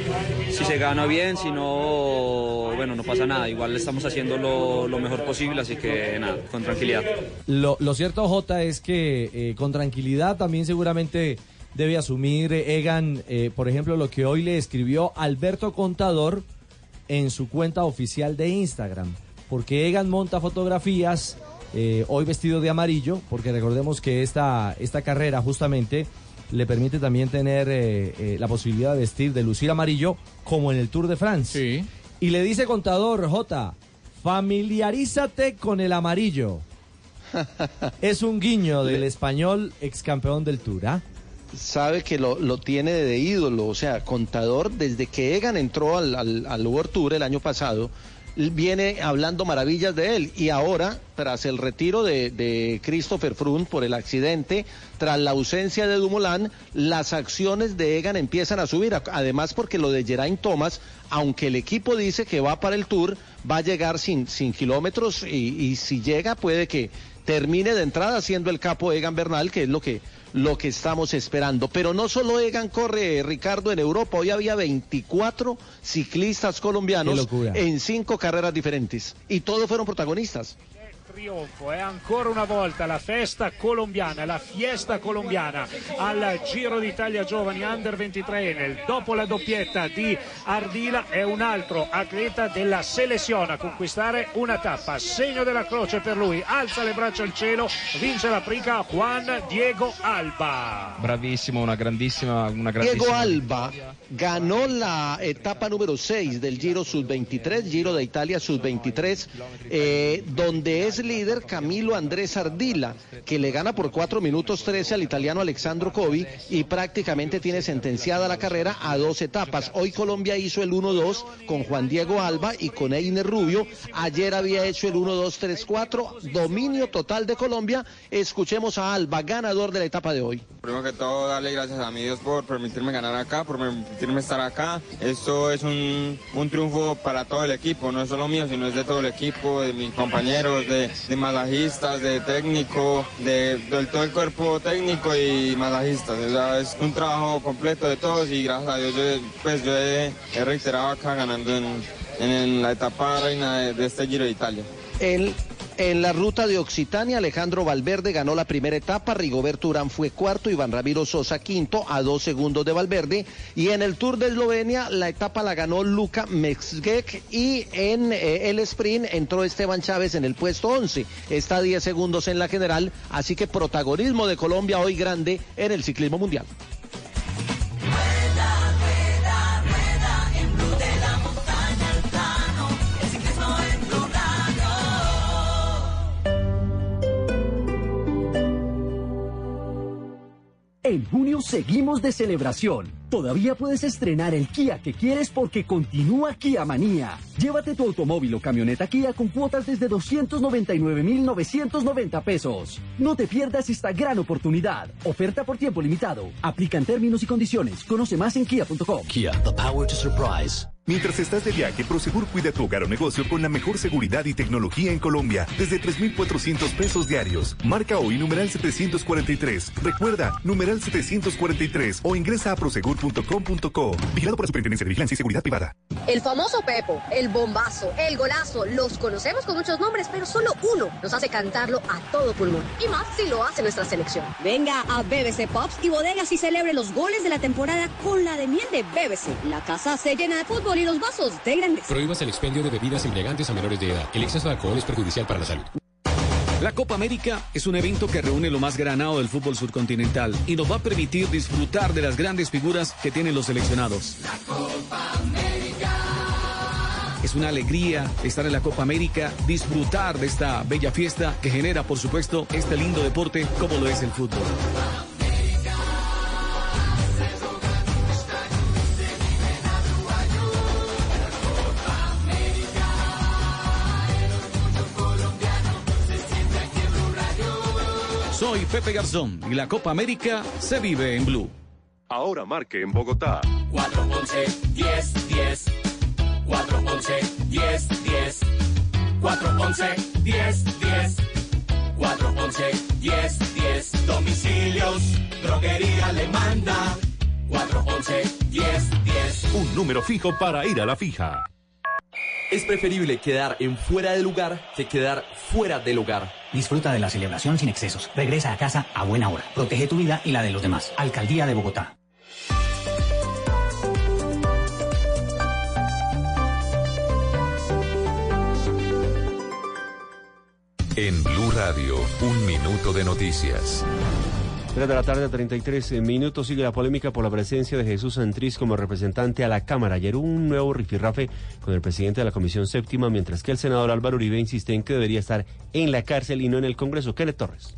Si se gana bien, si no, bueno, no pasa nada. Igual estamos haciendo lo, mejor posible, así que nada, con tranquilidad. Lo, cierto, Jota, es que eh, con tranquilidad también seguramente debe asumir Egan, eh, por ejemplo, lo que hoy le escribió Alberto Contador en su cuenta oficial de Instagram. Porque Egan monta fotografías eh, hoy vestido de amarillo, porque recordemos que esta, esta carrera justamente le permite también tener eh, eh, la posibilidad de vestir, de lucir amarillo, como en el Tour de France. Y le dice Contador, J, familiarízate con el amarillo. *laughs* es un guiño del español ex campeón del Tour, ¿ah? Sabe que lo, lo tiene de ídolo, o sea, contador, desde que Egan entró al, al, Tour el año pasado, viene hablando maravillas de él. Y ahora, tras el retiro de, de Christopher Froome por el accidente, tras la ausencia de Dumoulin, las acciones de Egan empiezan a subir, además porque lo de Geraint Thomas, aunque el equipo dice que va para el Tour, va a llegar sin, sin kilómetros y, y si llega puede que termine de entrada siendo el capo Egan Bernal, que es lo que lo que estamos esperando. Pero no solo Egan corre, Ricardo, en Europa. Hoy había 24 ciclistas colombianos en cinco carreras diferentes. Y todos fueron protagonistas. Trionfo e ancora una volta la festa colombiana, la fiesta colombiana al Giro d'Italia Giovani Under 23 nel dopo la doppietta di Ardila è un altro atleta della selezione a conquistare una tappa, segno della croce per lui, alza le braccia al cielo, vince la prica Juan Diego Alba. Bravissimo, una grandissima, una Diego grandissima Alba ganó la etapa número 6 del Giro Sub-23, Giro de Italia Sub-23, eh, donde es líder Camilo Andrés Ardila, que le gana por 4 minutos 13 al italiano Alexandro Covi y prácticamente tiene sentenciada la carrera a dos etapas. Hoy Colombia hizo el 1-2 con Juan Diego Alba y con Einer Rubio. Ayer había hecho el 1-2-3-4, dominio total de Colombia. Escuchemos a Alba, ganador de la etapa de hoy. Primero que todo, darle gracias a mi Dios por permitirme ganar acá, por permitirme estar acá. Esto es un, un triunfo para todo el equipo, no es solo mío, sino es de todo el equipo, de mis compañeros, de, de masajistas, de técnico, de, de todo el cuerpo técnico y masajistas. O sea, es un trabajo completo de todos y gracias a Dios yo, pues, yo he, he reiterado acá ganando en, en la etapa reina de, de este Giro de Italia. El- en la ruta de Occitania, Alejandro Valverde ganó la primera etapa, Rigoberto Urán fue cuarto, Iván Ramiro Sosa quinto, a dos segundos de Valverde. Y en el Tour de Eslovenia, la etapa la ganó Luka Mexgek y en eh, el sprint entró Esteban Chávez en el puesto 11. Está a 10 segundos en la general, así que protagonismo de Colombia hoy grande en el ciclismo mundial. En junio seguimos de celebración. Todavía puedes estrenar el Kia que quieres porque continúa Kia Manía. Llévate tu automóvil o camioneta Kia con cuotas desde 299,990 pesos. No te pierdas esta gran oportunidad. Oferta por tiempo limitado. Aplican términos y condiciones. Conoce más en kia.com. Kia, the power to surprise. Mientras estás de viaje, Prosegur cuida tu hogar o negocio con la mejor seguridad y tecnología en Colombia, desde 3,400 pesos diarios. Marca hoy numeral 743. Recuerda, numeral 743 o ingresa a prosegur.com.co. Vigilado por la Superintendencia de Vigilancia y Seguridad Privada. El famoso Pepo, el bombazo, el golazo, los conocemos con muchos nombres, pero solo uno nos hace cantarlo a todo pulmón. Y más si lo hace nuestra selección. Venga a BBC Pops y bodegas y celebre los goles de la temporada con la de miel de BBC. La casa se llena de fútbol y los vasos de grandes. Prohíbas el expendio de bebidas embriagantes a menores de edad. El exceso de alcohol es perjudicial para la salud. La Copa América es un evento que reúne lo más granado del fútbol surcontinental y nos va a permitir disfrutar de las grandes figuras que tienen los seleccionados. Es una alegría estar en la Copa América, disfrutar de esta bella fiesta que genera, por supuesto, este lindo deporte como lo es el fútbol. Soy Pepe Garzón y la Copa América se vive en Blue. Ahora marque en Bogotá. 411 10 10 411 10 10 411 10 10 411 10 10 Domicilios, droguería le manda 411 10 10 Un número fijo para ir a la fija. Es preferible quedar en fuera del lugar que quedar fuera del hogar. Disfruta de la celebración sin excesos. Regresa a casa a buena hora. Protege tu vida y la de los demás. Alcaldía de Bogotá. En Blue Radio, un minuto de noticias. 3 de la tarde, 33 minutos. Sigue la polémica por la presencia de Jesús Santriz como representante a la Cámara. Ayer un nuevo rifirrafe con el presidente de la Comisión Séptima, mientras que el senador Álvaro Uribe insiste en que debería estar en la cárcel y no en el Congreso. Kenneth Torres.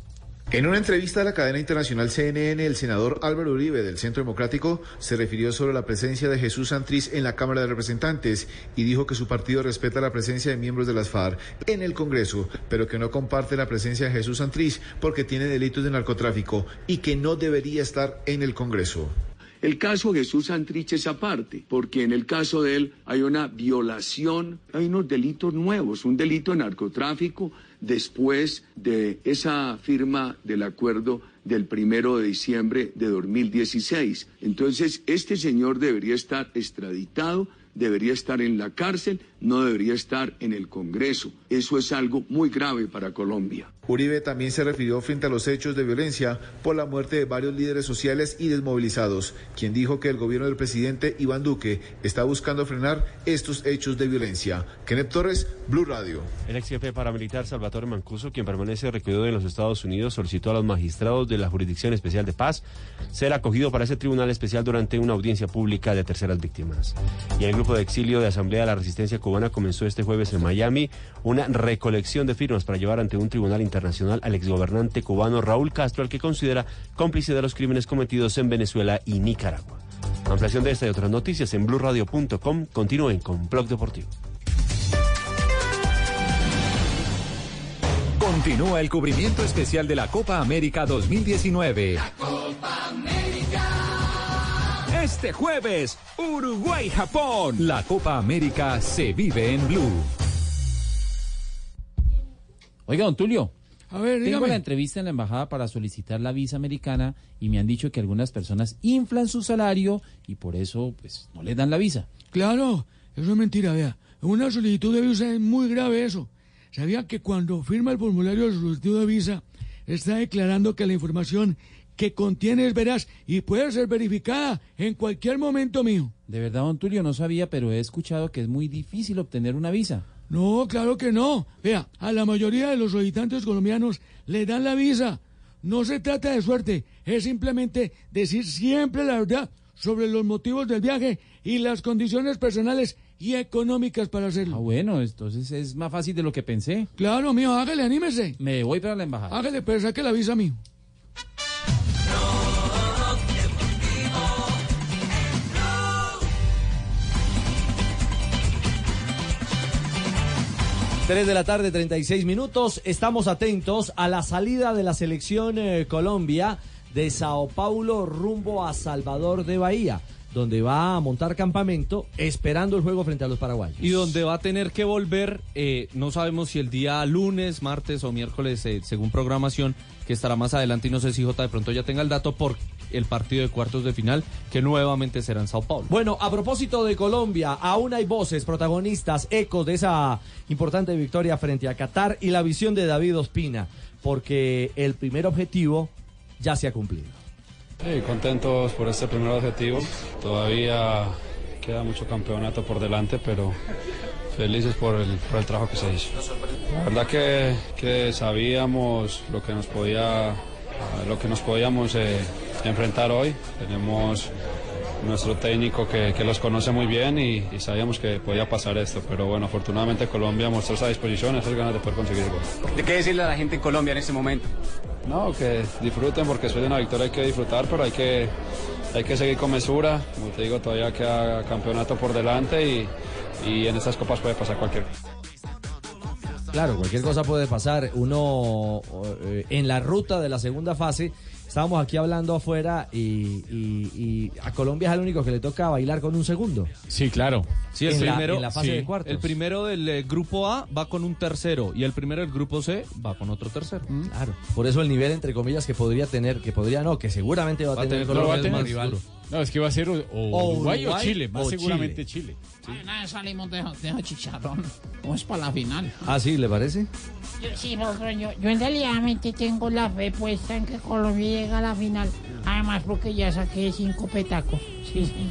En una entrevista a la cadena internacional CNN, el senador Álvaro Uribe del Centro Democrático se refirió sobre la presencia de Jesús Santriz en la Cámara de Representantes y dijo que su partido respeta la presencia de miembros de las FARC en el Congreso, pero que no comparte la presencia de Jesús Santriz porque tiene delitos de narcotráfico y que no debería estar en el Congreso. El caso Jesús Santrich es aparte, porque en el caso de él hay una violación, hay unos delitos nuevos, un delito de narcotráfico después de esa firma del acuerdo del primero de diciembre de 2016. Entonces, este señor debería estar extraditado, debería estar en la cárcel, no debería estar en el Congreso. Eso es algo muy grave para Colombia. Uribe también se refirió frente a los hechos de violencia por la muerte de varios líderes sociales y desmovilizados, quien dijo que el gobierno del presidente Iván Duque está buscando frenar estos hechos de violencia. Kenneth Torres, Blue Radio. El ex jefe paramilitar Salvatore Mancuso, quien permanece recluido en los Estados Unidos, solicitó a los magistrados de la Jurisdicción Especial de Paz ser acogido para ese tribunal especial durante una audiencia pública de terceras víctimas. Y el grupo de exilio de Asamblea de la Resistencia Cubana comenzó este jueves en Miami una recolección de firmas para llevar ante un tribunal internacional al exgobernante cubano Raúl Castro, al que considera cómplice de los crímenes cometidos en Venezuela y Nicaragua. Ampliación de esta y otras noticias en blurradio.com. Continúen con Blog Deportivo. Continúa el cubrimiento especial de la Copa América 2019. Este jueves, Uruguay-Japón. La Copa América se vive en Blue. Oiga, don Tulio. A ver, Tengo dígame. la entrevista en la embajada para solicitar la visa americana y me han dicho que algunas personas inflan su salario y por eso pues no les dan la visa. Claro, eso es mentira, vea. Una solicitud de visa es muy grave eso. ¿Sabía que cuando firma el formulario de solicitud de visa está declarando que la información que contiene es veraz y puede ser verificada en cualquier momento mío? De verdad, don Tulio, no sabía, pero he escuchado que es muy difícil obtener una visa. No, claro que no. Vea, a la mayoría de los habitantes colombianos le dan la visa. No se trata de suerte, es simplemente decir siempre la verdad sobre los motivos del viaje y las condiciones personales y económicas para hacerlo. Ah, bueno, entonces es más fácil de lo que pensé. Claro, mío, hágale, anímese. Me voy para la embajada. Hágale, pero saque la visa mío. Tres de la tarde, 36 minutos. Estamos atentos a la salida de la selección eh, Colombia de Sao Paulo rumbo a Salvador de Bahía. donde va a montar campamento esperando el juego frente a los paraguayos. Y donde va a tener que volver, eh, no sabemos si el día lunes, martes o miércoles, eh, según programación, que estará más adelante y no sé si J de pronto ya tenga el dato por el partido de cuartos de final, que nuevamente será en Sao Paulo. Bueno, a propósito de Colombia, aún hay voces, protagonistas, ecos de esa importante victoria frente a Qatar y la visión de David Ospina, porque el primer objetivo ya se ha cumplido. Sí, contentos por este primer objetivo. Todavía queda mucho campeonato por delante, pero felices por el, por el trabajo que se hizo. La verdad que, que sabíamos lo que nos podía, lo que nos podíamos eh, enfrentar hoy. Tenemos nuestro técnico que, que los conoce muy bien y, y sabíamos que podía pasar esto, pero bueno, afortunadamente Colombia mostró esa disposición, esas ganas de poder conseguir el gol. ¿De qué decirle a la gente en Colombia en este momento? No, que disfruten porque después de una victoria hay que disfrutar, pero hay que, hay que seguir con mesura. Como te digo, todavía queda campeonato por delante y, y en estas copas puede pasar cualquier cosa. Claro, cualquier cosa puede pasar. Uno eh, en la ruta de la segunda fase, estábamos aquí hablando afuera y, y- y a Colombia es el único que le toca bailar con un segundo. Sí, claro. Sí, el En la- primero, en la fase sí. de cuartos. El primero del eh, grupo A va con un tercero y el primero del grupo C va con otro tercero. Claro. Por eso el nivel, entre comillas, que podría tener, que podría no, que seguramente va a, Va a tener, tener- Colombia lo va a es más tener, rival. seguro. No, es que va a ser o, o O Uruguay, o Uruguay Chile, más o seguramente Chile. Chile. Ay, nada, salimos de, de chicharrón. Vamos para la final. Ah, sí, ¿le parece? Yo, sí, pero yo, yo en realidad tengo la fe puesta en que Colombia llega a la final. Además, porque ya saqué cinco petacos. Sí, sí.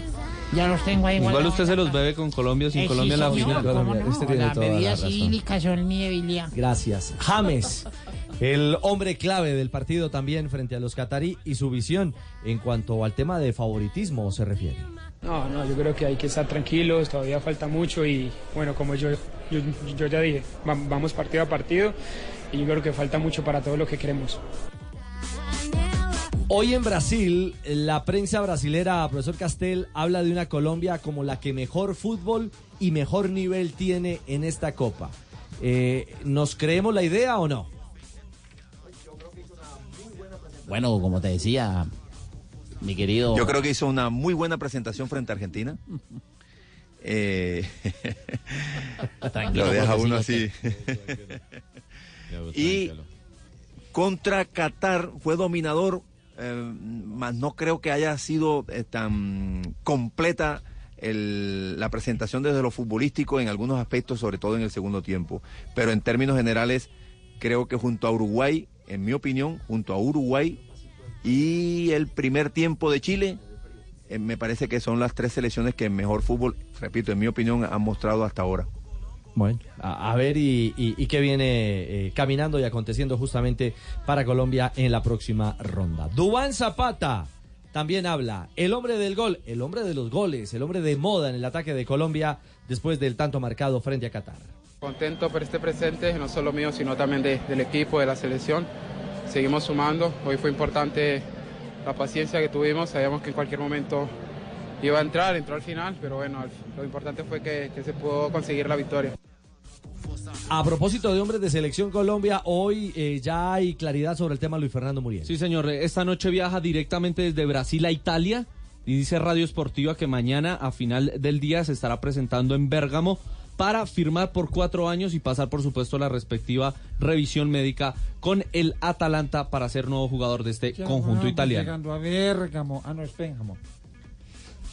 Ya los tengo ahí Igual usted se los bebe con Colombia sin Eh, sí, Colombia en la final. ¿cómo no? Este tiene Las toda la bebidas razón. cínicas son mi debilidad. Gracias. James, *laughs* el hombre clave del partido también frente a los catarí y su visión en cuanto al tema de favoritismo se refiere. No, no, yo creo que hay que estar tranquilos, todavía falta mucho y bueno, como yo, yo, yo ya dije, va- vamos partido a partido y yo creo que falta mucho para todo lo que queremos. Hoy en Brasil, la prensa brasilera, profesor Castel, habla de una Colombia como la que mejor fútbol y mejor nivel tiene en esta Copa. Eh, ¿Nos creemos la idea o no? Bueno, como te decía, mi querido. Yo creo que hizo una muy buena presentación frente a Argentina. *laughs* Eh, *laughs* lo deja uno sí, así. *laughs* y contra Qatar fue dominador, eh, no creo que haya sido eh, tan completa el- la presentación desde lo futbolístico en algunos aspectos, sobre todo en el segundo tiempo. Pero en términos generales, creo que junto a Uruguay, en mi opinión, junto a Uruguay y el primer tiempo de Chile, eh, me parece que son las tres selecciones que mejor fútbol, repito, en mi opinión, han mostrado hasta ahora. Bueno, a, ver y qué viene eh, caminando y aconteciendo justamente para Colombia en la próxima ronda. Dubán Zapata también habla, el hombre del gol, el hombre de los goles, el hombre de moda en el ataque de Colombia después del tanto marcado frente a Qatar. Contento por este presente, no solo mío, sino también de- del equipo, de la selección. Seguimos sumando. Hoy fue importante la paciencia que tuvimos. Sabíamos que en cualquier momento iba a entrar, entró al final, pero bueno, lo importante fue que, que se pudo conseguir la victoria. A propósito de hombres de selección Colombia, hoy eh, ya hay claridad sobre el tema Luis Fernando Muriel. Sí, señor. Esta noche viaja directamente desde Brasil a Italia y dice Radio Esportiva que mañana a final del día se estará presentando en Bérgamo para firmar por cuatro años y pasar, por supuesto, la respectiva revisión médica con el Atalanta para ser nuevo jugador de este Ya conjunto vamos italiano. Llegando a Bérgamo. Ah, no, es.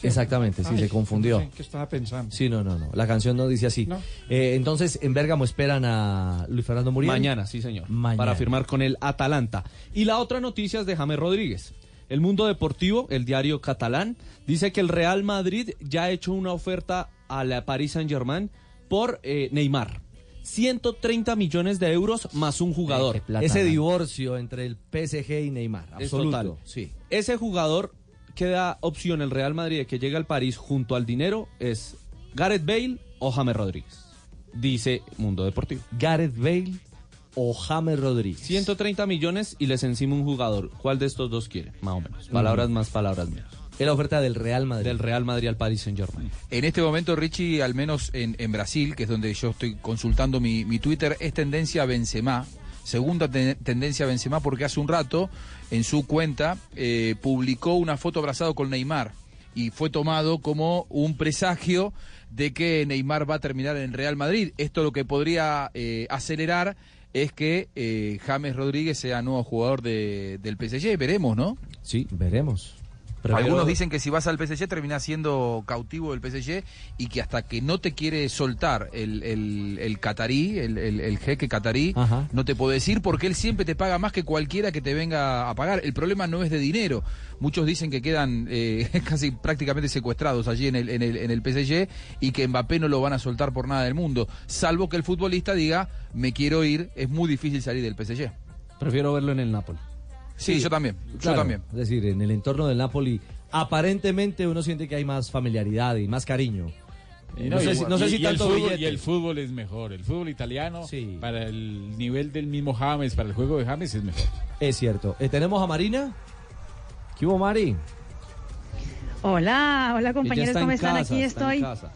Exactamente, sí, Ay, se confundió. no sé ¿Qué estaba pensando? Sí, no, no, no. La canción no dice así. No. Eh, entonces, en Bérgamo esperan a Luis Fernando Muriel. Mañana, sí, señor. Mañana. Para firmar con el Atalanta. Y la otra noticia es de James Rodríguez. El Mundo Deportivo, el diario catalán, dice que el Real Madrid ya ha hecho una oferta a la Paris Saint-Germain por eh, Neymar. 130 millones de euros más un jugador. Ese divorcio entre el PSG y Neymar. Absoluto. total. Sí. Ese jugador que da opción el Real Madrid de que llegue al París junto al dinero es Gareth Bale o James Rodríguez. Dice Mundo Deportivo. Gareth Bale o James Rodríguez. 130 millones y les encima un jugador. ¿Cuál de estos dos quiere? Más o menos. Palabras más, palabras menos. Es la oferta del Real Madrid. Del Real Madrid al Paris Saint Germain. En este momento, Richie, al menos en, en Brasil, que es donde yo estoy consultando mi, mi Twitter, es tendencia a Benzema. Segunda te- tendencia a Benzema porque hace un rato en su cuenta eh, publicó una foto abrazado con Neymar. y fue tomado como un presagio de que Neymar va a terminar en Real Madrid. Esto lo que podría eh, acelerar es que eh, James Rodríguez sea nuevo jugador de- del PSG. Veremos, ¿no? Sí, veremos. Algunos dicen que si vas al PSG terminás siendo cautivo del PSG y que hasta que no te quiere soltar el, el, el catarí, el, el- el jeque catarí, Ajá. no te puedes ir porque él siempre te paga más que cualquiera que te venga a pagar. El problema no es de dinero. Muchos dicen que quedan eh, *laughs* casi prácticamente secuestrados allí en el, en, el, en el PSG y que Mbappé no lo van a soltar por nada del mundo. Salvo que el futbolista diga, me quiero ir, es muy difícil salir del PSG. Prefiero verlo en el Napoli. Sí, yo también, yo también. Es decir, en el entorno del Napoli, aparentemente uno siente que hay más familiaridad y más cariño. Y no, sé el- si, no sé y- si y el tanto fútbol, billete. y el fútbol es mejor. El fútbol italiano, para el nivel del mismo James, para el juego de James, es mejor. Es cierto. Eh, ¿Tenemos a Marina? ¿Qué hubo, Mari? Hola, hola compañeros, está ¿cómo en están? casa, Aquí está en estoy. casa.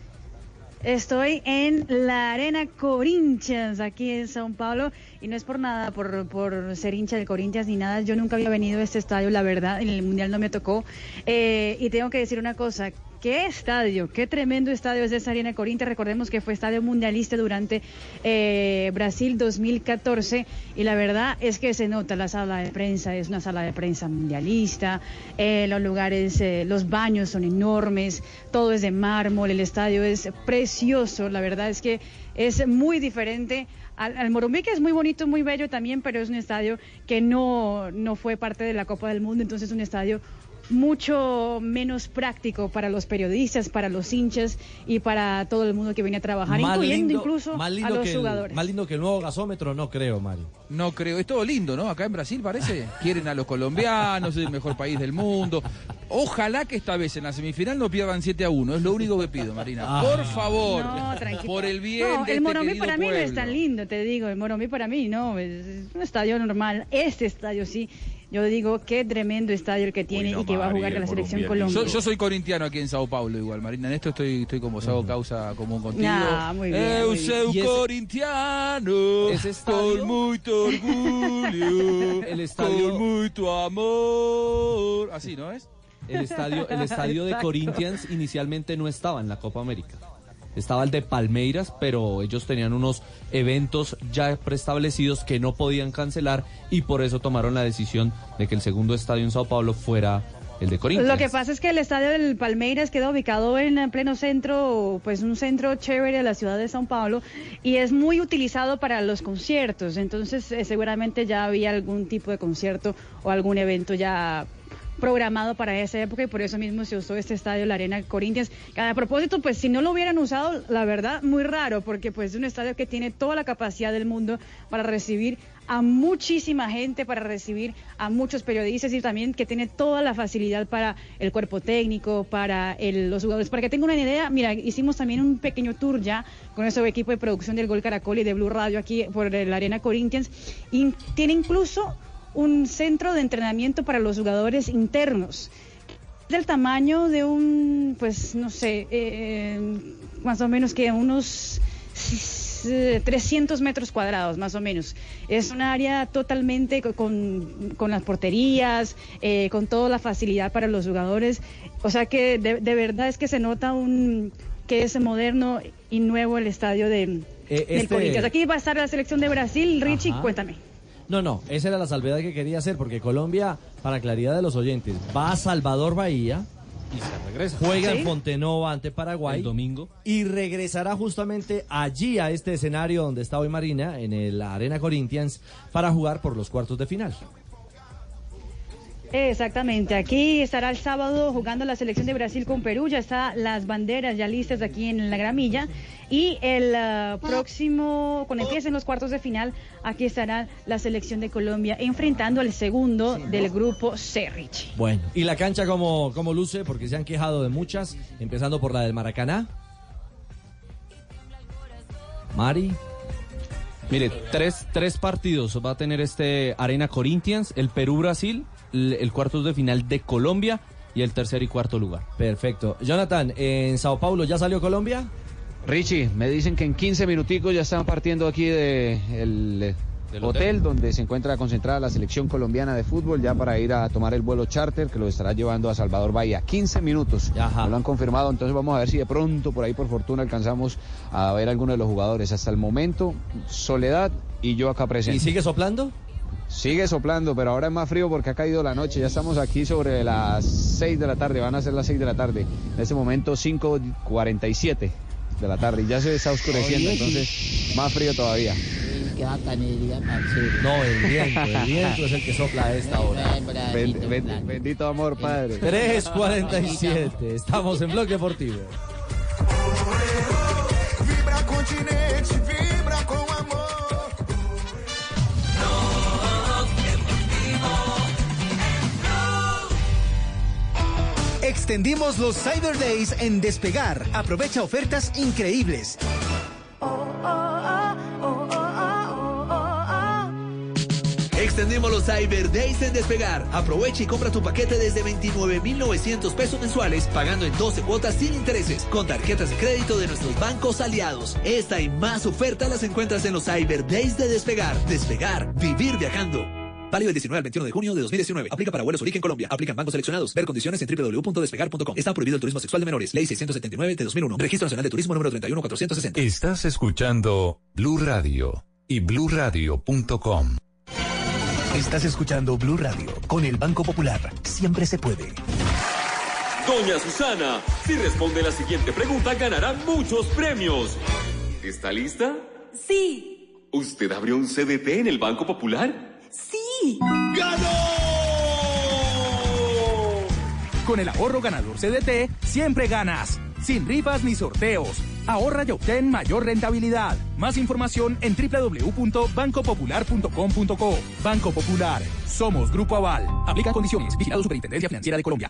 Estoy en la Arena Corinthians, aquí en Sao Paulo, y no es por nada, por, por ser hincha del Corinthians ni nada. Yo nunca había venido a este estadio, la verdad, en el Mundial no me tocó. Eh, y tengo que decir una cosa, qué estadio, qué tremendo estadio es esa Arena Corinthians. Recordemos que fue estadio mundialista durante eh, Brasil 2014, y la verdad es que se nota la sala de prensa, es una sala de prensa mundialista, eh, los lugares, eh, los baños son enormes, todo es de mármol, el estadio es precioso, la verdad es que es muy diferente al, al Morumbí, que es muy bonito, muy bello también, pero es un estadio que no, no fue parte de la Copa del Mundo, entonces es un estadio mucho menos práctico para los periodistas, para los hinchas y para todo el mundo que viene a trabajar, Más incluyendo lindo- incluso más a los que el- jugadores. más lindo que el nuevo gasómetro, no creo, Mari. No creo, es todo lindo, ¿no? Acá en Brasil parece. Quieren a los colombianos, es el mejor país del mundo. Ojalá que esta vez en la semifinal no pierdan 7 a 1. Es lo único que pido, Marina. Ah. Por favor. No, tranquilo. Por el bien No, de el este querido para mí no es tan lindo, te digo. El Morumbi para mí no, es un estadio normal. Este estadio sí. Yo digo qué tremendo estadio el que tiene y que va a jugar con la selección Colombia. Yo, yo soy corintiano aquí en Sao Paulo igual, Marina. En esto estoy, estoy como hago causa común contigo. Nah, muy bien, Eu muy bien. corintiano, ese estadio- con mucho orgullo, *laughs* El estadio- con mucho amor. Así, ¿no es? El estadio, el estadio de Corinthians inicialmente no estaba en la Copa América. Estaba el de Palmeiras, pero ellos tenían unos eventos ya preestablecidos que no podían cancelar y por eso tomaron la decisión de que el segundo estadio en Sao Paulo fuera el de Corinthians. Lo que pasa es que el estadio del Palmeiras queda ubicado en pleno centro, pues un centro chévere de la ciudad de São Paulo y es muy utilizado para los conciertos. Entonces, eh, seguramente ya había algún tipo de concierto o algún evento ya programado para esa época y por eso mismo se usó este estadio, la Arena Corinthians. A propósito, pues si no lo hubieran usado, la verdad, muy raro, porque pues es un estadio que tiene toda la capacidad del mundo para recibir a muchísima gente, para recibir a muchos periodistas y también que tiene toda la facilidad para el cuerpo técnico, para el- los jugadores. Para que tengan una idea, mira, hicimos también un pequeño tour ya con nuestro equipo de producción del Gol Caracol y de Blue Radio aquí por la Arena Corinthians y tiene incluso un centro de entrenamiento para los jugadores internos del tamaño de un, pues no sé, eh, más o menos que unos eh, 300 metros cuadrados, más o menos. Es un área totalmente co- con, con las porterías, eh, con toda la facilidad para los jugadores. O sea que de, de verdad es que se nota un que es moderno y nuevo el estadio de, del este- Corinthians. Aquí va a estar la selección de Brasil. Richie, Ajá. cuéntame. No, no, esa era la salvedad que quería hacer, porque Colombia, para claridad de los oyentes, va a Salvador Bahía. Y se regresa. Juega ¿Sí? en Fontenova ante Paraguay. El domingo. Y regresará justamente allí a este escenario donde está hoy Marina, en el Arena Corinthians, para jugar por los cuartos de final. Exactamente, aquí estará el sábado jugando la selección de Brasil con Perú, ya está las banderas ya listas aquí en la gramilla y el ah, próximo, cuando empiecen los cuartos de final, aquí estará la selección de Colombia enfrentando al segundo del grupo C, Richie. Bueno, ¿y la cancha cómo, cómo luce? Porque se han quejado de muchas, empezando por la del Maracaná. Mari. Mire, tres, tres partidos va a tener este Arena Corinthians, el Perú-Brasil, el, cuartos de final de Colombia y el tercer y cuarto lugar. Perfecto. Jonathan, ¿en Sao Paulo ya salió Colombia? Richie, me dicen que en 15 minuticos ya están partiendo aquí de el, hotel donde se encuentra concentrada la selección colombiana de fútbol ya para ir a tomar el vuelo charter que lo estará llevando a Salvador Bahía. 15 minutos. No lo han confirmado, entonces vamos a ver si de pronto por ahí por fortuna alcanzamos a ver a alguno de los jugadores. Hasta el momento, Soledad y yo acá presente. ¿Y sigue soplando? Sigue soplando, pero ahora es más frío porque ha caído la noche. Ya estamos aquí sobre las 6 de la tarde, van a ser las 6 de la tarde. En este momento 5.47 de la tarde y ya se está oscureciendo, Oye, entonces más frío todavía. Qué bacanería. No, el viento, el viento es el que sopla a esta hora. Ben- ben- bendito amor, padre. 3.47, estamos en Blog Deportivo. Vibra continente, vibra con amor. Extendimos los Cyber Days en Despegar. Aprovecha ofertas increíbles. Extendimos los Cyber Days en Despegar. Aprovecha y compra tu paquete desde 29,900 pesos mensuales, pagando en 12 cuotas sin intereses, con tarjetas de crédito de nuestros bancos aliados. Esta y más ofertas las encuentras en los Cyber Days de Despegar. Despegar, vivir viajando. Válido del 19 al 21 de junio de 2019. Aplica para vuelos origen Colombia. Aplican bancos seleccionados. Ver condiciones en www.despegar.com. Está prohibido el turismo sexual de menores. Ley 679 de 2001. Registro Nacional de Turismo número 31460. Estás escuchando Blue Radio y bluradio.com. Estás escuchando Blue Radio con el Banco Popular. Siempre se puede. Doña Susana, si responde la siguiente pregunta ganará muchos premios. ¿Está lista? Sí, ¿Usted abrió un CDT en el Banco Popular? sí. Con el ahorro ganador CDT, siempre ganas. Sin rifas ni sorteos. Ahorra y obtén mayor rentabilidad. Más información en www.bancopopular.com.co. Banco Popular. Somos Grupo Aval. Aplica condiciones. Vigilado Superintendencia Financiera de Colombia.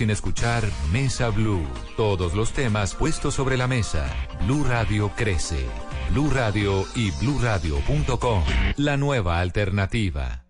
escuchar Mesa Blue. Todos los temas puestos sobre la mesa. Blue Radio crece. Blue Radio y bluradio.com. La nueva alternativa.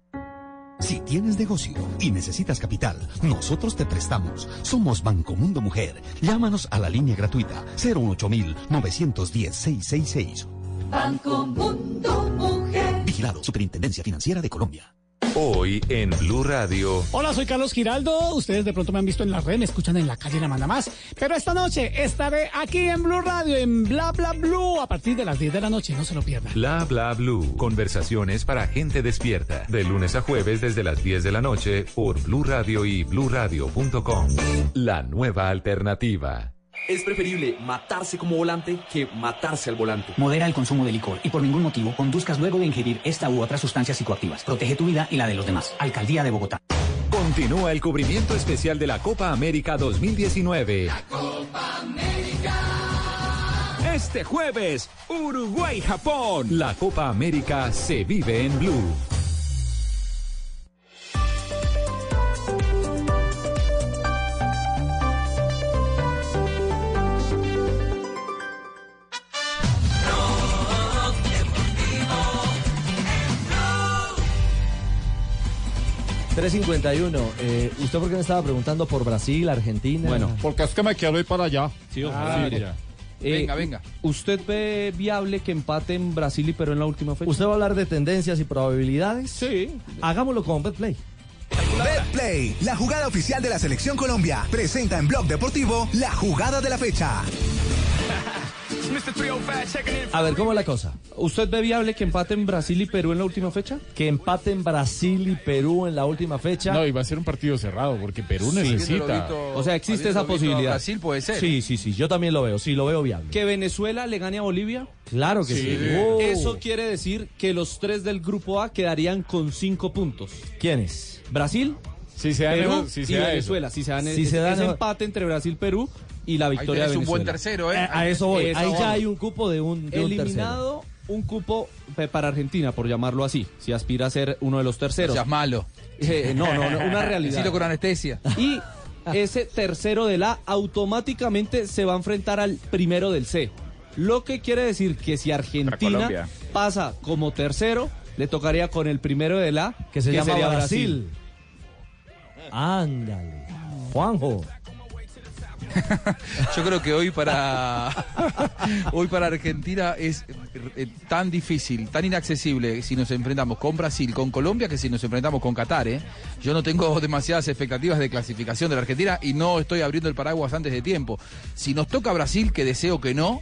Si tienes negocio y necesitas capital, nosotros te prestamos. Somos Banco Mundo Mujer. Llámanos a la línea gratuita 08910-666. Banco Mundo Mujer. Vigilado Superintendencia Financiera de Colombia. Hoy en Blue Radio. Hola, soy Carlos Giraldo. Ustedes de pronto me han visto en la red, me escuchan en la calle La Manda Más. Pero esta noche estaré aquí en Blue Radio, en Bla Bla Blue, a partir de las 10 de la noche. No se lo pierdan. Bla bla blue. Conversaciones para gente despierta. De lunes a jueves desde las 10 de la noche por Blue Radio y bluradio.com. La nueva alternativa. Es preferible matarse como volante que matarse al volante. Modera el consumo de licor y por ningún motivo conduzcas luego de ingerir esta u otras sustancias psicoactivas. Protege tu vida y la de los demás. Alcaldía de Bogotá. Continúa el cubrimiento especial de la Copa América 2019. Este jueves, Uruguay-Japón. La Copa América se vive en Blue. 351. Eh, ¿Usted por qué me estaba preguntando por Brasil, Argentina? Bueno, porque es que me quiero ir para allá. Sí, Ah. Eh, Venga, venga. ¿Usted ve viable que empaten Brasil y Perú en la última fecha? ¿Usted va a hablar de tendencias y probabilidades? Sí. Hagámoslo con BetPlay. BetPlay, la jugada oficial de la Selección Colombia, presenta en Blog Deportivo la jugada de la fecha. A ver, ¿cómo es la cosa? ¿Usted ve viable que empaten Brasil y Perú en la última fecha? Que empaten Brasil y Perú en la última fecha. No, y va a ser un partido cerrado porque Perú Sí. necesita. O sea, existe esa posibilidad. Brasil puede ser. Sí, sí, sí, yo también lo veo, sí, lo veo viable. ¿Que Venezuela le gane a Bolivia? Claro que sí. Oh. Eso quiere decir que los tres del grupo A quedarían con cinco puntos. ¿Quiénes? Brasil, Si se da Perú eso- si se y da Venezuela. eso. Si se dan Si ese, se dan ese empate entre Brasil y Perú y la Ahí victoria de un buen Venezuela. tercero, ¿eh? A, a eso voy. Eso Ahí ya hay un cupo de un, de un Eliminado un cupo pe- para Argentina, por llamarlo así, si aspira a ser uno de los No terceros. seas malo. *laughs* Eh, no, no, no, una realidad. Decilo con anestesia. Y ese tercero del A automáticamente se va a enfrentar al primero del C. Lo que quiere decir que si Argentina pasa como tercero, le tocaría con el primero del A, Que se llama sería Brasil. Ándale. Juanjo. *laughs* Yo creo que hoy para *laughs* hoy para Argentina es eh, tan difícil, tan inaccesible si nos enfrentamos con Brasil, con Colombia, que si nos enfrentamos con Qatar. ¿eh? Yo no tengo *laughs* demasiadas expectativas de clasificación de la Argentina y no estoy abriendo el paraguas antes de tiempo. Si nos toca Brasil, que deseo que no,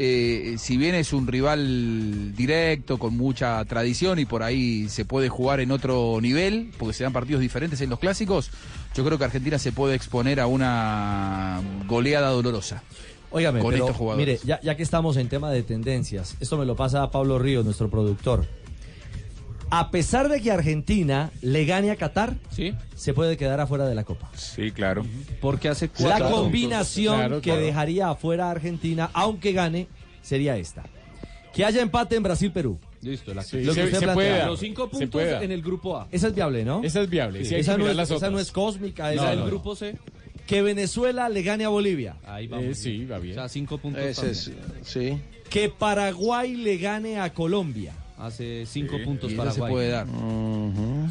eh, si bien es un rival directo, con mucha tradición y por ahí se puede jugar en otro nivel, porque se dan partidos diferentes en los clásicos, yo creo que Argentina se puede exponer a una goleada dolorosa. Óigame, Con pero, estos jugadores. mire, ya, ya que estamos en tema de tendencias, esto me lo pasa a Pablo Ríos, nuestro productor. A pesar de que Argentina le gane a Qatar, ¿Sí? se puede quedar afuera de la Copa. Sí, claro. Porque hace La cuatro puntos. combinación Claro, que dejaría afuera a Argentina, aunque gane, sería esta. Que haya empate en Brasil-Perú. Listo, la Sí, Lo que se, usted se plantea. Los cinco se puntos en el grupo A. Esa es viable, ¿no? Esa es viable. sí, esa, no es, las esa otras. no es cósmica. Esa del no. grupo C. Que Venezuela le gane a Bolivia. Ahí Eh, vamos. sí, va O bien. sea, cinco puntos Ese es, sí. Que Paraguay le gane a Colombia. Hace cinco Sí. puntos Y Paraguay. se puede dar.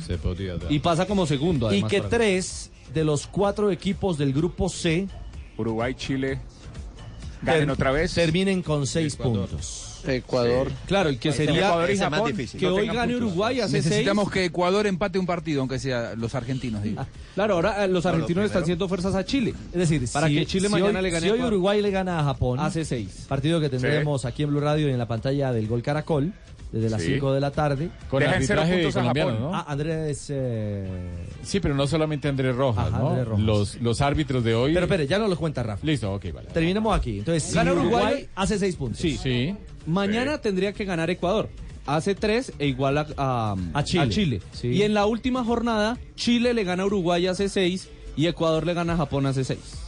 Se podría dar. Y pasa como segundo, Y además. que Paraguay. tres de los cuatro equipos del grupo C Uruguay, Chile. Ganen otra vez. terminen con seis Ecuador. puntos. Ecuador. Claro, y que sería Ecuador y más Japón. difícil. que no hoy gane puntos. Uruguay hace seis. Necesitamos que Ecuador empate un partido, aunque sea los argentinos, digo. Claro, ahora eh, los No, lo argentinos están haciendo fuerzas a Chile. Es decir, Para si- que Chile si mañana hoy- le gane Si hoy. Uruguay le gana a Japón, Hace seis. partido que tendremos aquí en Blue Radio y en la pantalla del Gol Caracol, desde las Sí. 5 de la tarde. Con cero arbitraje colombiano, Japón. ¿no? Ah, Andrés. eh, Sí, pero no solamente Andrés Rojas, Ajá, ¿no? Andrés Rojas. Los, los árbitros de hoy. Pero espere, ya no lo cuenta Rafa. Listo, ok, vale. Terminemos aquí. Entonces, si Gana Uruguay, Uruguay, hace seis puntos. Sí. Sí. Mañana tendría que ganar Ecuador. Hace tres e igual a, a- A Chile. Sí. Y en la última jornada, Chile le gana a Uruguay hace seis y Ecuador le gana a Japón hace seis.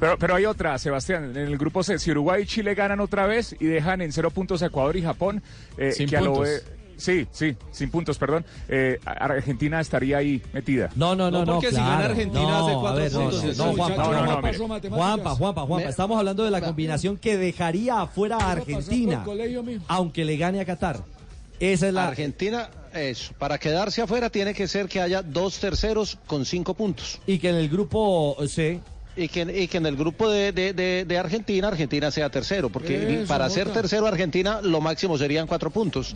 Pero, pero hay otra, Sebastián. En el grupo C, si Uruguay y Chile ganan otra vez y dejan en cero puntos a Ecuador y Japón, eh, Sin que a lo puntos. ve- sí, sí, sin puntos, perdón. eh, Argentina estaría ahí metida. No, no, no, No, no. porque si claro. gana Argentina No, hace cuatro ver, no, puntos. No, no, Juanpa, no, no, Juanpa. Juanpa, Juanpa, Juanpa. Me- Estamos hablando de la combinación que dejaría afuera a Argentina, aunque le gane a Qatar. Esa es la. Argentina, eso. Para quedarse afuera tiene que ser que haya dos terceros con cinco puntos. Y que en el grupo C. Y que, y que en el grupo de, de- de- de Argentina, Argentina sea tercero. Porque Eso, para ser tercero Argentina, lo máximo serían cuatro puntos.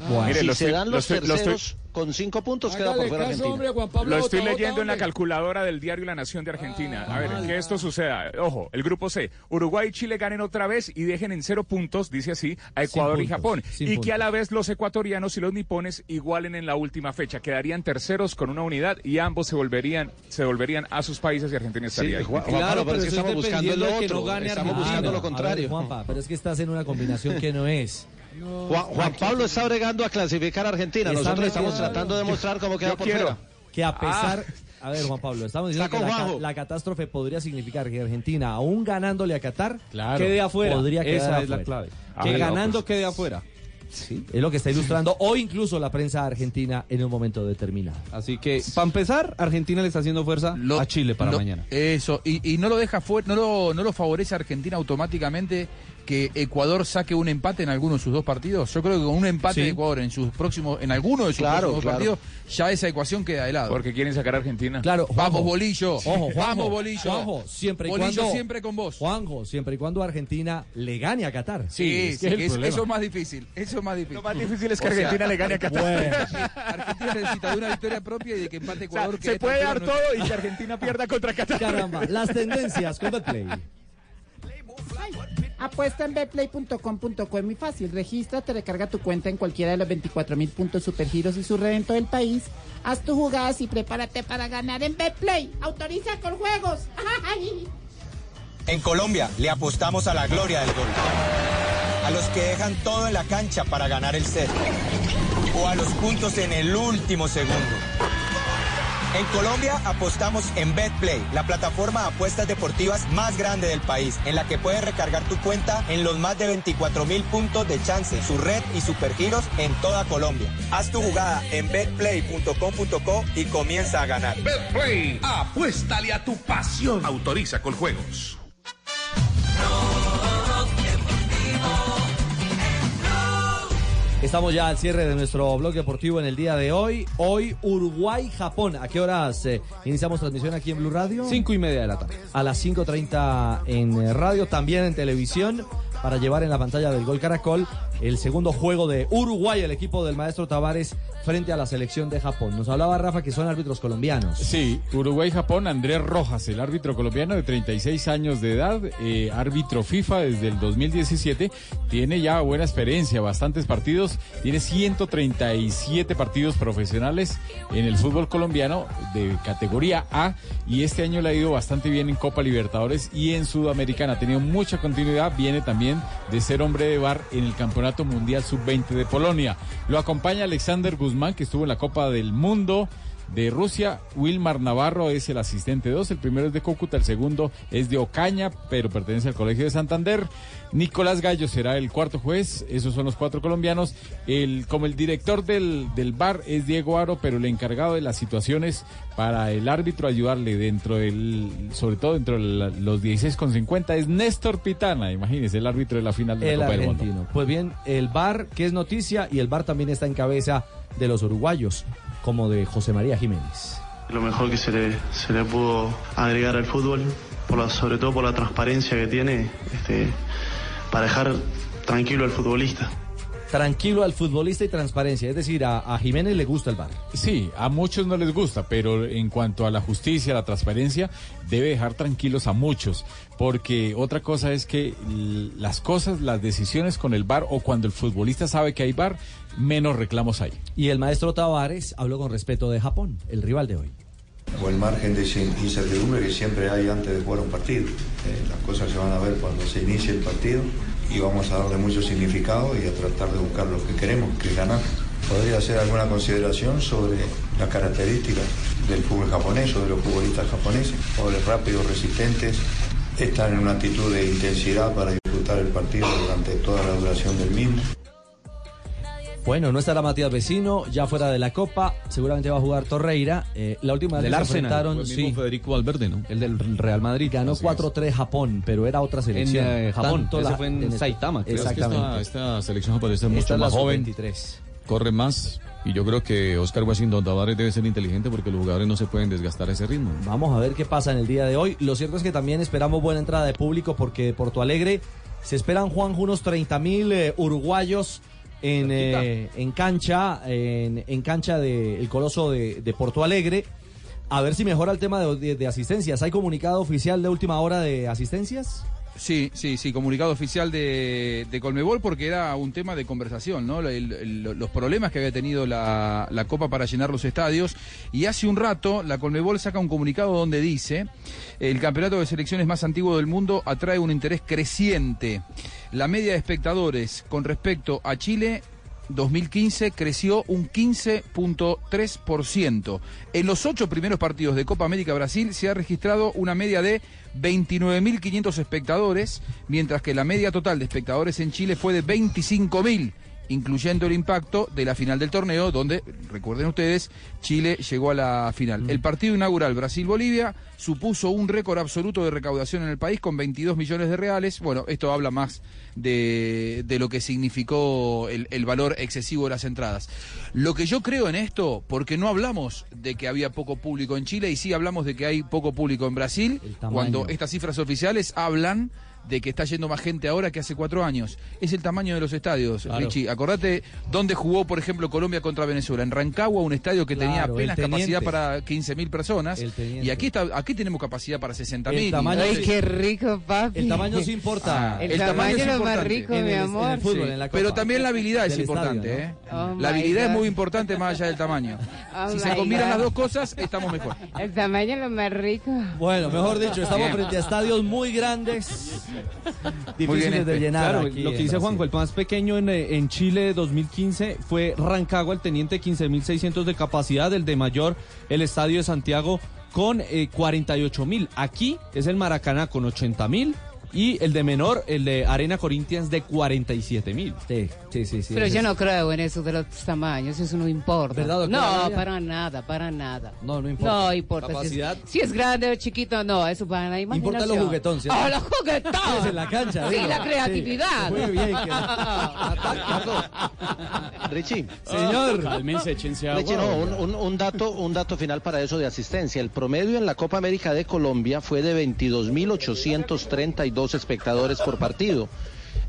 Si se dan lo los estoy- lo estoy- terceros con cinco puntos, queda por fuera Argentina. Lo estoy leyendo en la calculadora del diario La Nación de Argentina. A ver, que esto suceda. Ojo, el grupo C. Uruguay y Chile ganen otra vez y dejen en cero puntos, dice así, a Ecuador y Japón. Y que a la vez los ecuatorianos y los nipones igualen en la última fecha. Quedarían terceros con una unidad y ambos se volverían, se volverían a sus países y Argentina estaría ahí. Juan- Claro, Juan Pablo, pero pero es que estamos buscando lo dependiendo de que otro. no gane estamos Argentina. buscando lo A ver, contrario. Juanpa, pero es que estás en una combinación que no es. Juan, Juan Pablo está bregando a clasificar a Argentina. Nosotros estamos tratando de mostrar cómo queda por quiero. fuera. Que a pesar. A ver, Juan Pablo, estamos diciendo que la, catástrofe podría significar que Argentina, aún ganándole a Qatar, Claro. Quede afuera. podría quedar Esa es la clave. Ah, que ganando pues. quede afuera. Es lo que está ilustrando o incluso la prensa argentina en un momento determinado. Así que, para empezar, Argentina le está haciendo fuerza Lo- a Chile para lo- mañana. Eso, y, y no lo deja fuera, no lo, no lo favorece a Argentina automáticamente que Ecuador saque un empate en alguno de sus dos partidos. Yo creo que con un empate Sí. de Ecuador en sus próximos, en alguno de sus Claro, próximos claro. partidos, ya esa ecuación queda de lado. Porque quieren sacar a Argentina. Claro, Vamos, bolillo. Ojo, Juanjo, Vamos, bolillo. Juanjo, siempre y Bolillo cuando siempre con vos. Juanjo, siempre y cuando Argentina le gane a Qatar. Sí, es que sí, es el que es- problema. eso es más difícil. Eso es más difícil. Lo más difícil es que O sea, Argentina le gane a Qatar. Bueno, *laughs* Argentina necesita de una victoria propia y de que empate O sea, Ecuador. que se puede dar todo y que Argentina pierda contra Qatar. caramba, las tendencias con Betplay. Apuesta en betplay.com.co es muy fácil. Regístrate, recarga tu cuenta en cualquiera de los 24 mil puntos supergiros y su red en todo el país. Haz tus jugadas y prepárate para ganar en Betplay. Autoriza con juegos. En Colombia le apostamos a la gloria del gol. A los que dejan todo en la cancha para ganar el set. O a los puntos en el último segundo. En Colombia apostamos en BetPlay, la plataforma de apuestas deportivas más grande del país, en la que puedes recargar tu cuenta en los más de 24 mil puntos de chance, su red y supergiros en toda Colombia. Haz tu jugada en betplay.com.co y comienza a ganar. Betplay, apuéstale a tu pasión. Autoriza con juegos. Estamos ya al cierre de nuestro blog deportivo en el día de hoy. Hoy Uruguay-Japón. ¿A qué horas eh, iniciamos transmisión aquí en Blue Radio? Cinco y media de la tarde. A las 5.30 en eh, radio, también en televisión, para llevar en la pantalla del Gol Caracol el segundo juego de Uruguay, el equipo del maestro Tavares frente a la selección de Japón. Nos hablaba Rafa que son árbitros colombianos. Sí, Uruguay-Japón, Andrés Rojas, el árbitro colombiano de 36 años de edad, eh, árbitro FIFA desde el 2017, tiene ya buena experiencia, bastantes partidos, tiene 137 partidos profesionales en el fútbol colombiano de categoría A y este año le ha ido bastante bien en Copa Libertadores y en Sudamericana, ha tenido mucha continuidad, viene también de ser hombre de bar en el Campeonato Mundial Sub-20 de Polonia. Lo acompaña Alexander Guzmán, que estuvo en la Copa del Mundo de Rusia. Wilmar Navarro es el asistente 2. El primero es de Cúcuta, el segundo es de Ocaña, pero pertenece al Colegio de Santander. Nicolás Gallo será el cuarto juez. Esos son los cuatro colombianos. El, como el director del, del bar es Diego Aro, pero el encargado de las situaciones para el árbitro ayudarle dentro del, sobre todo dentro de la- los 16 con 50 es Néstor Pitana. Imagínese, el árbitro de la final de la Copa del Mundo. argentino. Pues bien, el VAR, que es noticia, y el VAR también está en cabeza de los uruguayos, como de José María Jiménez. lo mejor que se le, se le pudo agregar al fútbol, por la- sobre todo por la transparencia que tiene, este, para dejar tranquilo al futbolista. Tranquilo al futbolista y transparencia, es decir, a, a Jiménez le gusta el VAR. Sí, a muchos no les gusta, pero en cuanto a la justicia, la transparencia, debe dejar tranquilos a muchos, porque otra cosa es que las cosas, las decisiones con el bar o cuando el futbolista sabe que hay bar, menos reclamos hay. Y el maestro Tavares habló con respeto de Japón, el rival de hoy. o el margen de in- incertidumbre que siempre hay antes de jugar un partido. Eh, las cosas se van a ver cuando se inicie el partido y vamos a darle mucho significado y a tratar de buscar lo que queremos, que es ganar. Podría hacer alguna consideración sobre las características del fútbol japonés o de los futbolistas japoneses, jugadores rápidos, resistentes, están en una actitud de intensidad para disfrutar el partido durante toda la duración del mismo. Bueno, no estará Matías Vecino, ya fuera de la Copa, seguramente va a jugar Torreira. Eh, la última vez Del que se Arsenal, enfrentaron, mismo sí, Federico Valverde, ¿no? El del Real Madrid. ganó Así es. 4-3 Japón, pero era otra selección. En, eh, Japón, Tanto ese la- fue en Saitama, creo. Exactamente. Esta, esta selección Esta mucho la más joven, sub-23. corre más y yo creo que Oscar Washington Tavares debe ser inteligente porque los jugadores no se pueden desgastar a ese ritmo. Vamos a ver qué pasa en el día de hoy. Lo cierto es que también esperamos buena entrada de público porque de Porto Alegre se esperan, Juan, unos 30 mil uruguayos en, eh, en cancha, en, en cancha del Coloso de, de Porto Alegre. A ver si mejora el tema de, de- de asistencias. ¿Hay comunicado oficial de última hora de asistencias? Sí, sí, sí, comunicado oficial de, de Colmebol porque era un tema de conversación, ¿no? Los problemas que había tenido la, la Copa para llenar los estadios. Y hace un rato la Colmebol saca un comunicado donde dice, el campeonato de selecciones más antiguo del mundo atrae un interés creciente. La media de espectadores con respecto a Chile 2015 creció un 15.3%. En los ocho primeros partidos de Copa América Brasil se ha registrado una media de 29.500 espectadores, mientras que la media total de espectadores en Chile fue de 25.000 incluyendo el impacto de la final del torneo, donde, recuerden ustedes, Chile llegó a la final. El partido inaugural Brasil-Bolivia supuso un récord absoluto de recaudación en el país con 22 millones de reales. Bueno, esto habla más de, de lo que significó el, el valor excesivo de las entradas. Lo que yo creo en esto, porque no hablamos de que había poco público en Chile y sí hablamos de que hay poco público en Brasil, cuando estas cifras oficiales hablan de que está yendo más gente ahora que hace cuatro años. Es el tamaño de los estadios, Claro. Richie. Acordate dónde jugó, por ejemplo, Colombia contra Venezuela. En Rancagua, un estadio que tenía Claro, apenas capacidad para 15.000 personas. Y aquí, está, aquí tenemos capacidad para 60.000. El tamaño Entonces- sí- Qué rico, papi. El tamaño sí importa. *laughs* Ah, el tamaño es lo más importante. rico, En mi el- en amor. el fútbol, Sí, en la copa. Pero también la habilidad es importante, estadio, ¿eh? Oh, la habilidad es muy importante más allá del tamaño. *laughs* Oh, si se combinan God. las dos cosas, estamos mejor. El tamaño es lo más rico. Bueno, mejor dicho, estamos Bien. frente a estadios muy grandes, *laughs* difíciles bien, de llenar. Claro, aquí lo que dice. Juanjo, el más pequeño en, eh, en Chile 2015 fue Rancagua, el teniente 15.600 de capacidad, el de mayor, el estadio de Santiago con eh, 48.000. Aquí es el Maracaná con 80.000 y el de menor, el de Arena Corinthians de 47.000. Sí, sí, sí. sí Pero yo es- no creo en eso de los tamaños, eso no importa. ¿Verdad, doctora no, para nada, para nada. No, no importa. No importa. Si Capacidad. es, si es grande o chiquito, no, eso para la imaginación. Importa lo juguetón, ¿cierto? ¡Oh, lo juguetón! *laughs* Es en la cancha, Sí, digo. la creatividad. Sí. Muy bien, que- *laughs* Richie. Señor. Cálmense, échense agua. Richie, no, un, un- un dato, un dato final para eso de asistencia. El promedio en la Copa América de Colombia fue de 22.832 espectadores por partido.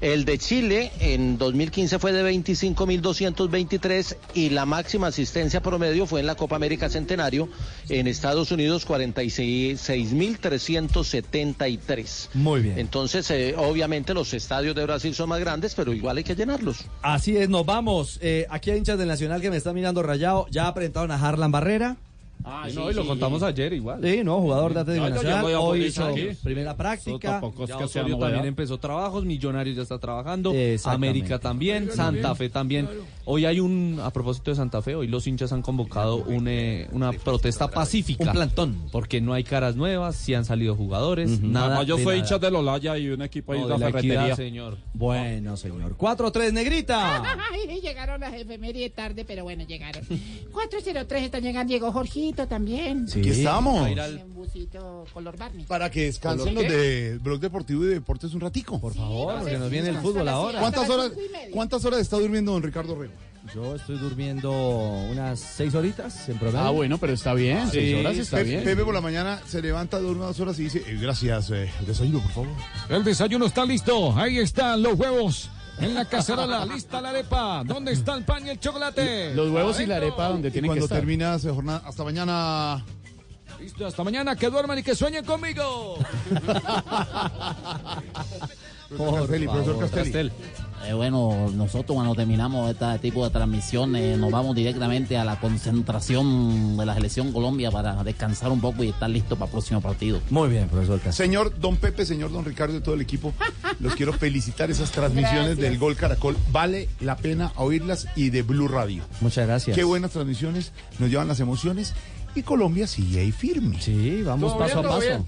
El de Chile en 2015 fue de 25.223 y la máxima asistencia promedio fue en la Copa América Centenario en Estados Unidos 46.373. Muy bien. Entonces, eh, obviamente los estadios de Brasil son más grandes, pero igual hay que llenarlos. Así es, nos vamos. Eh, aquí hay hinchas del Nacional que me están mirando rayado. Ya presentaron a Harlan Barrera. Ah, no, y lo contamos ayer igual. Sí, no, jugador de Atlético No, Nacional. Hoy hizo aquí. primera práctica. tampoco es Ya que sea Osorio también empezó trabajos, Millonarios ya está trabajando. América también, Santa Fe también. Hoy hay un, a propósito de Santa Fe, hoy los hinchas han convocado un, eh, una protesta pacífica. Un plantón. Porque no hay caras nuevas, sí han salido jugadores, nada. Además, yo de soy nada. hincha del Olaya y un equipo ahí No, de la la ferretería. equidad, señor. Bueno, señor. 4-3, negrita. *laughs* Llegaron las efemérides tarde, pero bueno, llegaron. 403 están llegando, llegó Jorgito también. Sí. Aquí estamos. Un busito color Barney. Para que descansen ¿Color los de Blog Deportivo y Deportes un ratico. Por favor, porque nos viene el fútbol ahora. ¿Cuántas horas, ¿Cuántas horas está durmiendo don Ricardo Rego? Yo estoy durmiendo unas seis horitas en promedio. Ah, bueno, pero está bien. seis horas está Pepe, bien. Pepe por la mañana se levanta, duerme dos horas y dice, eh, gracias, eh, el desayuno, por favor. El desayuno está listo. Ahí están los huevos. En la cacerola, *laughs* lista la arepa. ¿Dónde está el pan y el chocolate? Los huevos y la arepa donde tienen que cuando estar. termina esa jornada, hasta mañana. Listo, hasta mañana. Que duerman y que sueñen conmigo. *laughs* Profesor Castelli, profesor Castelli. Eh, bueno, nosotros cuando terminamos este tipo de transmisiones nos vamos directamente a la concentración de la selección Colombia para descansar un poco y estar listo para el próximo partido. Muy bien, profesor Castelli. Señor Don Pepe, señor Don Ricardo y todo el equipo, los quiero felicitar esas transmisiones Gracias. del Gol Caracol. Vale la pena oírlas y de Blue Radio. Muchas gracias. Qué buenas transmisiones, nos llevan las emociones y Colombia sigue ahí firme. Sí, vamos paso bien, a paso. bien.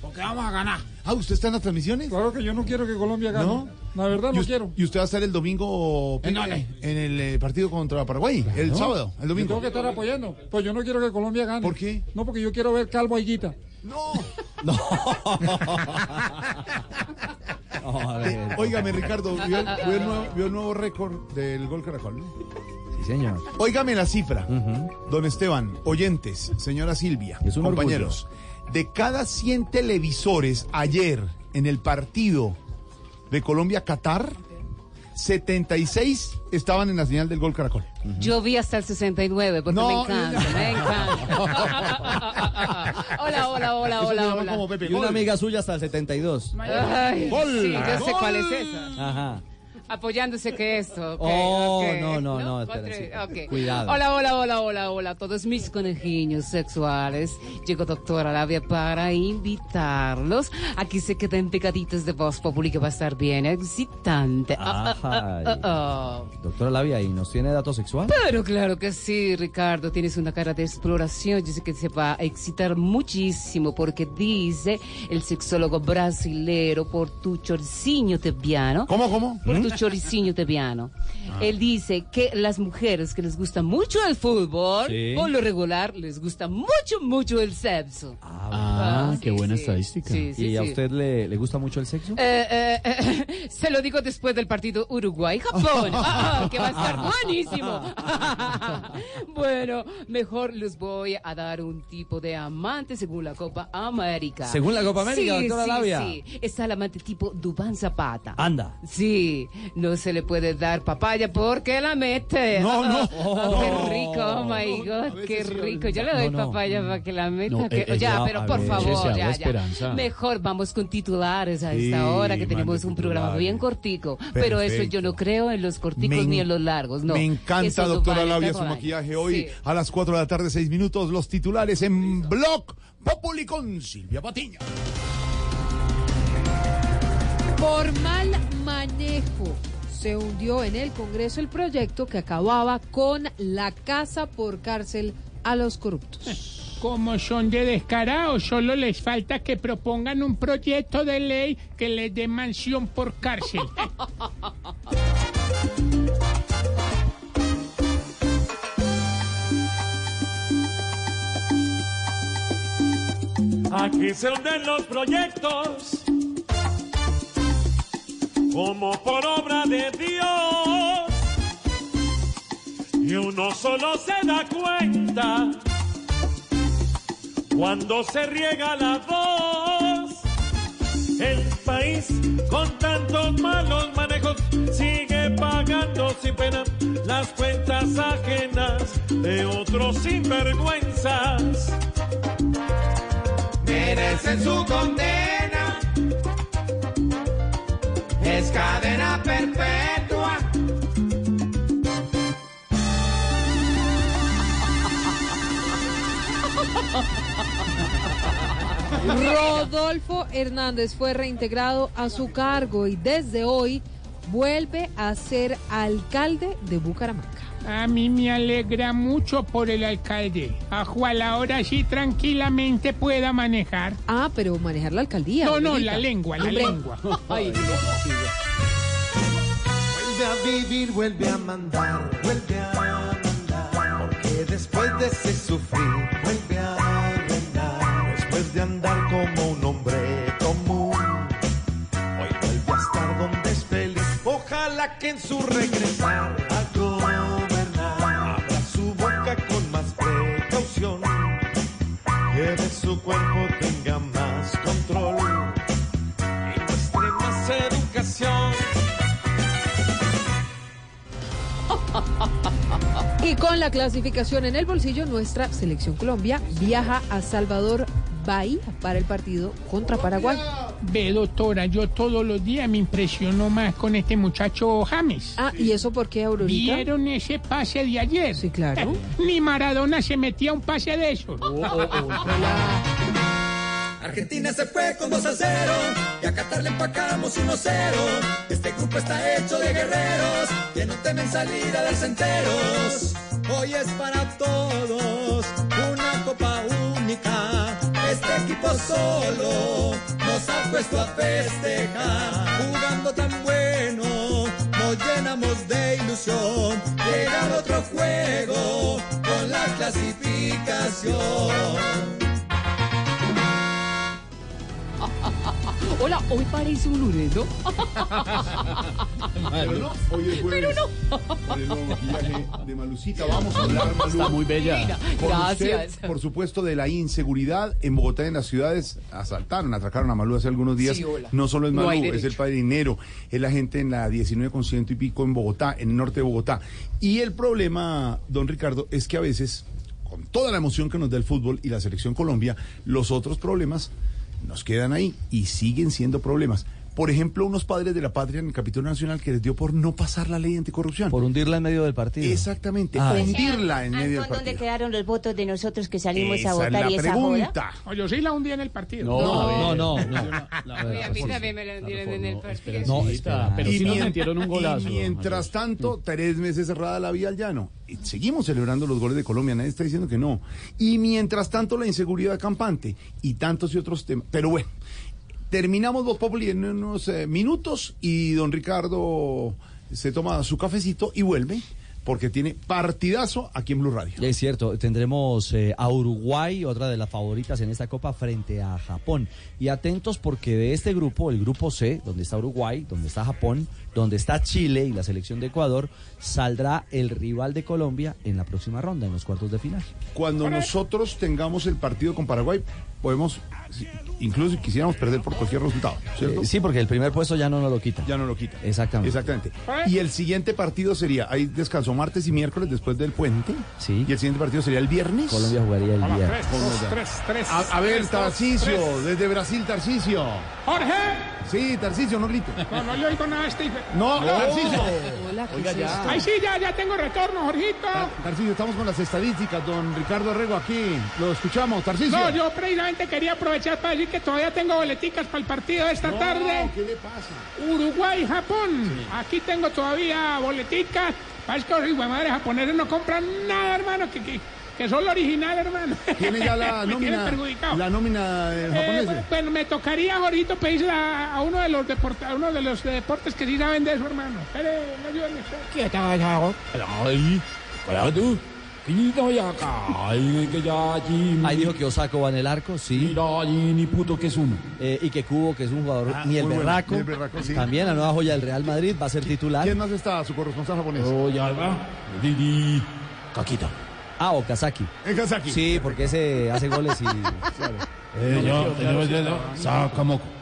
Porque vamos a ganar. Ah, ¿usted está en las transmisiones? Claro que yo no quiero que Colombia gane. ¿No? La verdad ¿Y no quiero. ¿Y usted va a estar el domingo ¿En el eh, partido contra Paraguay? El ¿No? sábado, el Yo domingo. Tengo que estar apoyando. Pues yo no quiero que Colombia gane. ¿Por qué? No, porque yo quiero ver Calvo Higuita. Eh, *laughs* *laughs* óigame, Ricardo, ¿vio, vio el nuevo, vio el nuevo récord del Gol Caracol? ¿no? Sí, señor. Óigame la cifra, don Esteban, oyentes, señora Silvia, compañeros. De cada 100 televisores ayer en el partido de Colombia-Catar, 76 estaban en la señal del Gol Caracol. Yo vi hasta el 69 porque No, me encanta, me encanta. *laughs* hola, hola, hola, Eso hola, hola. como Pepe, Y una amiga suya hasta el 72. Ay, Gol. sí, yo sé Gol. cuál es esa. Ajá. Apoyándose que esto. ok, Oh, ok. no, no, no, Otra- espera, sí. ok. Cuidado. Hola, hola, hola, hola, hola todos mis conejillos sexuales. Llegó doctora Labia para invitarlos. Aquí se quedan picaditos de voz populi que va a estar bien excitante. Ah, ah, ah, ah, ah. Doctora Labia, ¿y nos tiene datos sexual? Pero claro que sí, Ricardo, tienes una cara de exploración. Yo sé que se va a excitar muchísimo porque dice el sexólogo brasilero por tu chorciño tebiano. ¿Cómo, cómo? Por tu choriciño tebiano. Él dice que las mujeres que les gusta mucho el fútbol, Sí. por lo regular, les gusta mucho, mucho el sexo. Ah, Ah, qué sí, buena sí. estadística. Sí, sí, ¿Y a usted le, le gusta mucho el sexo? Eh, eh, eh, *laughs* se lo digo después del partido Uruguay-Japón, *laughs* Ah, que va a estar buenísimo. *laughs* bueno, mejor les voy a dar un tipo de amante según la Copa América. ¿Según la Copa América, sí, doctora sí, Labia? Sí, está el amante tipo Dubán Zapata. Anda. Sí, no se le puede dar papaya porque la mete. No, no. *laughs* Qué rico, oh my God, qué rico. Yo le doy No, no. papaya para que la meta. No, que- eh, eh, ya, pero por favor, ya, ya. Mejor vamos con titulares a Sí, esta hora que tenemos un programa titulares. bien cortico. Pero eso yo no creo en los corticos Me ni en los largos, no. Me encanta, Eso doctora esta su maquillaje hoy Sí. a las 4 de la tarde, 6 minutos. Los titulares en Blog Populi con Silvia Patiño. Por mal manejo se hundió en el Congreso el proyecto que acababa con la casa por cárcel a los corruptos. *laughs* Como son de descarados, solo les falta que propongan un proyecto de ley que les dé mansión por cárcel. Aquí se hunden los proyectos como por obra de Dios. Y uno solo se da cuenta cuando se riega la voz. El país con tantos malos manejos sigue pagando sin pena las cuentas ajenas de otros sinvergüenzas. merecen su condena. Es cadena perpetua. Rodolfo Hernández fue reintegrado a su cargo y desde hoy vuelve a ser alcalde de Bucaramanga. A mí me alegra mucho por el alcalde. Ojalá ahora sí tranquilamente pueda manejar. Ah, pero manejar la alcaldía. No, no, la lengua, la Hombre. lengua. *laughs* Ay, Vuelve a vivir, vuelve a mandar, vuelve a mandar. Porque después de ese sufrir, vuelve a reinar. Después de andar como un hombre común, hoy vuelve a estar donde es feliz. Ojalá que en su regresar cuerpo tenga más control y muestre más educación. Y con la clasificación en el bolsillo, nuestra selección Colombia viaja a Salvador Bahía para el partido contra Paraguay. Ve, doctora, yo todos los días me impresiono más con este muchacho James. Ah, ¿y eso por qué, Aurorita? ¿Vieron ese pase de ayer? Sí, claro. Ni Maradona se metía un pase de esos. Argentina se fue con 2 a 0 y a Qatar le empacamos 1 a 0. Este grupo está hecho de guerreros que no temen salir a darse enteros. Hoy es para todos una copa única. Equipo solo nos ha puesto a festejar. Jugando tan bueno, nos llenamos de ilusión. Llegar otro juego con la clasificación. *laughs* Hola, hoy parece un lunes, ¿no? Pero no, hoy es jueves. Pero no. Con el nuevo maquillaje de Malucita vamos a hablar, Malú. Está muy bella. Mira, gracias. usted, por supuesto, de la inseguridad en Bogotá y en las ciudades. Asaltaron, atracaron a Malú hace algunos días. Sí, hola. No solo es Malú, es el padrinero, es la gente en la 19 con ciento y pico en Bogotá, en el norte de Bogotá. Y el problema, don Ricardo, es que a veces, con toda la emoción que nos da el fútbol y la selección Colombia, los otros problemas nos quedan ahí y siguen siendo problemas. Por ejemplo, unos padres de la patria en el Capítulo Nacional que les dio por no pasar la ley anticorrupción. Por hundirla en medio del partido. Exactamente, Ah, hundirla en medio del ¿Dónde partido. quedaron los votos de nosotros que salimos Esa a es votar la y esa pregunta. joda? Yo sí la hundí en el partido. No, no, no, no. Uy, a mí también me lo hundieron en el partido. No, pero sí nos metieron un golazo. Y mientras tanto, tres meses cerrada la vía al llano. Y seguimos celebrando los goles de Colombia, nadie está diciendo que no. Y mientras tanto, la inseguridad campante y tantos y otros temas. Pero bueno, Terminamos Voz Populi en unos eh, minutos y don Ricardo se toma su cafecito y vuelve porque tiene partidazo aquí en Blue Radio. Es cierto, tendremos eh, a Uruguay, otra de las favoritas en esta Copa, frente a Japón. Y atentos porque de este grupo, el grupo C, donde está Uruguay, donde está Japón, donde está Chile y la selección de Ecuador, saldrá el rival de Colombia en la próxima ronda, en los cuartos de final. Cuando nosotros tengamos el partido con Paraguay, podemos, incluso si quisiéramos perder por cualquier resultado, ¿cierto? Eh, sí, porque el primer puesto ya no nos lo quita. Ya no lo quita. Exactamente. Exactamente. Y el siguiente partido sería, hay descanso martes y miércoles después del puente. Sí. Y el siguiente partido sería el viernes. Colombia jugaría el viernes. tres, dos, tres, tres. A, a ver, Tarcisio, desde Brasil, Tarcisio. Jorge. Sí, Tarcisio, no grite. No, no le oigo nada a este. No, Tarcisio. Hola, ¿qué Oiga, es ya. esto? Ay, sí, ya, ya tengo retorno, Jorgito. Tar- Tarcisio, estamos con las estadísticas, don Ricardo Arrego aquí. Lo escuchamos, Tarcisio. No, yo precisamente quería aprovechar para decir que todavía tengo boleticas para el partido de esta No, tarde. ¿Qué le pasa? Uruguay-Japón. Aquí tengo todavía boleticas. Parece que los madre japoneses no compran nada, hermano, que, que, que son lo original, hermano. ¿Tiene ya la *laughs* nómina, perjudicado. la nómina eh, Eh, japonesa? bueno, me tocaría, Jorgito, pedirle a, a uno de los deportes, a uno de los deportes que sí saben de eso, hermano. Espere, ayúdenme. ¿Qué tal, hago? Ay, tú. Ahí dijo que Osako va en el arco, sí. ni puto que es uno. Eh, y que Cubo, que es un jugador, Ah, ni el bueno, berraco, ni el berraco, sí. también la nueva joya del Real Madrid, va a ser titular. ¿Quién más está? Su corresponsal japonés. Oh, ya va. Didi. Caquita. Ah, Okazaki. En Kazaki. Sí, porque ese hace goles y... *laughs* Eh, ya, tenemos ya, Sakamoko.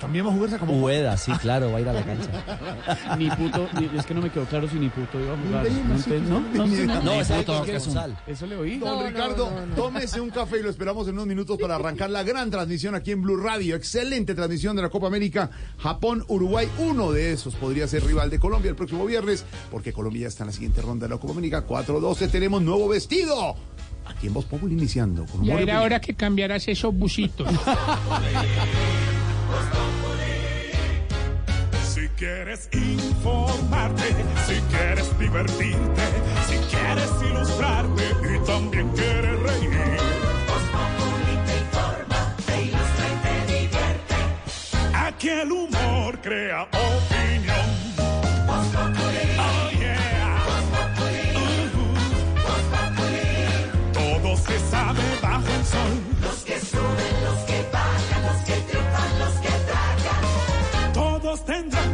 También va a jugar Sakamoko. Ueda, sí, claro, va a ir a la cancha. *laughs* Ni puto, ni- es que no me quedó claro si ni puto iba a jugar. No, no, no. No, puto, es que es un-. Eso le oí. Don Ricardo, tómese un café y lo esperamos en unos minutos para arrancar la gran transmisión aquí en Blue Radio. Excelente transmisión de la Copa América Japón-Uruguay. Uno de esos podría ser rival de Colombia el próximo viernes, porque Colombia ya está en la siguiente ronda de la Copa América. 4-12, tenemos nuevo vestido. Aquí en Voz Populi iniciando. Con Ya era hora que cambiaras esos busitos. *laughs* Si quieres informarte, si quieres divertirte, si quieres ilustrarte y también quieres reír. te informa, te ilustra y te divierte. Aquí el humor crea opinión. Oh, yeah. Uh-huh. Todo se sabe bajo el sol.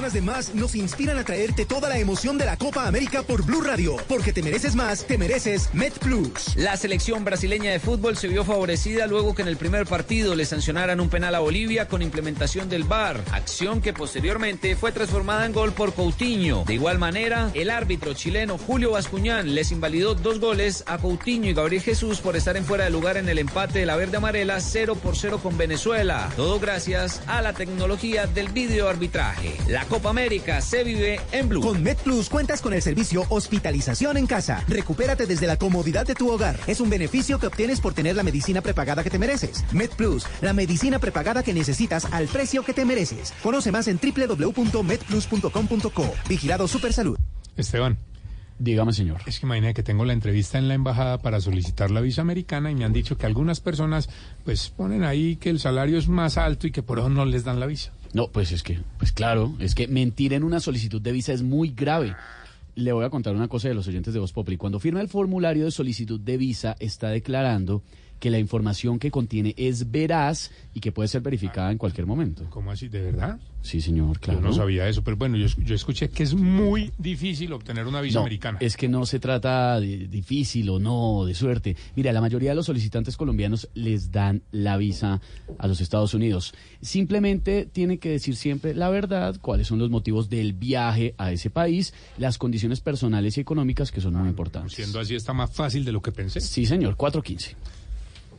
Ganas de más nos inspiran a traerte toda la emoción de la Copa América por Blue Radio, porque te mereces más, te mereces Met Plus. La selección brasileña de fútbol se vio favorecida luego que en el primer partido le sancionaran un penal a Bolivia con implementación del VAR, acción que posteriormente fue transformada en gol por Coutinho. De igual manera, el árbitro chileno Julio Bascuñán les invalidó dos goles a Coutinho y Gabriel Jesús por estar en fuera de lugar en el empate de la verde amarela 0 por 0 con Venezuela. Todo gracias a la tecnología del videoarbitraje. La Copa América se vive en Blue. Con Met Plus cuentas con el servicio Hospitalización en Casa. Recupérate desde la comodidad de tu hogar. Es un beneficio que obtienes por tener la medicina prepagada que te mereces. Met Plus, la medicina prepagada que necesitas al precio que te mereces. Conoce más en www.medplus.com.co. Vigilado Supersalud. Esteban. Dígame, señor. Es que imagina que tengo la entrevista en la embajada para solicitar la visa americana y me han dicho que algunas personas pues ponen ahí que el salario es más alto y que por eso no les dan la visa. No, pues es que, pues claro, es que mentir en una solicitud de visa es muy grave. Le voy a contar una cosa de los oyentes de Voz Populi. Cuando firma el formulario de solicitud de visa, está declarando que la información que contiene es veraz y que puede ser verificada en cualquier momento. ¿Cómo así? ¿De verdad? Sí, señor, claro. Yo no sabía eso, pero bueno, yo, yo escuché que es muy difícil obtener una visa No, americana. Es que no se trata de difícil o no, de suerte. Mira, la mayoría de los solicitantes colombianos les dan la visa a los Estados Unidos. Simplemente tiene que decir siempre la verdad, cuáles son los motivos del viaje a ese país, las condiciones personales y económicas que son muy importantes. Siendo así está más fácil de lo que pensé. Sí, señor, 415.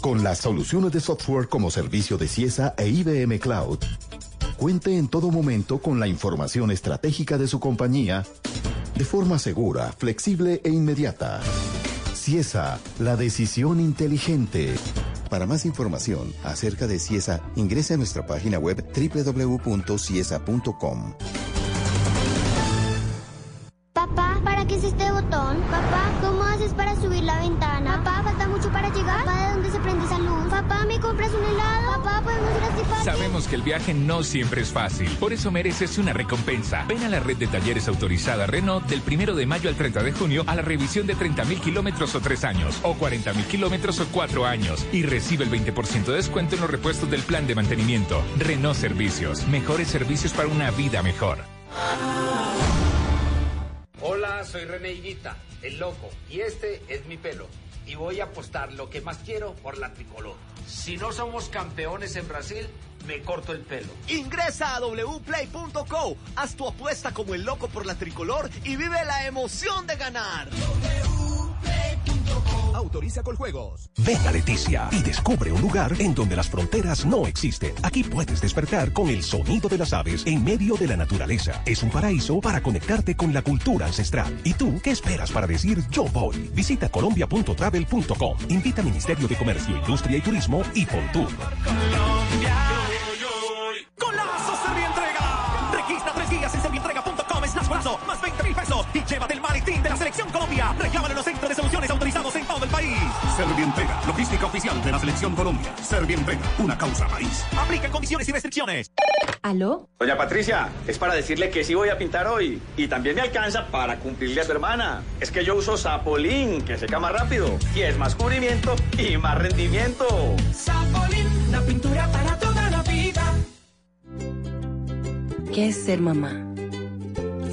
Con las soluciones de software como servicio de CIESA e IBM Cloud, cuente en todo momento con la información estratégica de su compañía de forma segura, flexible e inmediata. CIESA, la decisión inteligente. Para más información acerca de CIESA, ingrese a nuestra página web www.ciesa.com. Que el viaje no siempre es fácil, por eso mereces una recompensa. Ven a la red de talleres autorizada Renault del primero de mayo al 30 de junio a la revisión de 30.000 kilómetros o 3 años, o 40.000 kilómetros o 4 años, y recibe el 20% de descuento en los repuestos del plan de mantenimiento. Renault Servicios, mejores servicios para una vida mejor. Hola, soy René Higuita, el loco, y este es mi pelo. Y voy a apostar lo que más quiero por la tricolor. Si no somos campeones en Brasil, me corto el pelo. Ingresa a wplay.co, haz tu apuesta como el loco por la tricolor y vive la emoción de ganar. Autoriza con juegos. Ven a Leticia y descubre un lugar en donde las fronteras no existen. Aquí puedes despertar con el sonido de las aves en medio de la naturaleza. Es un paraíso para conectarte con la cultura ancestral. ¿Y tú qué esperas para decir yo voy? Visita colombia.travel.com. Invita al Ministerio de Comercio, Industria y Turismo y Pontur. ¡Golazo Servientrega! Registra tres guías en servientrega.com slash golazo, más 20 mil pesos y llévate el maletín de la Selección Colombia. Reclámalo en los centros de soluciones autorizados en todo el país. Servientrega, logística oficial de la Selección Colombia. Servientrega, una causa país. Aplica condiciones y restricciones. ¿Aló? Doña Patricia, es para decirle que sí voy a pintar hoy. Y también me alcanza para cumplirle a su hermana. Es que yo uso Sapolín, que seca más rápido. Y es más cubrimiento y más rendimiento. Sapolín, la pintura para toda la vida. ¿Qué es ser mamá?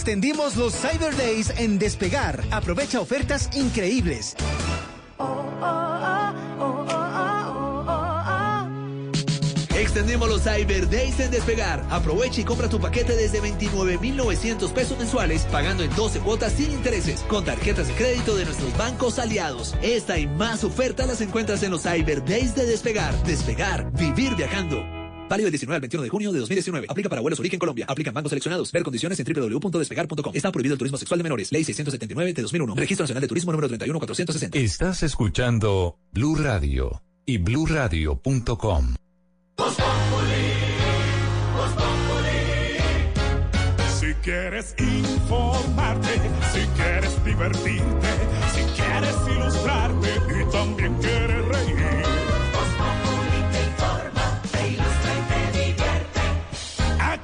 Extendimos los Cyber Days en Despegar. Aprovecha ofertas increíbles. Extendimos los Cyber Days en Despegar. Aprovecha y compra tu paquete desde 29,900 pesos mensuales, pagando en 12 cuotas sin intereses, con tarjetas de crédito de nuestros bancos aliados. Esta y más ofertas las encuentras en los Cyber Days de Despegar. Despegar, vivir viajando. Válido del 19 al 21 de junio de 2019. Aplica para vuelos origen Colombia. Aplican bancos seleccionados. Ver condiciones en www.despegar.com. Está prohibido el turismo sexual de menores. Ley 679 de 2001. Registro Nacional de Turismo número 31460. Estás escuchando Blue Radio y bluradio.com. Si quieres informarte, si quieres divertirte, si quieres ilustrarte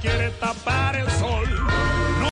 quiere tapar el sol.